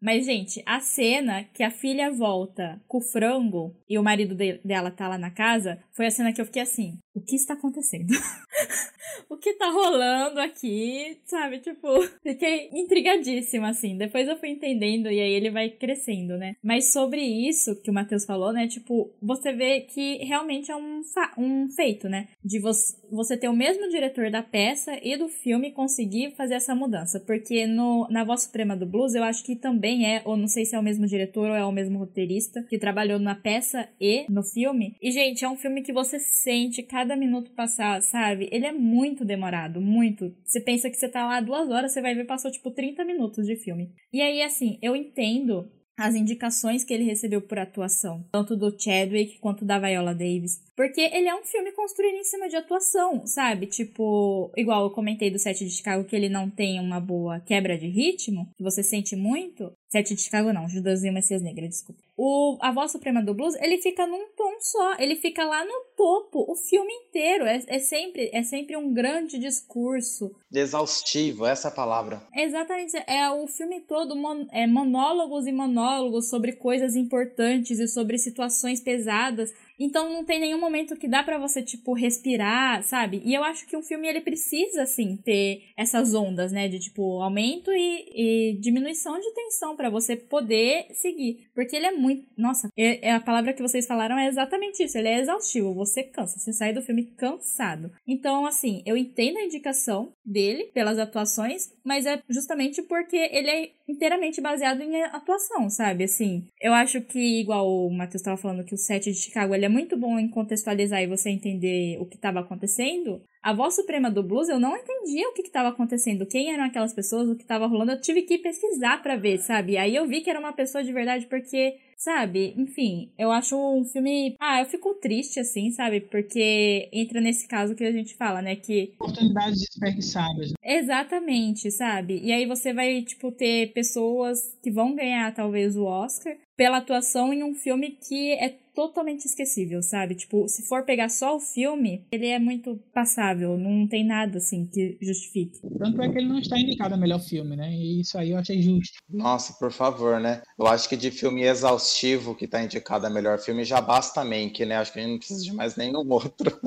Speaker 2: mas, gente, a cena que a filha volta com o frango e o marido de dela tá lá na casa, foi a cena que eu fiquei assim: o que está acontecendo? o que tá rolando aqui? Sabe? Tipo, fiquei intrigadíssima, assim. Depois eu fui entendendo e aí ele vai crescendo, né? Mas sobre isso que o Matheus falou, né? Tipo, você vê que realmente é um, um feito, né? De você, você ter o mesmo diretor da peça e do filme conseguir fazer essa mudança. Porque no, na Voz Suprema do Blues, eu acho que também é, ou não sei se é o mesmo diretor ou é o mesmo roteirista, que trabalhou na peça e no filme. E, gente, é um filme que você sente cada cada minuto passar, sabe? Ele é muito demorado, muito. Você pensa que você tá lá duas horas, você vai ver passou tipo 30 minutos de filme. E aí, assim, eu entendo as indicações que ele recebeu por atuação, tanto do Chadwick quanto da Viola Davis. Porque ele é um filme construído em cima de atuação, sabe? Tipo, igual eu comentei do set de Chicago que ele não tem uma boa quebra de ritmo, que você sente muito. Sete de Chicago não, Judas e o Messias Negra, desculpa. O, a voz suprema do blues, ele fica num tom só, ele fica lá no topo, o filme inteiro, é, é sempre é sempre um grande discurso.
Speaker 1: Exaustivo, essa é a palavra.
Speaker 2: Exatamente, é o filme todo, mon, é monólogos e monólogos sobre coisas importantes e sobre situações pesadas, então não tem nenhum momento que dá para você, tipo, respirar, sabe? E eu acho que um filme, ele precisa, assim, ter essas ondas, né? De, tipo, aumento e, e diminuição de tensão para você poder seguir. Porque ele é muito... Nossa, é, é, a palavra que vocês falaram é exatamente isso. Ele é exaustivo. Você cansa. Você sai do filme cansado. Então, assim, eu entendo a indicação dele pelas atuações, mas é justamente porque ele é inteiramente baseado em atuação, sabe? Assim, eu acho que, igual o Matheus estava falando, que o set de Chicago ele é muito bom em contextualizar e você entender o que estava acontecendo. A voz suprema do blues, eu não entendia o que estava acontecendo, quem eram aquelas pessoas, o que estava rolando. Eu tive que pesquisar para ver, sabe? Aí eu vi que era uma pessoa de verdade porque sabe? Enfim, eu acho um filme. Ah, eu fico triste, assim, sabe? Porque entra nesse caso que a gente fala, né? Que.
Speaker 4: Oportunidades desperdiçadas.
Speaker 2: Exatamente, sabe? E aí você vai, tipo, ter pessoas que vão ganhar, talvez, o Oscar pela atuação em um filme que é totalmente esquecível, sabe? Tipo, se for pegar só o filme, ele é muito passável, não tem nada assim que justifique.
Speaker 4: Tanto é que ele não está indicado a melhor filme, né? E isso aí eu achei justo.
Speaker 1: Nossa, por favor, né? Eu acho que de filme que está indicado a melhor filme já basta Mank, né? Acho que a gente não precisa de mais nenhum outro.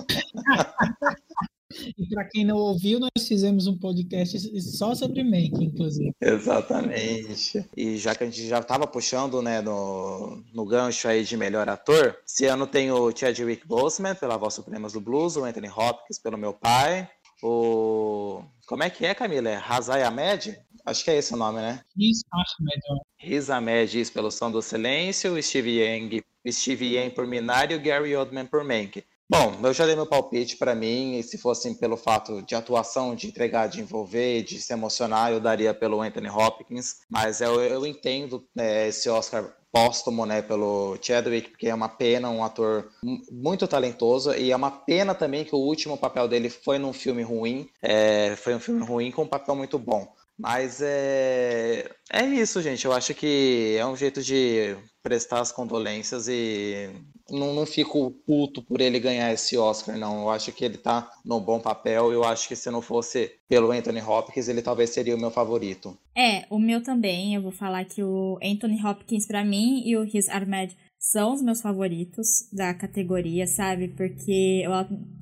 Speaker 4: E para quem não ouviu, nós fizemos um podcast só sobre Mank, inclusive.
Speaker 1: Exatamente. E já que a gente já estava puxando, né, no, no gancho aí de melhor ator, esse ano tem o Chadwick Boseman pela Voz Supremas do Blues, o Anthony Hopkins pelo Meu Pai, o... Como é que é, Camila? É Hazai Ahmed? Acho que é esse o nome, né?
Speaker 4: Riz Ahmed.
Speaker 1: Riz Ahmed pelo Som do Silêncio, Steve Yang, Steve Yang por Minari e o Gary Oldman por Mank. Bom, eu já dei meu palpite para mim, e se fosse pelo fato de atuação, de entregar, de envolver, de se emocionar, eu daria pelo Anthony Hopkins, mas eu, eu entendo né, esse Oscar póstumo, né, pelo Chadwick, porque é uma pena, um ator muito talentoso, e é uma pena também que o último papel dele foi num filme ruim, é, foi um filme ruim com um papel muito bom. Mas é, é isso, gente. Eu acho que é um jeito de prestar as condolências e não, não fico puto por ele ganhar esse Oscar, não. Eu acho que ele tá no bom papel. Eu acho que se não fosse pelo Anthony Hopkins, ele talvez seria o meu favorito.
Speaker 2: É, o meu também. Eu vou falar que o Anthony Hopkins, para mim, e o Riz Ahmed são os meus favoritos da categoria, sabe? Porque eu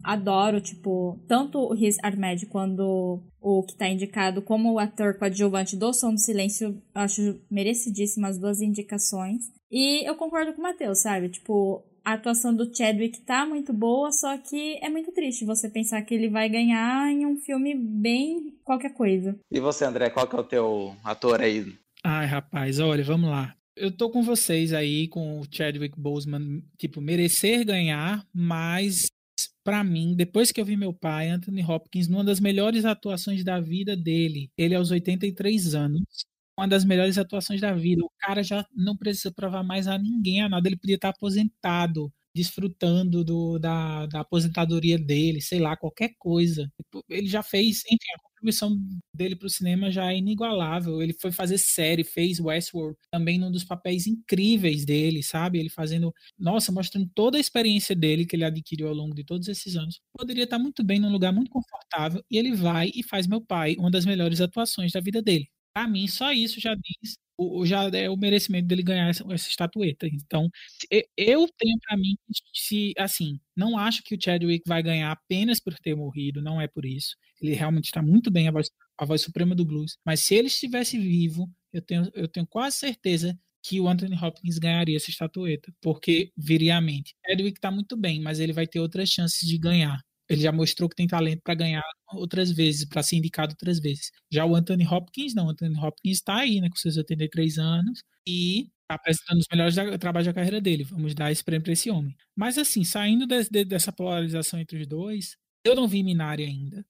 Speaker 2: adoro, tipo, tanto o Riz Ahmed quando o que tá indicado como o ator coadjuvante do Som do Silêncio, eu acho merecidíssimas as duas indicações. E eu concordo com o Matheus, sabe? Tipo, a atuação do Chadwick tá muito boa, só que é muito triste você pensar que ele vai ganhar em um filme bem qualquer coisa.
Speaker 1: E você, André, qual que é o teu ator aí?
Speaker 4: Ai, rapaz, olha, vamos lá eu tô com vocês aí, com o Chadwick Boseman, tipo, merecer ganhar, mas para mim, depois que eu vi meu pai, Anthony Hopkins, numa das melhores atuações da vida dele, ele aos 83 anos, uma das melhores atuações da vida. O cara já não precisa provar mais a ninguém a nada, ele podia estar aposentado desfrutando do, da, da aposentadoria dele, sei lá, qualquer coisa. Tipo, ele já fez, enfim, contribuição dele para o cinema já é inigualável. Ele foi fazer série, fez Westworld, também num dos papéis incríveis dele, sabe? Ele fazendo, nossa, mostrando toda a experiência dele que ele adquiriu ao longo de todos esses anos. Poderia estar muito bem num lugar muito confortável e ele vai e faz meu pai uma das melhores atuações da vida dele. Para mim, só isso já diz o, já é o merecimento dele ganhar essa, essa estatueta. Então, eu tenho para mim se assim, não acho que o Chadwick vai ganhar apenas por ter morrido, não é por isso. Ele realmente está muito bem a voz, a voz suprema do blues, mas se ele estivesse vivo, eu tenho, eu tenho quase certeza que o Anthony Hopkins ganharia essa estatueta, porque viria à mente. Chadwick está muito bem, mas ele vai ter outras chances de ganhar ele já mostrou que tem talento para ganhar outras vezes, para ser indicado outras vezes. Já o Anthony Hopkins, não. O Anthony Hopkins está aí, né, com seus 83 anos e está apresentando os melhores trabalhos da carreira dele. Vamos dar esse prêmio para esse homem. Mas, assim, saindo de, de, dessa polarização entre os dois, eu não vi Minari ainda.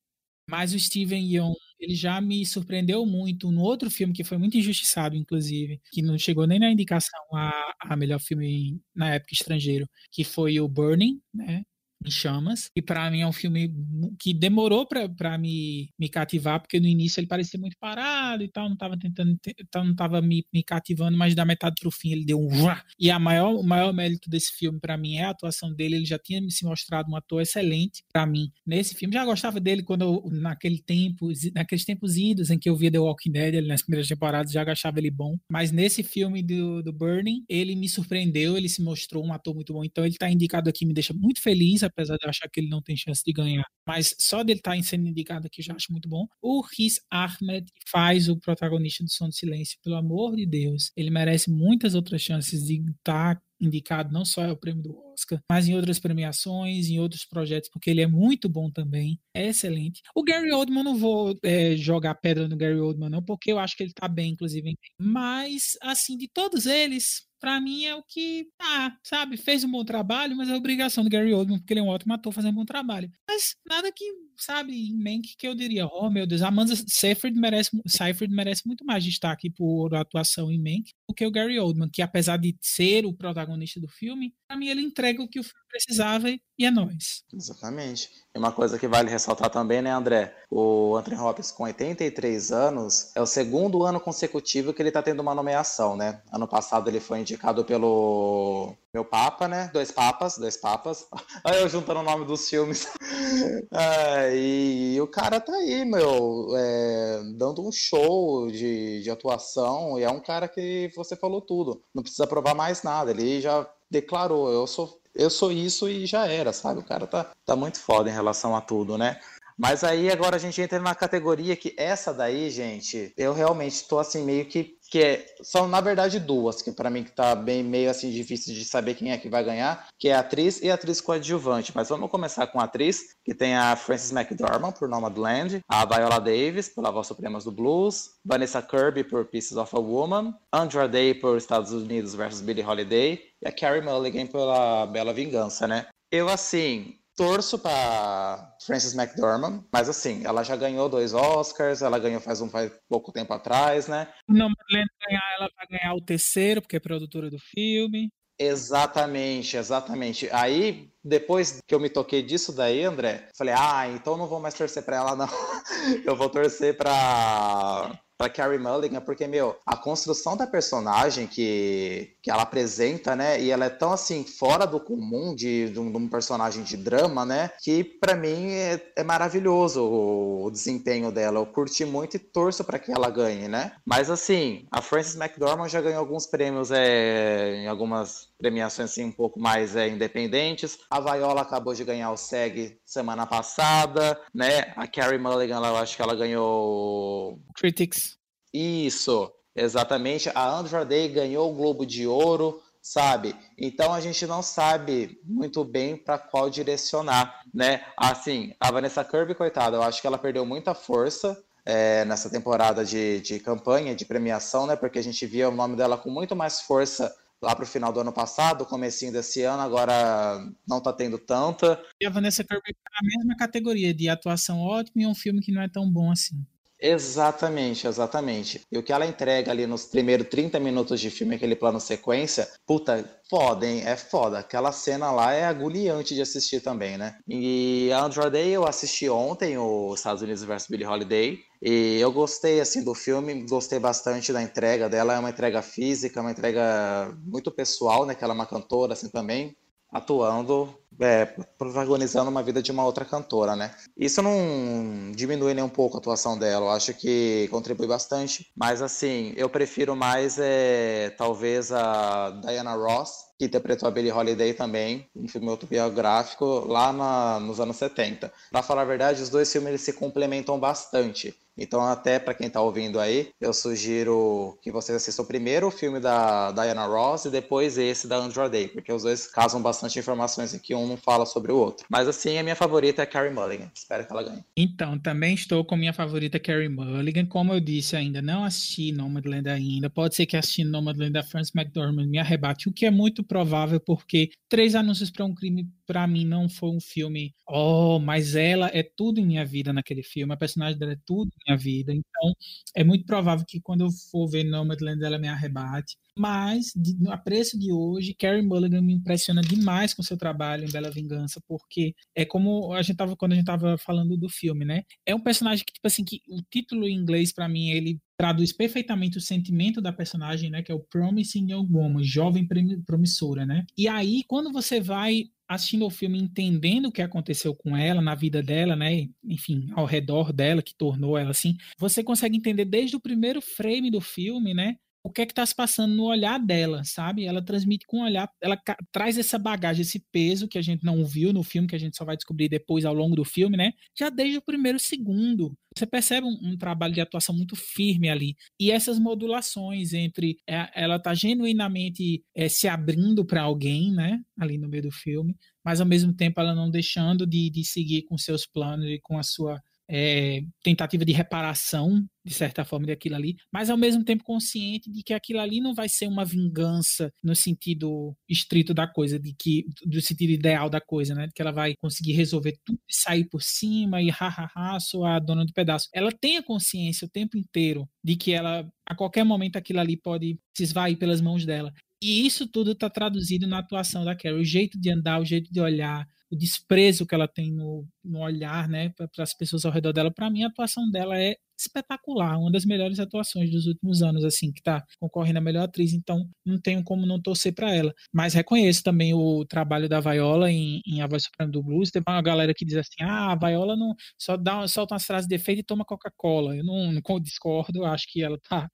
Speaker 4: Mas o Steven Yeun, ele já me surpreendeu muito no outro filme que foi muito injustiçado, inclusive, que não chegou nem na indicação a, a melhor filme na época estrangeiro, que foi o Burning, né? Em Chamas, e para mim é um filme que demorou para me, me cativar, porque no início ele parecia muito parado e tal, não tava tentando, não tava me, me cativando, mas da metade pro fim ele deu um e a maior, o maior mérito desse filme para mim é a atuação dele, ele já tinha se mostrado um ator excelente para mim nesse filme, já gostava dele quando eu, naquele tempo, naqueles tempos idos em que eu via The Walking Dead, ele nas primeiras temporadas já achava ele bom, mas nesse filme do, do Burning, ele me surpreendeu, ele se mostrou um ator muito bom, então ele tá indicado aqui, me deixa muito feliz, apesar de eu achar que ele não tem chance de ganhar. Mas só dele estar tá sendo indicado aqui já acho muito bom. O Riz Ahmed faz o protagonista do Som do Silêncio, pelo amor de Deus. Ele merece muitas outras chances de estar tá indicado não só é o prêmio do Oscar, mas em outras premiações, em outros projetos, porque ele é muito bom também, é excelente. O Gary Oldman, não vou é, jogar pedra no Gary Oldman, não, porque eu acho que ele tá bem, inclusive. Mas, assim, de todos eles, para mim é o que, ah, sabe, fez um bom trabalho, mas é obrigação do Gary Oldman, porque ele é um ótimo ator fazendo um bom trabalho. Mas nada que, sabe, em Mank que eu diria, oh meu Deus, a Amanda Seyfried merece, Seyfried merece muito mais destaque por atuação em Mank do que o Gary Oldman, que apesar de ser o protagonista do filme, para mim ele entrega o que o filme precisava e é nós.
Speaker 1: Exatamente. E uma coisa que vale ressaltar também, né, André? O Anthony Hopkins, com 83 anos, é o segundo ano consecutivo que ele está tendo uma nomeação, né? Ano passado ele foi indicado pelo meu Papa, né? Dois Papas, dois Papas. Aí eu juntando o nome dos filmes. é, e o cara tá aí, meu, é, dando um show de, de atuação. E é um cara que você falou tudo. Não precisa provar mais nada. Ele já declarou, eu sou eu sou isso e já era, sabe? O cara tá, tá muito foda em relação a tudo, né? Mas aí agora a gente entra na categoria que essa daí, gente, eu realmente tô assim meio que que é, são na verdade duas, que para mim que tá bem meio assim difícil de saber quem é que vai ganhar, que é atriz e atriz coadjuvante. Mas vamos começar com atriz, que tem a Frances McDormand por Nomadland, a Viola Davis pela Voz Supremas do Blues, Vanessa Kirby por Pieces of a Woman, Andra Day por Estados Unidos versus Billie Holiday e a Carrie Mulligan pela Bela Vingança, né? Eu assim, torço para Frances McDormand, mas assim, ela já ganhou dois Oscars, ela ganhou faz um faz pouco tempo atrás, né?
Speaker 4: Não, Madeleine ganhar, ela vai ganhar o terceiro, porque é produtora do filme.
Speaker 1: Exatamente, exatamente. Aí, depois que eu me toquei disso daí, André, falei, ah, então não vou mais torcer para ela, não. eu vou torcer para para Carrie Mulligan, porque, meu, a construção da personagem que, que ela apresenta, né, e ela é tão, assim, fora do comum de, de, um, de um personagem de drama, né, que para mim é, é maravilhoso o, o, desempenho dela. Eu curti muito e torço para que ela ganhe, né. Mas, assim, a Frances McDormand já ganhou alguns prêmios é, em algumas premiações, assim, um pouco mais é, independentes. A Viola acabou de ganhar o SEG semana passada, né, a Carrie Mulligan, eu acho que ela ganhou...
Speaker 4: Critics
Speaker 1: isso, exatamente. A Andra Day ganhou o Globo de Ouro, sabe? Então a gente não sabe muito bem para qual direcionar, né? Assim, a Vanessa Kirby, coitada, eu acho que ela perdeu muita força é, nessa temporada de, de campanha, de premiação, né? Porque a gente via o nome dela com muito mais força lá para o final do ano passado, comecinho desse ano, agora não está tendo tanta.
Speaker 4: E a Vanessa Kirby tá na mesma categoria de atuação ótima e um filme que não é tão bom assim.
Speaker 1: Exatamente, exatamente. E o que ela entrega ali nos primeiros 30 minutos de filme, aquele plano sequência, puta, foda, hein? É foda. Aquela cena lá é agoniante de assistir também, né? E a Andra Day eu assisti ontem, o Estados Unidos vs Billie Holiday, e eu gostei, assim, do filme, gostei bastante da entrega dela, é uma entrega física, uma entrega muito pessoal, né? Que ela é uma cantora, assim, também, atuando é, protagonizando uma vida de uma outra cantora, né? Isso não diminui nem um pouco a atuação dela, eu acho que contribui bastante, mas assim, eu prefiro mais é, talvez a Diana Ross, que interpretou a Billie Holiday também, um filme autobiográfico lá na, nos anos 70. Para falar a verdade, os dois filmes eles se complementam bastante. Então, até para quem está ouvindo aí, eu sugiro que vocês assistam primeiro o filme da Diana Ross e depois esse da Andra Day, porque os dois casam bastante informações em que um não fala sobre o outro. Mas assim, a minha favorita é Carrie Mulligan. Espero que ela ganhe.
Speaker 4: Então, também estou com minha favorita Carrie Mulligan. Como eu disse, ainda não assisti Nomadland ainda. Pode ser que assistindo Nomadland da Frances McDormand me arrebate, o que é muito provável porque Três Anúncios para um Crime para mim não foi um filme, oh, mas ela é tudo em minha vida naquele filme, a personagem dela é tudo minha vida. Então, é muito provável que quando eu for ver Nomadland ela me arrebate. Mas, de, no apreço de hoje, Carrie Mulligan me impressiona demais com seu trabalho em Bela Vingança, porque é como a gente tava, quando a gente estava falando do filme, né? É um personagem que, tipo assim, que o título em inglês, para mim, ele traduz perfeitamente o sentimento da personagem, né? Que é o Promising Young Woman, jovem promissora, né? E aí, quando você vai assistindo o filme, entendendo o que aconteceu com ela, na vida dela, né? Enfim, ao redor dela, que tornou ela assim, você consegue entender desde o primeiro frame do filme, né? O que é que está se passando no olhar dela, sabe? Ela transmite com o olhar, ela traz essa bagagem, esse peso que a gente não viu no filme, que a gente só vai descobrir depois ao longo do filme, né? Já desde o primeiro segundo. Você percebe um, um trabalho de atuação muito firme ali. E essas modulações entre é, ela tá genuinamente é, se abrindo para alguém, né? Ali no meio do filme, mas ao mesmo tempo ela não deixando de, de seguir com seus planos e com a sua é, tentativa de reparação, de certa forma, daquilo ali, mas ao mesmo tempo consciente de que aquilo ali não vai ser uma vingança no sentido estrito da coisa, de que do sentido ideal da coisa, né? De que ela vai conseguir resolver tudo e sair por cima e ha, sou a dona do pedaço. Ela tem a consciência o tempo inteiro de que ela, a qualquer momento, aquilo ali pode se esvair pelas mãos dela. E isso tudo está traduzido na atuação da Carrie. O jeito de andar, o jeito de olhar, o desprezo que ela tem no, no olhar, né, para as pessoas ao redor dela. Para mim, a atuação dela é espetacular, uma das melhores atuações dos últimos anos, assim, que está concorrendo a melhor atriz, então não tenho como não torcer para ela. Mas reconheço também o trabalho da Viola em, em A Voz Suprema do Blues. Teve uma galera que diz assim: ah, a Viola não só dá, solta umas frases de efeito e toma Coca-Cola. Eu não, não discordo, acho que ela está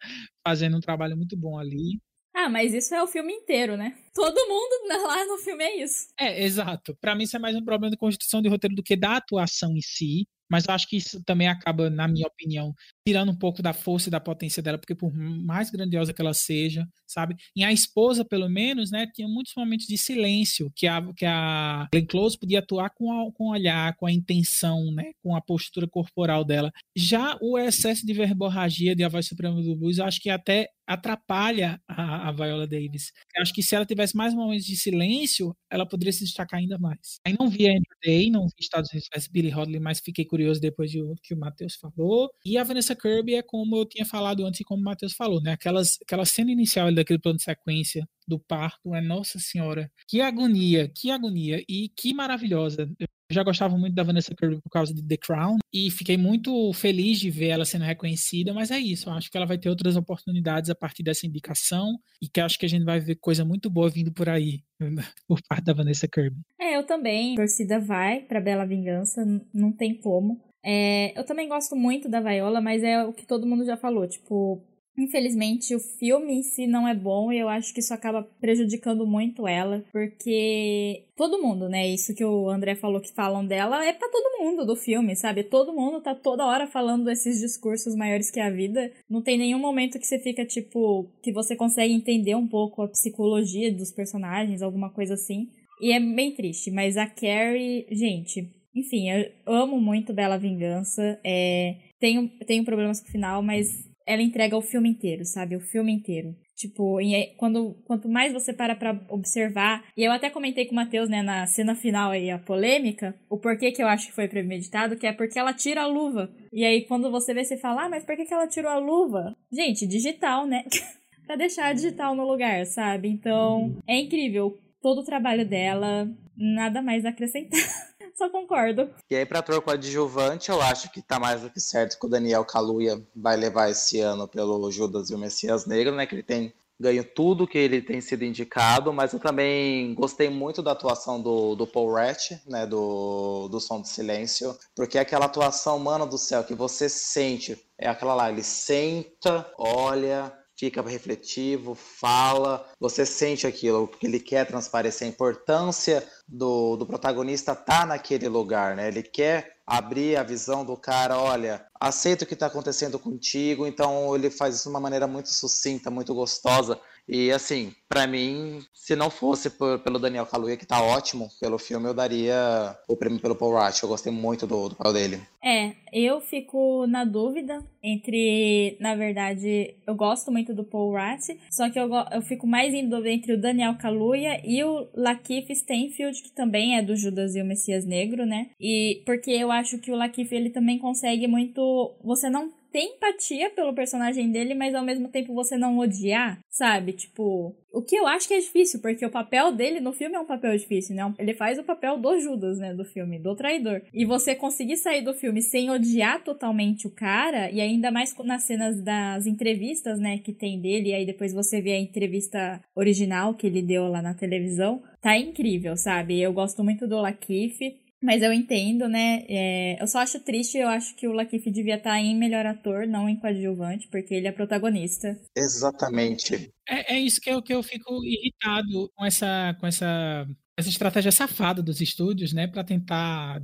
Speaker 4: fazendo um trabalho muito bom ali.
Speaker 2: Ah, mas isso é o filme inteiro, né? Todo mundo lá no filme é isso.
Speaker 4: É, exato. Para mim isso é mais um problema de construção de roteiro do que da atuação em si. Mas eu acho que isso também acaba, na minha opinião, tirando um pouco da força e da potência dela, porque por mais grandiosa que ela seja, sabe? E a esposa, pelo menos, né, tinha muitos momentos de silêncio, que a, que a Glenn Close podia atuar com, a, com o olhar, com a intenção, né, com a postura corporal dela. Já o excesso de verborragia de A Voz Suprema do Blues, eu acho que até atrapalha a, a, Viola Davis. Eu acho que se ela tivesse mais momentos de silêncio, ela poderia se destacar ainda mais. Aí não vi Andrew Day, não vi Estados Unidos vs Billy Hodley, mas fiquei curioso depois de o que o Matheus falou. E a Vanessa Kirby é como eu tinha falado antes e como o Matheus falou, né? Aquelas, aquela cena inicial daquele plano de sequência do parto é, nossa senhora, que agonia, que agonia e que maravilhosa. Eu já gostava muito da Vanessa Kirby por causa de The Crown e fiquei muito feliz de ver ela sendo reconhecida, mas é isso, eu acho que ela vai ter outras oportunidades a partir dessa indicação e que acho que a gente vai ver coisa muito boa vindo por aí por parte da Vanessa Kirby.
Speaker 2: É, eu também. A torcida vai para Bela Vingança, não tem como. É, eu também gosto muito da Viola, mas é o que todo mundo já falou, tipo, Infelizmente, o filme em si não é bom e eu acho que isso acaba prejudicando muito ela, porque todo mundo, né? Isso que o André falou que falam dela é para todo mundo do filme, sabe? Todo mundo tá toda hora falando desses discursos maiores que a vida. Não tem nenhum momento que você fica tipo que você consegue entender um pouco a psicologia dos personagens, alguma coisa assim. E é bem triste, mas a Carrie, gente, enfim, eu amo muito Bela Vingança. É, tenho, tenho problemas com o final, mas ela entrega o filme inteiro, sabe? O filme inteiro. Tipo, quando, quanto mais você para pra observar, e eu até comentei com o Matheus, né, na cena final aí, a polêmica, o porquê que eu acho que foi premeditado, que é porque ela tira a luva. E aí, quando você vê, você fala, ah, mas por que, que ela tirou a luva? Gente, digital, né? pra deixar a digital no lugar, sabe? Então, é incrível. Todo o trabalho dela, nada mais acrescentar. Só concordo.
Speaker 1: E aí, pra ator coadjuvante, eu acho que tá mais do que certo que o Daniel Kaluuya vai levar esse ano pelo Judas e o Messias Negro, né? Que ele tem ganho tudo que ele tem sido indicado, mas eu também gostei muito da atuação do, do Paul Ratch, né, do, do Som do Silêncio, porque é aquela atuação, mano do céu, que você sente, é aquela lá, ele senta, olha, fica refletivo, fala, você sente aquilo, porque ele quer transparecer a importância do, do protagonista tá naquele lugar, né? Ele quer abrir a visão do cara, olha, aceita o que está acontecendo contigo, então ele faz isso de uma maneira muito sucinta, muito gostosa, e assim, para mim, se não fosse por, pelo Daniel Kaluuya, que tá ótimo pelo filme, eu daria o prêmio pelo Paul Rudd. Eu gostei muito do, do papel dele.
Speaker 2: É, eu fico na dúvida entre, na verdade, eu gosto muito do Paul Rudd, só que eu, eu fico mais em dúvida entre o Daniel Kaluuya e o Lakeith Stanfield, que também é do Judas e o Messias Negro, né? E porque eu acho que o Lakeith ele também consegue muito, você não ter empatia pelo personagem dele, mas ao mesmo tempo você não odiar, sabe? Tipo, o que eu acho que é difícil, porque o papel dele no filme é um papel difícil, né? Ele faz o papel do Judas, né, do filme, do traidor. E você conseguir sair do filme sem odiar totalmente o cara, e ainda mais nas cenas das entrevistas, né, que tem dele, e aí depois você vê a entrevista original que ele deu lá na televisão, tá incrível, sabe? Eu gosto muito do Lakif, mas eu entendo, né? É, eu só acho triste, eu acho que o Lakif devia estar tá em melhor ator, não em coadjuvante, porque ele é protagonista.
Speaker 1: Exatamente.
Speaker 4: É, é isso que eu, que eu fico irritado com essa, com essa essa estratégia safada dos estúdios, né, para tentar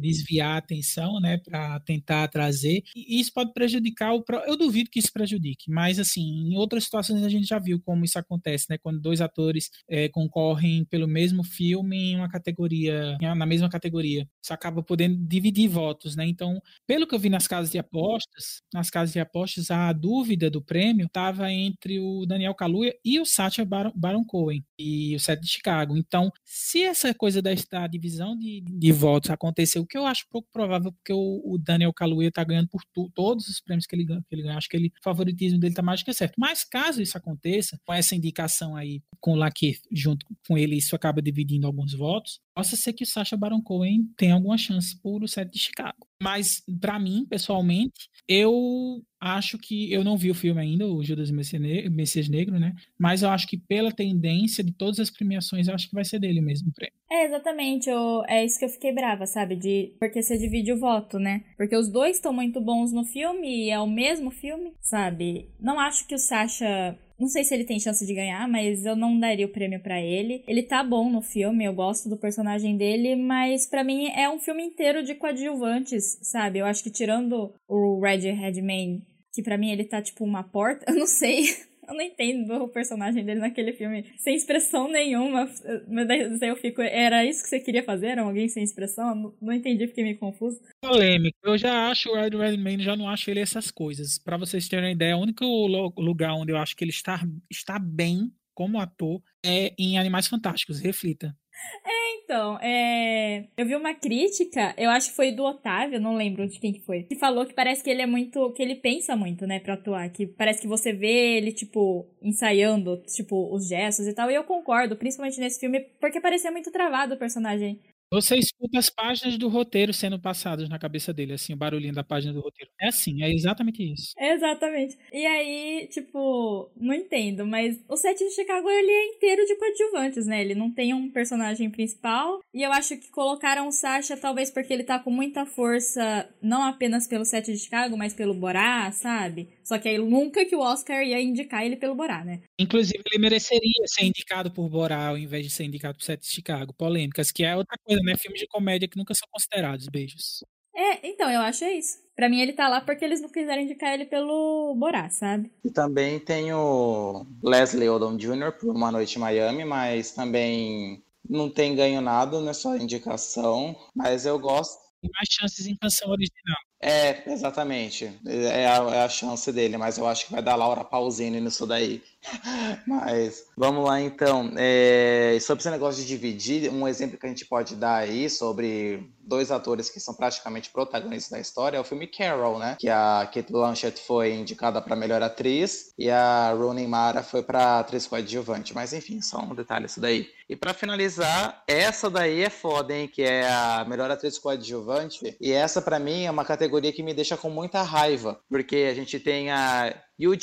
Speaker 4: desviar a atenção, né, para tentar trazer, e isso pode prejudicar o eu duvido que isso prejudique, mas assim, em outras situações a gente já viu como isso acontece, né, quando dois atores é, concorrem pelo mesmo filme em uma categoria, na mesma categoria, isso acaba podendo dividir votos, né? Então, pelo que eu vi nas casas de apostas, nas casas de apostas a dúvida do prêmio estava entre o Daniel Kaluuya e o Sacha Baron, Baron Cohen e o set de Chicago. Então, se essa coisa da, divisão de, de votos acontecer, o que eu acho pouco provável, porque o, o Daniel Kaluuya está ganhando por tu, todos os prêmios que ele, que ele ganha, acho que ele, o favoritismo dele está mais que certo. Mas caso isso aconteça, com essa indicação aí, com o Laque junto com ele, isso acaba dividindo alguns votos, possa ser que o Sacha Baron Cohen tenha alguma chance por o set de Chicago. Mas, para mim, pessoalmente, eu acho que. Eu não vi o filme ainda, o Judas Messias Negro, né? Mas eu acho que pela tendência de todas as premiações, eu acho que vai ser dele mesmo o prêmio.
Speaker 2: É, exatamente. Eu, é isso que eu fiquei brava, sabe? De, porque você divide o voto, né? Porque os dois estão muito bons no filme e é o mesmo filme, sabe? Não acho que o Sasha não sei se ele tem chance de ganhar, mas eu não daria o prêmio para ele. Ele tá bom no filme, eu gosto do personagem dele, mas para mim é um filme inteiro de coadjuvantes, sabe? Eu acho que tirando o Red Redman, que para mim ele tá tipo uma porta, eu não sei. Eu não entendo o personagem dele naquele filme sem expressão nenhuma. Mas daí eu fico, era isso que você queria fazer? Era alguém sem expressão? Não, não entendi, fiquei meio confuso.
Speaker 4: Polêmico. Eu já acho o Ed Redmayne, já não acho ele essas coisas. Para vocês terem uma ideia, o único lugar onde eu acho que ele está, está bem como ator é em Animais Fantásticos. Reflita.
Speaker 2: É, então, é... eu vi uma crítica, eu acho que foi do Otávio, não lembro de quem que foi, que falou que parece que ele é muito, que ele pensa muito, né, pra atuar, que parece que você vê ele, tipo, ensaiando, tipo, os gestos e tal, e eu concordo, principalmente nesse filme, porque parecia muito travado o personagem.
Speaker 4: Você escuta as páginas do roteiro sendo passadas na cabeça dele, assim, o barulhinho da página do roteiro. É assim, é exatamente isso.
Speaker 2: Exatamente. E aí, tipo, não entendo, mas o set de Chicago ele é inteiro de coadjuvantes, né? Ele não tem um personagem principal. E eu acho que colocaram o Sasha talvez porque ele tá com muita força, não apenas pelo set de Chicago, mas pelo Borá, sabe? Só que aí nunca que o Oscar ia indicar ele pelo Borá, né?
Speaker 4: Inclusive, ele mereceria ser indicado por Borá ao invés de ser indicado por set de Chicago. Polêmicas, que é outra coisa, né? Filmes de comédia que nunca são considerados. Beijos.
Speaker 2: É, então, eu acho isso. Pra mim, ele tá lá porque eles não quiseram indicar ele pelo Borá, sabe?
Speaker 1: E também tem o Leslie Odom Jr. por Uma Noite em Miami, mas também não tem ganho nada, não é só indicação. Mas eu gosto.
Speaker 4: Tem mais chances em canção original.
Speaker 1: É, exatamente. É a, é a, chance dele, mas eu acho que vai dar Laura Pausini nisso daí. Mas vamos lá então. É, sobre esse negócio de dividir, um exemplo que a gente pode dar aí sobre dois atores que são praticamente protagonistas da história é o filme Carol, né? Que a Kate Blanchett foi indicada para melhor atriz e a Rooney Mara foi para atriz coadjuvante. Mas enfim, só um detalhe isso daí. E para finalizar, essa daí é foda, hein? Que é a melhor atriz coadjuvante. E essa para mim é uma categoria que me deixa com muita raiva, porque a gente tem a Yoo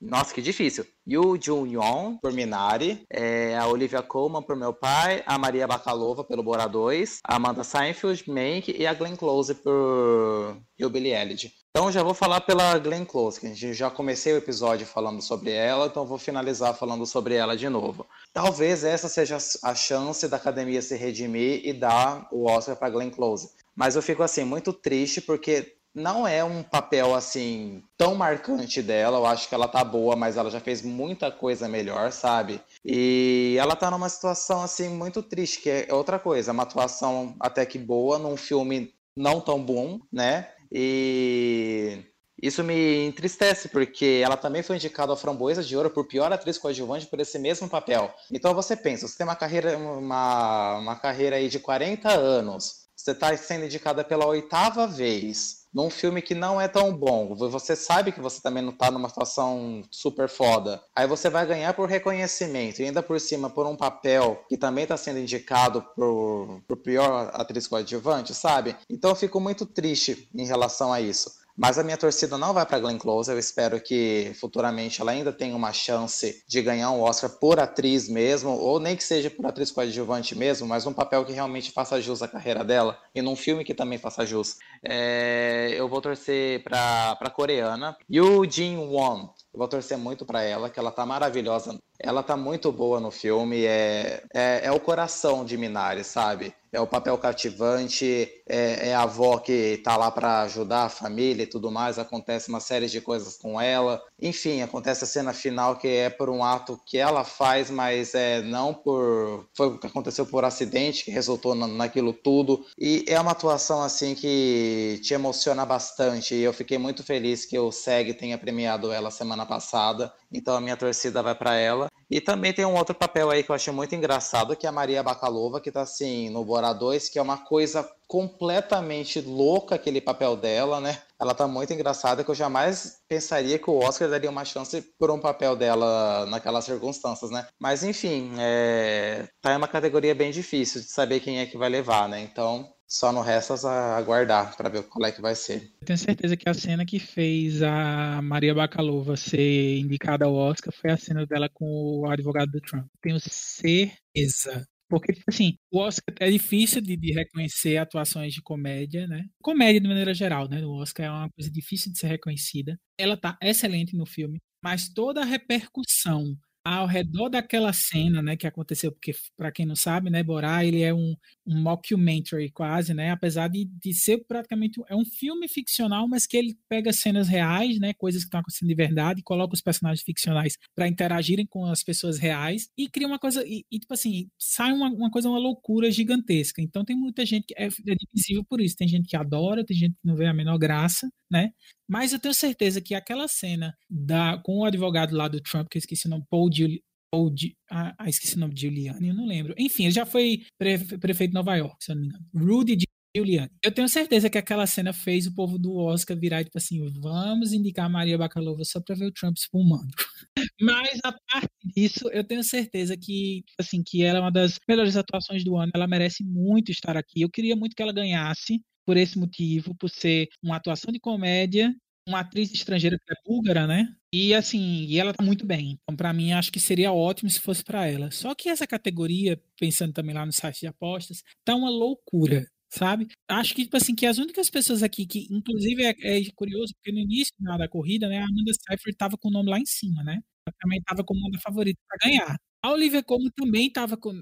Speaker 1: nossa, que difícil. Yu Jun-yoon, por Minari. É, a Olivia Colman, por Meu Pai. A Maria Bakalova, pelo Bora 2. A Amanda Seinfeld, Mank. E a Glenn Close, por Billie Elliot. Então já vou falar pela Glenn Close, que a gente já comecei o episódio falando sobre ela, então vou finalizar falando sobre ela de novo. Talvez essa seja a chance da academia se redimir e dar o Oscar para Glenn Close. Mas eu fico assim muito triste porque não é um papel assim tão marcante dela. Eu acho que ela tá boa, mas ela já fez muita coisa melhor, sabe? E ela tá numa situação assim muito triste, que é outra coisa, uma atuação até que boa num filme não tão bom, né? E isso me entristece, porque ela também foi indicada ao Framboesa de Ouro por pior atriz coadjuvante por esse mesmo papel. Então você pensa, você tem uma carreira, uma, uma carreira aí de 40 anos, você está sendo indicada pela oitava vez num filme que não é tão bom, você sabe que você também não tá numa situação super foda, aí você vai ganhar por reconhecimento, e ainda por cima por um papel que também está sendo indicado pro, pro pior atriz coadjuvante, sabe? Então eu fico muito triste em relação a isso. Mas a minha torcida não vai para Glenn Close. Eu espero que futuramente ela ainda tenha uma chance de ganhar um Oscar por atriz mesmo, ou nem que seja por atriz coadjuvante mesmo, mas um papel que realmente faça jus à carreira dela e num filme que também faça jus. É, eu vou torcer para a coreana. Yoo Jin Won. Eu vou torcer muito para ela, que ela tá maravilhosa. Ela tá muito boa no filme. É, é, é o coração de Minari, sabe? é o papel cativante, é, é a avó que tá lá para ajudar a família e tudo mais, acontece uma série de coisas com ela. Enfim, acontece a cena final que é por um ato que ela faz, mas é não por foi o que aconteceu por acidente que resultou na, naquilo tudo. E é uma atuação assim que te emociona bastante. E eu fiquei muito feliz que o SEG tenha premiado ela semana passada. Então a minha torcida vai para ela. E também tem um outro papel aí que eu achei muito engraçado, que é a Maria Bakalova, que tá assim no Bora 2, que é uma coisa completamente louca aquele papel dela, né? Ela tá muito engraçada que eu jamais pensaria que o Oscar daria uma chance por um papel dela naquelas circunstâncias, né? Mas enfim, é... tá em uma categoria bem difícil de saber quem é que vai levar, né? Então só não resta aguardar para ver qual é que vai ser.
Speaker 4: Eu tenho certeza que a cena que fez a Maria Bakalova ser indicada ao Oscar foi a cena dela com o advogado do Trump. Tenho certeza. Porque, tipo assim, o Oscar é difícil de, de, reconhecer atuações de comédia, né? Comédia de maneira geral, né? O Oscar é uma coisa difícil de ser reconhecida. Ela tá excelente no filme, mas toda a repercussão ao redor daquela cena, né, que aconteceu, porque para quem não sabe, né, Borá, ele é um, um mockumentary quase, né, apesar de, de ser praticamente é um filme ficcional, mas que ele pega cenas reais, né, coisas que estão acontecendo de verdade, coloca os personagens ficcionais para interagirem com as pessoas reais e cria uma coisa e, e tipo assim sai uma, uma coisa uma loucura gigantesca. Então tem muita gente que é, é divisível por isso. Tem gente que adora, tem gente que não vê a menor graça, né? Mas eu tenho certeza que aquela cena da, com o advogado lá do Trump, que eu esqueci o nome, Paul Giuliani, ou de, ah, ah, esqueci o nome de Giuliani, eu não lembro. Enfim, ele já foi prefeito de Nova York, se eu não me engano. Rudy Giuliani. Eu tenho certeza que aquela cena fez o povo do Oscar virar tipo assim, vamos indicar Maria Bakalova só para ver o Trump espumando. Mas a parte disso, eu tenho certeza que assim que ela é uma das melhores atuações do ano. Ela merece muito estar aqui. Eu queria muito que ela ganhasse por esse motivo, por ser uma atuação de comédia, uma atriz estrangeira que é búlgara, né? E assim, e ela tá muito bem. Então, para mim, acho que seria ótimo se fosse para ela. Só que essa categoria, pensando também lá no site de apostas, tá uma loucura sabe? Acho que, tipo assim, que as únicas pessoas aqui que, inclusive, é, é curioso, porque no início da corrida, né, a Amanda Seyfried tava com o nome lá em cima, né? Ela também tava como uma favorita para ganhar. A Olivia Colman também tava com,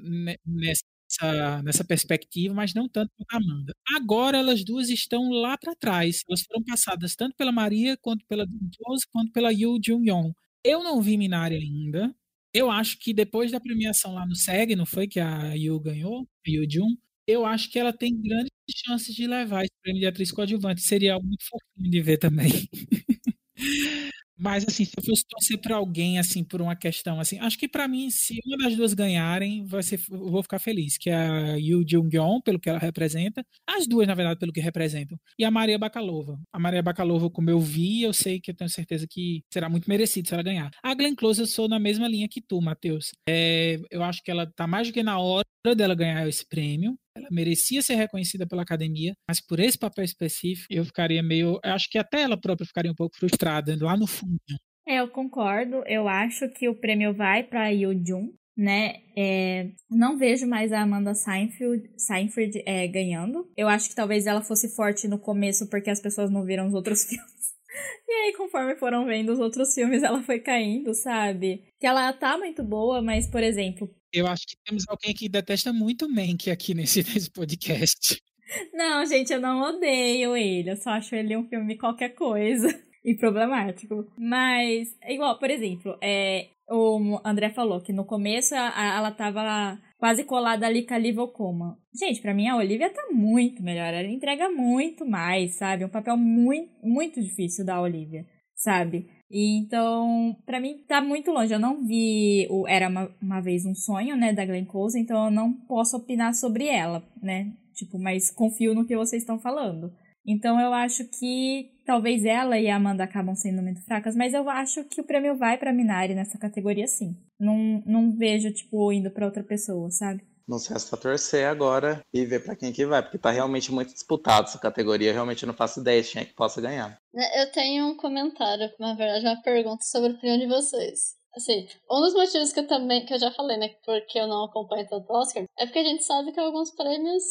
Speaker 4: nessa, nessa, nessa perspectiva, mas não tanto quanto a Amanda. Agora elas duas estão lá para trás. Elas foram passadas tanto pela Maria, quanto pela Rose, quanto pela Yu Jung Yong. Eu não vi Minari ainda. Eu acho que depois da premiação lá no SEG, não foi que a Yu ganhou, a Yu Jung, eu acho que ela tem grandes chances de levar esse prêmio de atriz coadjuvante. Seria algo muito fofinho de ver também. Mas, assim, se eu fosse torcer para alguém, assim, por uma questão, assim, acho que para mim, se uma das duas ganharem, vai ser, eu vou ficar feliz, que é a Yu Jung-yeon, pelo que ela representa, as duas, na verdade, pelo que representam, e a Maria Bakalova. A Maria Bakalova, como eu vi, eu sei que eu tenho certeza que será muito merecido se ela ganhar. A Glenn Close, eu sou na mesma linha que tu, Matheus. É, eu acho que ela tá mais do que na hora dela ganhar esse prêmio, ela merecia ser reconhecida pela academia, mas por esse papel específico, eu ficaria meio. Eu acho que até ela própria ficaria um pouco frustrada lá no fundo.
Speaker 2: É, eu concordo. Eu acho que o prêmio vai para Yoo Jun, né? É, não vejo mais a Amanda Seinfeld, Seinfeld é, ganhando. Eu acho que talvez ela fosse forte no começo porque as pessoas não viram os outros filmes. E aí, conforme foram vendo os outros filmes, ela foi caindo, sabe? Que ela tá muito boa, mas, por exemplo,
Speaker 4: eu acho que temos alguém que detesta muito Mank aqui nesse, nesse podcast.
Speaker 2: Não, gente, eu não odeio ele. Eu só acho ele um filme qualquer coisa e problemático. Mas, igual, por exemplo, é, o André falou que no começo a, a, ela tava quase colada ali com a Liv Coma. Gente, para mim a Olivia tá muito melhor. Ela entrega muito mais, sabe? Um papel muito, muito difícil da Olivia, sabe? então, para mim tá muito longe. Eu não vi o Era uma, uma vez um sonho, né, da Glenn Close, então eu não posso opinar sobre ela, né? Tipo, mas confio no que vocês estão falando. Então eu acho que talvez ela e a Amanda acabam sendo muito fracas, mas eu acho que o prêmio vai pra Minari nessa categoria sim. Não, não vejo, tipo, indo pra outra pessoa, sabe?
Speaker 1: Nos resta torcer agora e ver para quem que vai, porque tá realmente muito disputado essa categoria. Realmente eu não faço ideia de quem é que possa ganhar.
Speaker 3: Eu tenho um comentário, na verdade, uma pergunta sobre a opinião de vocês. Assim, um dos motivos que eu também, que eu já falei, né, porque eu não acompanho tanto Oscar, é porque a gente sabe que alguns prêmios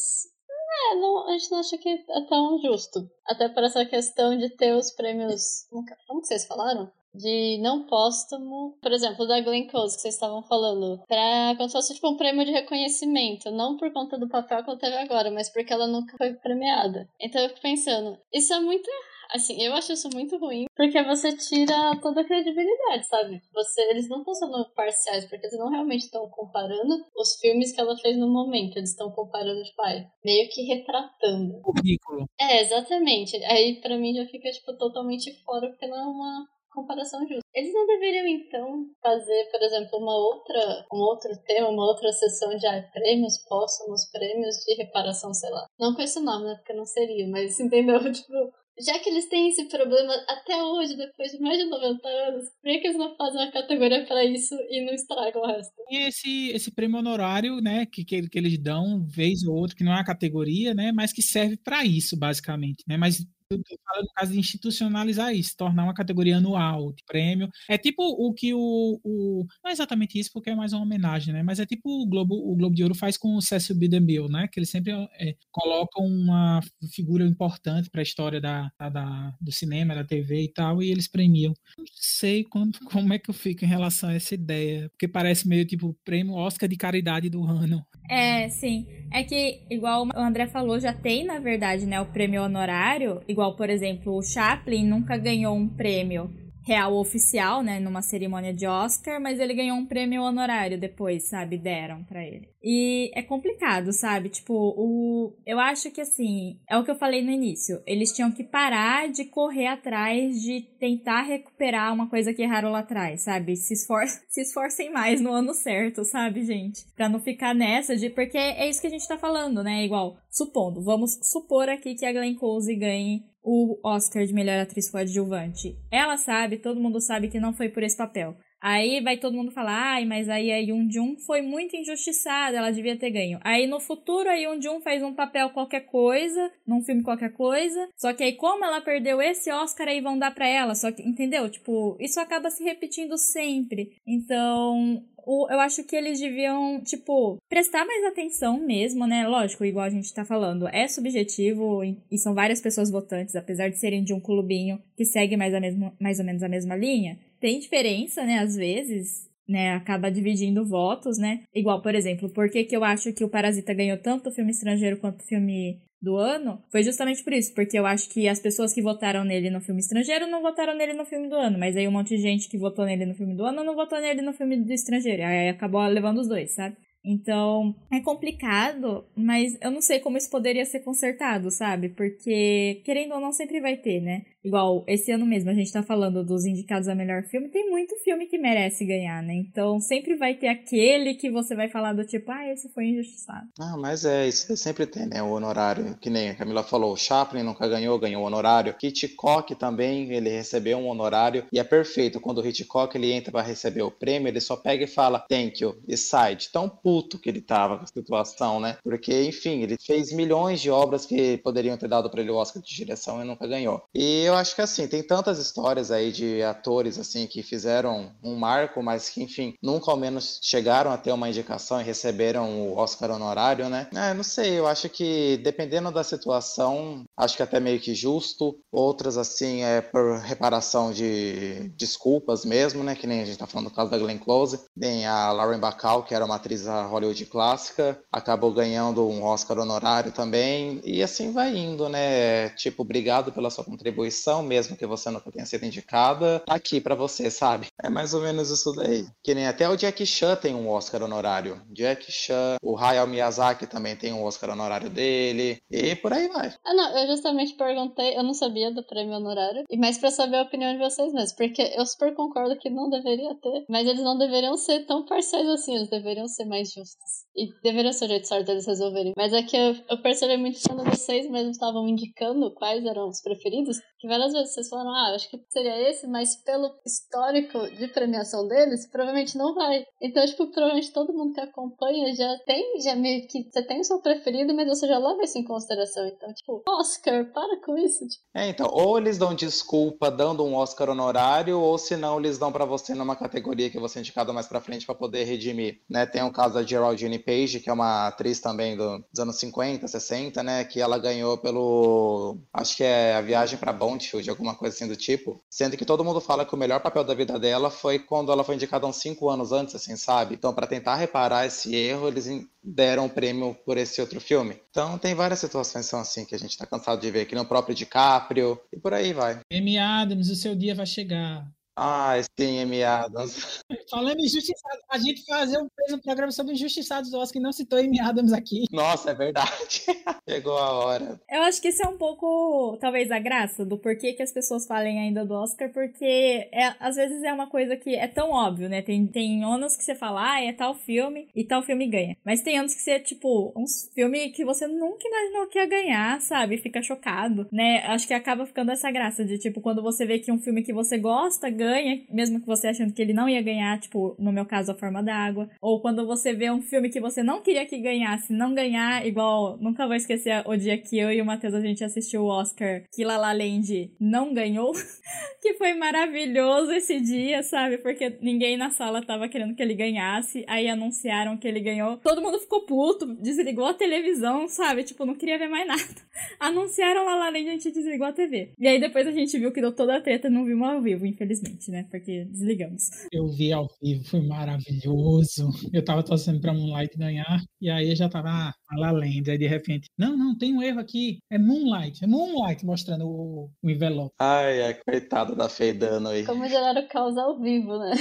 Speaker 3: é, não, a gente não acha que é tão justo. Até por essa questão de ter os prêmios. Como que vocês falaram? De não póstumo. Por exemplo, da Glenn Close, que vocês estavam falando. Pra como se fosse tipo um prêmio de reconhecimento. Não por conta do papel que ela teve agora, mas porque ela nunca foi premiada. Então eu fico pensando, isso é muito Assim, eu acho isso muito ruim, porque você tira toda a credibilidade, sabe? Você, eles não estão sendo parciais, porque eles não realmente estão comparando os filmes que ela fez no momento. Eles estão comparando, tipo, ai, meio que retratando.
Speaker 4: O ridículo.
Speaker 3: É, exatamente. Aí pra mim já fica, tipo, totalmente fora, porque não é uma comparação justa. Eles não deveriam, então, fazer, por exemplo, uma outra, um outro tema, uma outra sessão de ah, prêmios póstumos, prêmios de reparação, sei lá. Não com esse nome, né? Porque não seria, mas entendeu? Tipo, já que eles têm esse problema até hoje, depois de mais de 90 anos, por que eles não fazem uma categoria para isso e não estragam o resto?
Speaker 4: E esse, esse prêmio honorário, né, que, que, eles dão vez ou outra, que não é uma categoria, né, mas que serve para isso, basicamente, né, mas eu falo no caso de institucionalizar isso, tornar uma categoria anual de prêmio. É tipo o que o, o, Não é exatamente isso, porque é mais uma homenagem, né? Mas é tipo o Globo, o Globo de Ouro faz com o Cecil B. DeMille, né? Que eles sempre é, colocam uma figura importante para a história da, da, do cinema, da TV e tal, e eles premiam. Não sei quando, como é que eu fico em relação a essa ideia, porque parece meio tipo prêmio Oscar de caridade do ano.
Speaker 2: É, sim. É que, igual o André falou, já tem, na verdade, né, o prêmio honorário. Igual, por exemplo, o Chaplin nunca ganhou um prêmio real oficial, né, numa cerimônia de Oscar, mas ele ganhou um prêmio honorário depois, sabe, deram para ele. E é complicado, sabe? Tipo, o eu acho que assim, é o que eu falei no início, eles tinham que parar de correr atrás de tentar recuperar uma coisa que erraram lá atrás, sabe? Se, esfor se esforcem mais no ano certo, sabe, gente? Pra não ficar nessa de porque é isso que a gente tá falando, né? Igual, supondo, vamos supor aqui que a Glenn Close ganhe o Oscar de melhor atriz coadjuvante. Ela sabe, todo mundo sabe que não foi por esse papel. Aí vai todo mundo falar, ai, mas aí a Yoon Jun foi muito injustiçada, ela devia ter ganho. Aí no futuro a Yoon Jun faz um papel qualquer coisa, num filme qualquer coisa, só que aí como ela perdeu esse Oscar aí vão dar para ela, só que entendeu? Tipo, isso acaba se repetindo sempre. Então, eu acho que eles deviam, tipo, prestar mais atenção mesmo, né? Lógico, igual a gente tá falando, é subjetivo e, são várias pessoas votantes, apesar de serem de um clubinho que segue mais, a mesma, mais ou menos a mesma linha. Tem diferença, né, às vezes, né, acaba dividindo votos, né? Igual, por exemplo, por que, que eu acho que o Parasita ganhou tanto filme estrangeiro quanto filme do ano, foi justamente por isso, porque eu acho que as pessoas que votaram nele no filme estrangeiro não votaram nele no filme do ano, mas aí um monte de gente que votou nele no filme do ano não votou nele no filme do estrangeiro, aí acabou levando os dois, sabe? Então, é complicado, mas eu não sei como isso poderia ser consertado, sabe? Porque, querendo ou não, sempre vai ter, né? Igual, esse ano mesmo a gente tá falando dos indicados a melhor filme, tem muito filme que merece ganhar, né? Então, sempre vai ter aquele que você vai falar do tipo, ah, esse foi injustiçado.
Speaker 1: Ah, mas é, isso sempre tem, né? O honorário, que nem a Camila falou, o Chaplin nunca ganhou, ganhou honorário. Hitchcock também, ele recebeu um honorário, e é perfeito, quando o Hitchcock ele entra para receber o prêmio, ele só pega e fala, thank you, e sai. Tão puto que ele tava com a situação, né? Porque, enfim, ele fez milhões de obras que poderiam ter dado para ele o Oscar de direção e nunca ganhou. E eu acho que assim, tem tantas histórias aí de atores assim que fizeram um marco, mas que, enfim, nunca ao menos chegaram a ter uma indicação e receberam o Oscar honorário, né? É, não sei, eu acho que dependendo da situação, acho que até meio que justo. Outras, assim, é por reparação de desculpas mesmo, né? Que nem a gente tá falando do caso da Glenn Close. Tem a Lauren Bacall, que era uma atriz Hollywood clássica, acabou ganhando um Oscar honorário também. E assim vai indo, né? Tipo, obrigado pela sua contribuição, mesmo que você nunca tenha sido indicada, tá aqui para você, sabe? É mais ou menos isso daí. Que nem até o Jack Chan tem um Oscar honorário. Jack Chan, o Hayao Miyazaki também tem um Oscar honorário dele. E por aí vai.
Speaker 3: Ah, não, eu justamente perguntei, eu não sabia do prêmio honorário, e mais para saber a opinião de vocês mesmos, porque eu super concordo que não deveria ter, mas eles não deveriam ser tão parciais assim, eles deveriam ser mais justas. E deveria ser o jeito certo deles resolverem. Mas é que eu, eu percebi muito quando vocês mesmos estavam indicando quais eram os preferidos, que várias vezes vocês falaram, ah, acho que seria esse, mas pelo histórico de premiação deles, provavelmente não vai. Então, tipo, provavelmente todo mundo que acompanha já tem, já meio que você tem o seu preferido, mas você já leva isso em consideração. Então, tipo, Oscar, para com isso. Tipo.
Speaker 1: É, então, ou eles dão desculpa dando um Oscar honorário, ou se não, eles dão para você numa categoria que você é indicado mais pra frente para poder redimir, né? Tem o caso da Geraldine Page, que é uma atriz também do, dos anos 50, 60, né? Que ela ganhou pelo, acho que é A Viagem para Bontfield, alguma coisa assim do tipo. Sendo que todo mundo fala que o melhor papel da vida dela foi quando ela foi indicada uns cinco anos antes, assim, sabe? Então, para tentar reparar esse erro, eles deram o prêmio por esse outro filme. Então, tem várias situações são assim que a gente tá cansado de ver, que no próprio DiCaprio e por aí vai.
Speaker 4: Amy Adams, o seu dia vai chegar.
Speaker 1: Ah, sim, Amy Adams.
Speaker 4: Falando em injustiçados, a gente fazer um, fez um programa sobre injustiçados do Oscar e não citou Amy Adams aqui.
Speaker 1: Nossa, é verdade. Chegou a hora.
Speaker 2: Eu acho que isso é um pouco, talvez, a graça do porquê que as pessoas falem ainda do Oscar, porque é, às vezes é uma coisa que é tão óbvio, né? Tem, tem anos que você fala, ah, é tal filme e tal filme ganha. Mas tem anos que você, tipo, um filme que você nunca imaginou que ia ganhar, sabe? Fica chocado, né? Acho que acaba ficando essa graça de, tipo, quando você vê que um filme que você gosta ganha ganha, mesmo que você achando que ele não ia ganhar, tipo, no meu caso, A Forma d'Água. Ou quando você vê um filme que você não queria que ganhasse, não ganhar, igual, nunca vou esquecer o dia que eu e o Matheus a gente assistiu o Oscar que La La Land não ganhou, que foi maravilhoso esse dia, sabe? Porque ninguém na sala tava querendo que ele ganhasse, aí anunciaram que ele ganhou. Todo mundo ficou puto, desligou a televisão, sabe? Tipo, não queria ver mais nada. Anunciaram La La Land e a gente desligou a TV. E aí depois a gente viu que deu toda a treta, não vimos ao vivo, infelizmente né? Porque desligamos.
Speaker 4: Eu vi ao vivo, foi maravilhoso. Eu tava torcendo pra Moonlight ganhar, e aí eu já tava ah, a La Land. Aí de repente, não, não, tem um erro aqui. É Moonlight, é Moonlight mostrando o, o envelope.
Speaker 1: Ai, é coitado da Feidano aí.
Speaker 3: Como geraram caos ao vivo, né?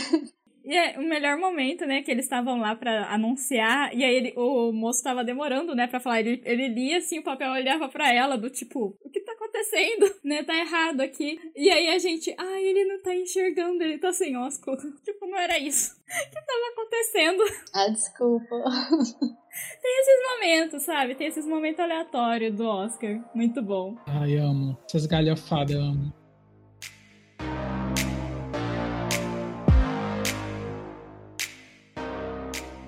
Speaker 2: E é o melhor momento, né, que eles estavam lá para anunciar, e aí ele, o moço tava demorando, né, para falar. Ele, ele lia assim o papel, olhava para ela, do tipo, o que tá acontecendo? Né, tá errado aqui. E aí a gente, ai, ah, ele não tá enxergando, ele tá sem ósculo. Tipo, não era isso que tava acontecendo.
Speaker 3: Ah, desculpa.
Speaker 2: Tem esses momentos, sabe? Tem esses momentos aleatórios do Oscar. Muito bom.
Speaker 4: Ai, amo. Essas galhofadas, amo.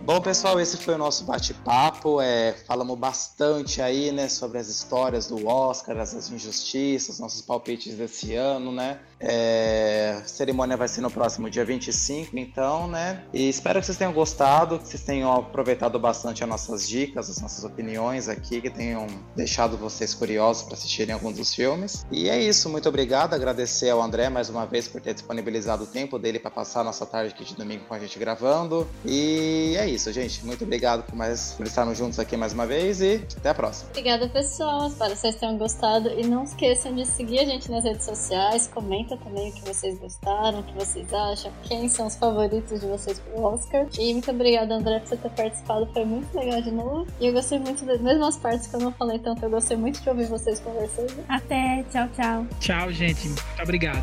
Speaker 1: Bom, pessoal, esse foi o nosso bate-papo. É, falamos bastante aí, né, sobre as histórias do Oscar, as injustiças, nossos palpites desse ano, né? É, a cerimônia vai ser no próximo dia 25, então, né? E espero que vocês tenham gostado, que vocês tenham aproveitado bastante as nossas dicas, as nossas opiniões aqui, que tenham deixado vocês curiosos para assistirem alguns dos filmes. E é isso, muito obrigado. Agradecer ao André mais uma vez por ter disponibilizado o tempo dele para passar a nossa tarde aqui de domingo com a gente gravando. E é isso, gente. Muito obrigado por, mais, por estarmos juntos aqui mais uma vez e até a próxima.
Speaker 3: Obrigada, pessoal. Espero que vocês tenham gostado. E não esqueçam de seguir a gente nas redes sociais, comenta também o que vocês gostaram, o que vocês acham, quem são os favoritos de vocês pro Oscar. E muito obrigada, André, por você ter participado, foi muito legal de novo. E eu gostei muito das mesmas partes que eu não falei tanto, eu gostei muito de ouvir vocês conversando.
Speaker 2: Até, tchau, tchau.
Speaker 4: Tchau, gente. Muito obrigado.